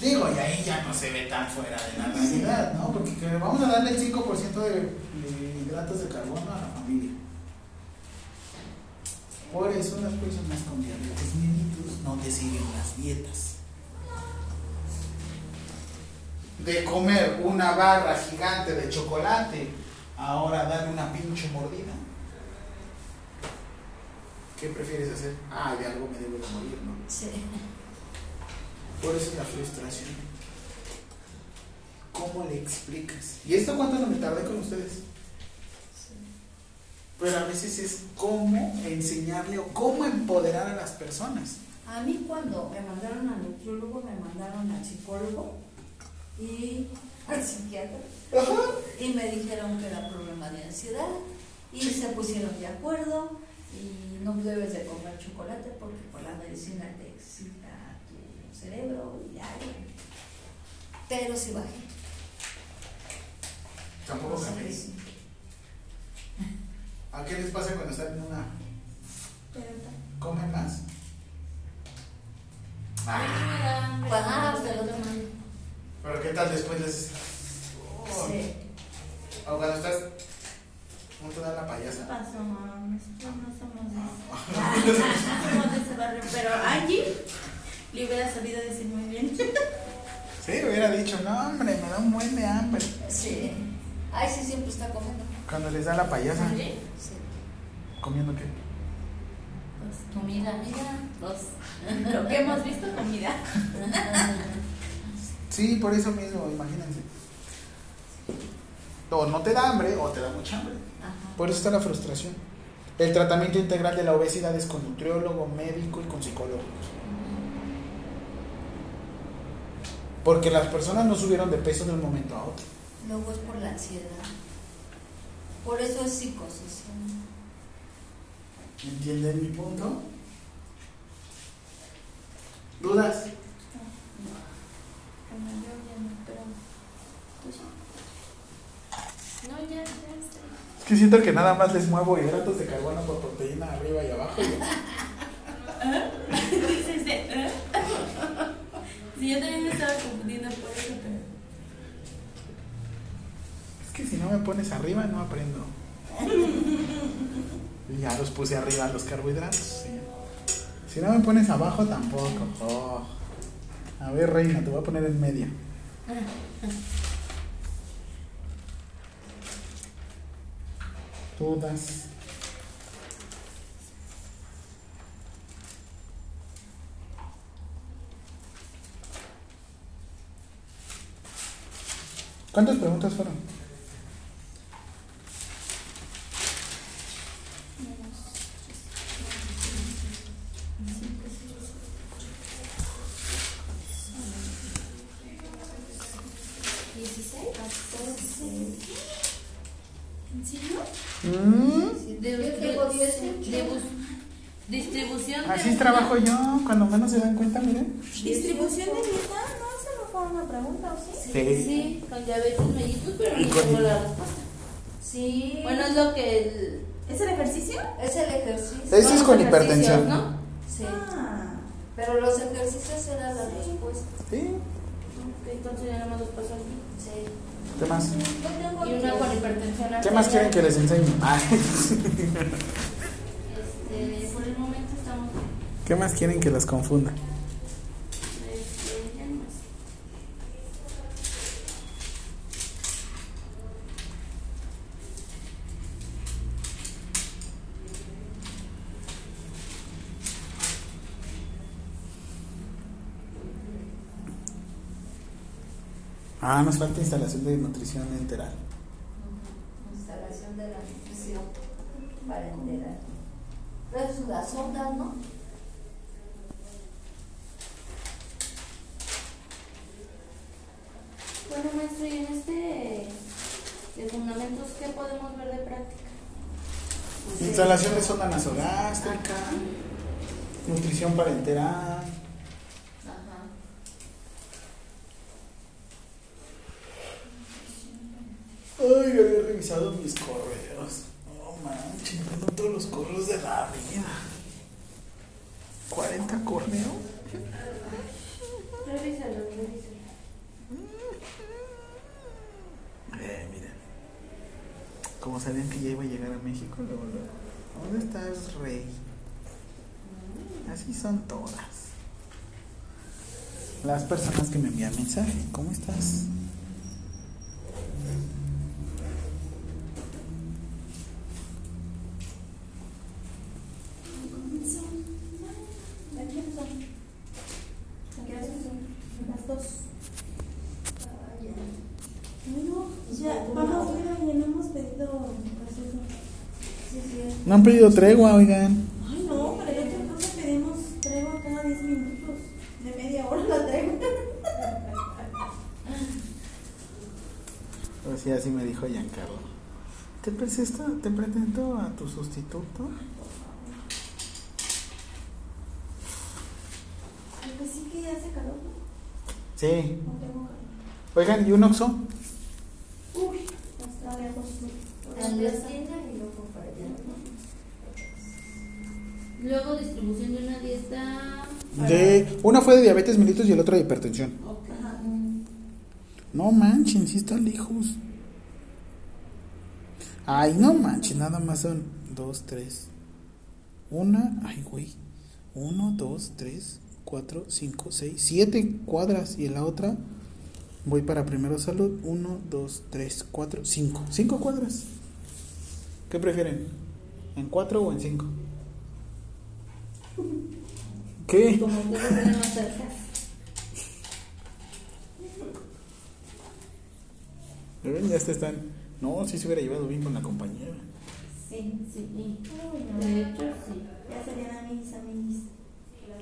Digo, y ahí ya no se ve tan fuera de la realidad, ¿no? Porque que vamos a darle el 5% de, de hidratos de carbono a la familia. Por eso las personas con diabetes mellitus no te siguen las dietas. De comer una barra gigante de chocolate, ahora darle una pinche mordida. ¿Qué prefieres hacer? Ah, de algo me debo de morir, ¿no? Sí. Por eso es la frustración. ¿Cómo le explicas? ¿Y esto cuánto no me tardé con ustedes? Pero a veces es cómo enseñarle o cómo empoderar a las personas. A mí cuando me mandaron al nutriólogo, me mandaron al psicólogo y al psiquiatra y me dijeron que era problema de ansiedad y se pusieron de acuerdo y no debes de comer chocolate porque con la medicina te excita tu cerebro y ya. Pero sí bajé. Tampoco Sí, café. sí. ¿A qué les pasa cuando están en una? ¿Comen más? Ah, Ah, pero pero también. Pero ¿qué tal después les... Oh. Sí. O cuando estás... ¿Cómo te da la ¿Qué payasa? pasó, mamá? Nosotros no somos de ese, no somos de ese barrio, pero Angie le hubiera sabido decir muy bien. Sí, hubiera dicho, no hombre, me da un buen de hambre. Sí. Ay, sí, siempre está comiendo. Cuando les da la payasa, ¿Sí? Sí. ¿comiendo qué? Pues, comida, mira. Dos. Lo que hemos visto, comida. Sí, por eso mismo, imagínense. O no te da hambre o te da mucha hambre. Ajá. Por eso está la frustración. El tratamiento integral de la obesidad es con nutriólogo, médico y con psicólogo. Porque las personas no subieron de peso de un momento a otro. Luego es por la ansiedad. Por eso es psicosis. ¿Entienden mi punto? ¿Dudas? Yo ya no, pero tú sí. No, ya, ya. Es que siento que nada más les muevo hidratos de carbono por proteína arriba y abajo. y ¿eh? Sí, yo también me estaba confundiendo por eso, pero. Es que si no me pones arriba no aprendo. Ya los puse arriba los carbohidratos. Si no me pones abajo tampoco. Oh. A ver, reina, te voy a poner en medio. Dudas. ¿Cuántas preguntas fueron? ¿En serio? Mm, De, de- distribución de Así una- trabajo yo, cuando menos se dan cuenta, miren. ¿Distribución de dieta? No, esa no fue una pregunta, ¿o sí? Sí. Sí, con diabetes mellitus, pero no tengo la respuesta. Sí. Bueno, es lo que el. ¿Es el ejercicio? es el ejercicio. Eso es con hipertensión. ¿no? Sí. Ah, Pero los ejercicios eran la respuesta. Sí. Entonces ya nada más los paso aquí. Sí. ¿Qué más? Y una con hipertensión ¿Qué más quieren que les enseñe? Ah, Este, por el momento estamos. ¿Qué más quieren que las confunda? Este, ya no más. Ah, nos falta instalación de nutrición enteral. Instalación de la nutrición para enterar. Pero es la sonda, ¿no? Bueno, maestro, y en este de fundamentos, ¿qué podemos ver de práctica? Instalación de sonda nasogástrica, nutrición parenteral. Ajá. Ay, había revisado mis correos. No manches, tengo todos los correos de la vida. ¿40 correos? Revísalo, revísalo. Eh, miren. Como sabían que ya iba a llegar a México, luego, luego. ¿Dónde estás, rey? Así son todas. Las personas que me envían mensaje, ¿cómo estás? Las dos. Ya, vamos, mira, ya no hemos pedido. No han pedido tregua, oigan. Ay, no, para el otro cosa pedimos tregua cada 10 minutos. De media hora la tregua. Pues sí, así me dijo Giancarlo. ¿Te presento, te presento a tu sustituto? Aunque sí que hace calor, ¿no? Sí. No tengo calor. Oigan, ¿y un oxo? Uy, hasta lejos. Y luego para allá. Luego distribución de una dieta. para- De, una fue de diabetes mellitus y el otro de hipertensión. Ok. Ajá. No manchen, sí están lejos. Ay, no manchen, nada más son dos, tres. Una, ay, güey. Uno, dos, tres, cuatro, cinco, seis, siete cuadras. Y en la otra voy para primero salud. Uno, dos, tres, cuatro, cinco. Cinco cuadras. ¿Qué prefieren? ¿En cuatro o en cinco? ¿Qué? Como. Ya te están. No, sí se hubiera llevado bien con la compañera. Sí. Sí.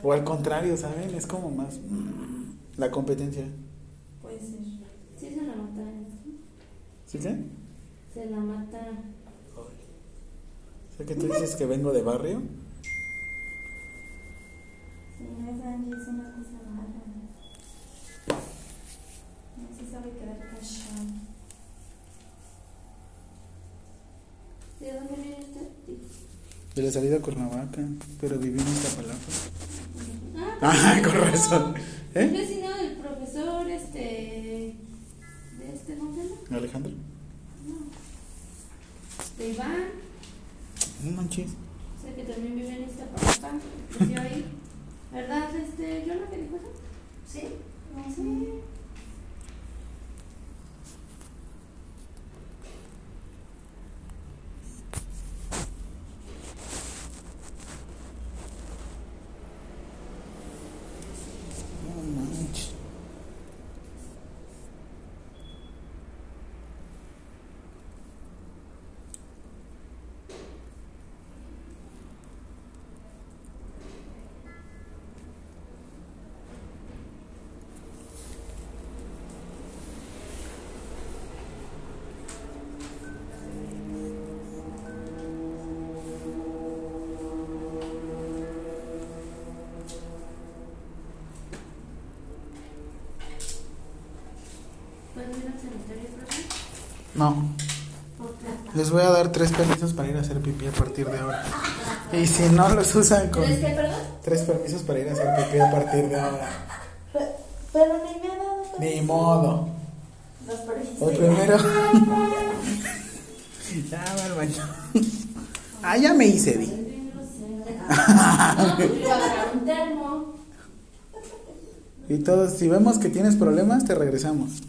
O al contrario, ¿saben? Es como más mm, la competencia. Puede ser. Sí se la mata. ¿Sí qué? Se la mata. O sea que tú dices que vengo de barrio. Sí, no es Angie, es una cosa rara. No se sabe quedar callado. ¿De dónde viene usted? De la salida a Cuernavaca, pero viví en Iztapalapa. Ah, con razón. ¿Eh? vecino del profesor, este. De este, ¿cómo se llama? Alejandro. De Iván. No manches. Sé que también vive en esta. Creció ahí. ¿Verdad, este, yo lo que dijo eso? ¿Sí? Sí. No. Les voy a dar tres permisos para ir a hacer pipí a partir de ahora. Y si no los usan con. ¿Tres qué, perdón? Tres permisos para ir a hacer pipí a partir de ahora. Pe- Pero ni me ha dado Ni modo. Los permisos. O primero. ya va al baño. ah, ya me hice, di. Un termo. Y todos, si vemos que tienes problemas, te regresamos.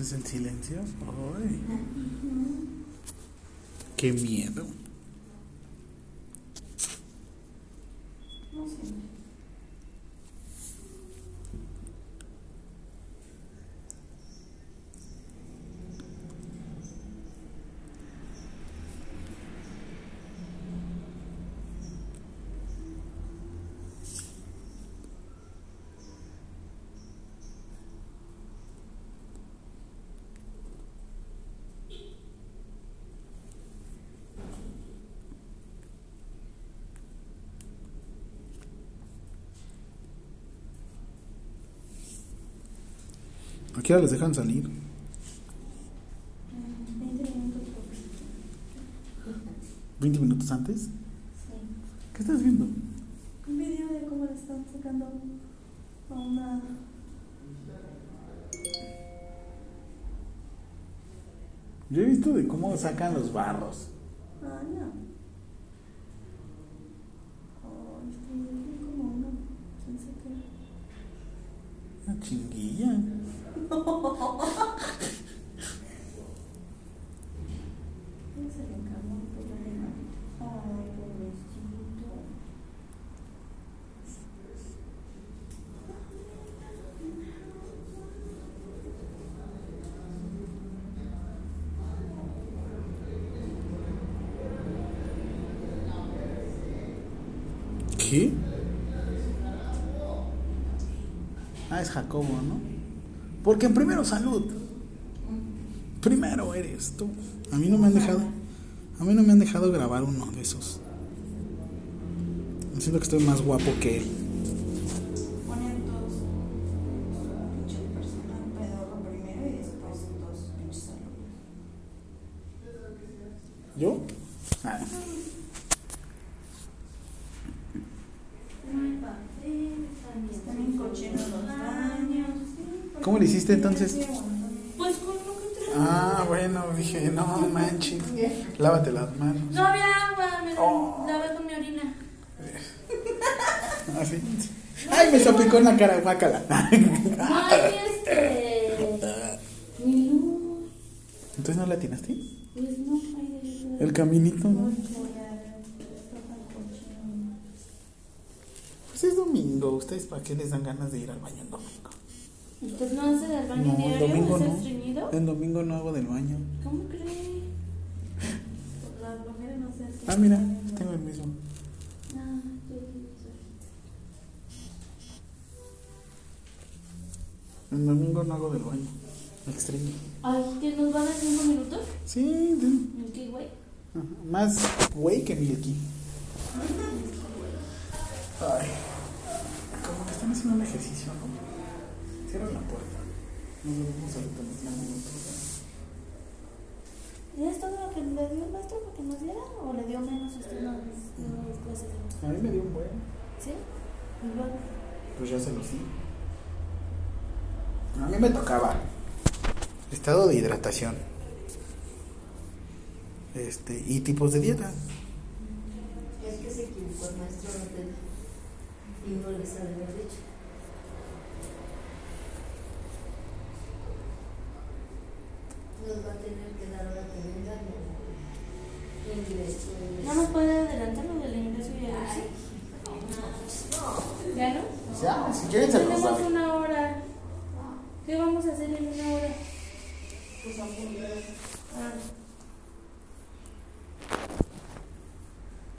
¿Ese es el silencio? Ay. Qué miedo. ¿A qué hora les dejan salir? 20 minutos por 20 minutos antes. Sí. ¿Qué estás viendo? Un video de cómo le están sacando a una. Yo he visto de cómo sacan los barros. Ah, no. Oh, estoy como una. Pensé que. Una chinguilla. ¿Quién se le encargó un problema? Ay, pobrecito. ¿Qué? Ah, es Jacobo, ¿no? Porque primero salud. Primero eres tú. A mí no me han dejado. A mí no me han dejado grabar uno de esos. Siento que estoy más guapo que él. Así. Ay, me salpicó en la cara, guácala. Hay este. Entonces no la atinaste? Pues no de El caminito, ¿no? Pues es domingo. ¿Ustedes para qué les dan ganas de ir al baño en domingo? ¿Usted no hace del baño No, el diario? domingo ¿Es no. estreñido? En domingo no hago del baño. ¿Cómo cree? Las mujeres no se. Ah, mira, tengo el mismo. En domingo no hago del baño. Extraño. Ay, ¿que nos van a cinco minutos? Sí, de- ¿En qué güey? ajá, más güey que Milky. Ay, como que están haciendo un ejercicio, ¿no? Cierran la puerta. Nos vemos ahorita en unos minutos. ¿Y es todo lo que le dio el maestro para que nos diera? ¿O le dio menos usted las las clases? A mí me dio un buen. ¿Sí? Luego. Pues ya se los di. A mí me tocaba estado de hidratación. Este, y tipos de dieta. Es que se equivocó el maestro y no les ha de haber dicho. Nos va a tener que dar ahora que venga el ingreso. ¿No nos puede adelantar lo del ingreso y el exit? ¿Ya no? Ya, si quieren se los Tenemos una hora. ¿Qué vamos a hacer en una hora? Pues a poner. Ah.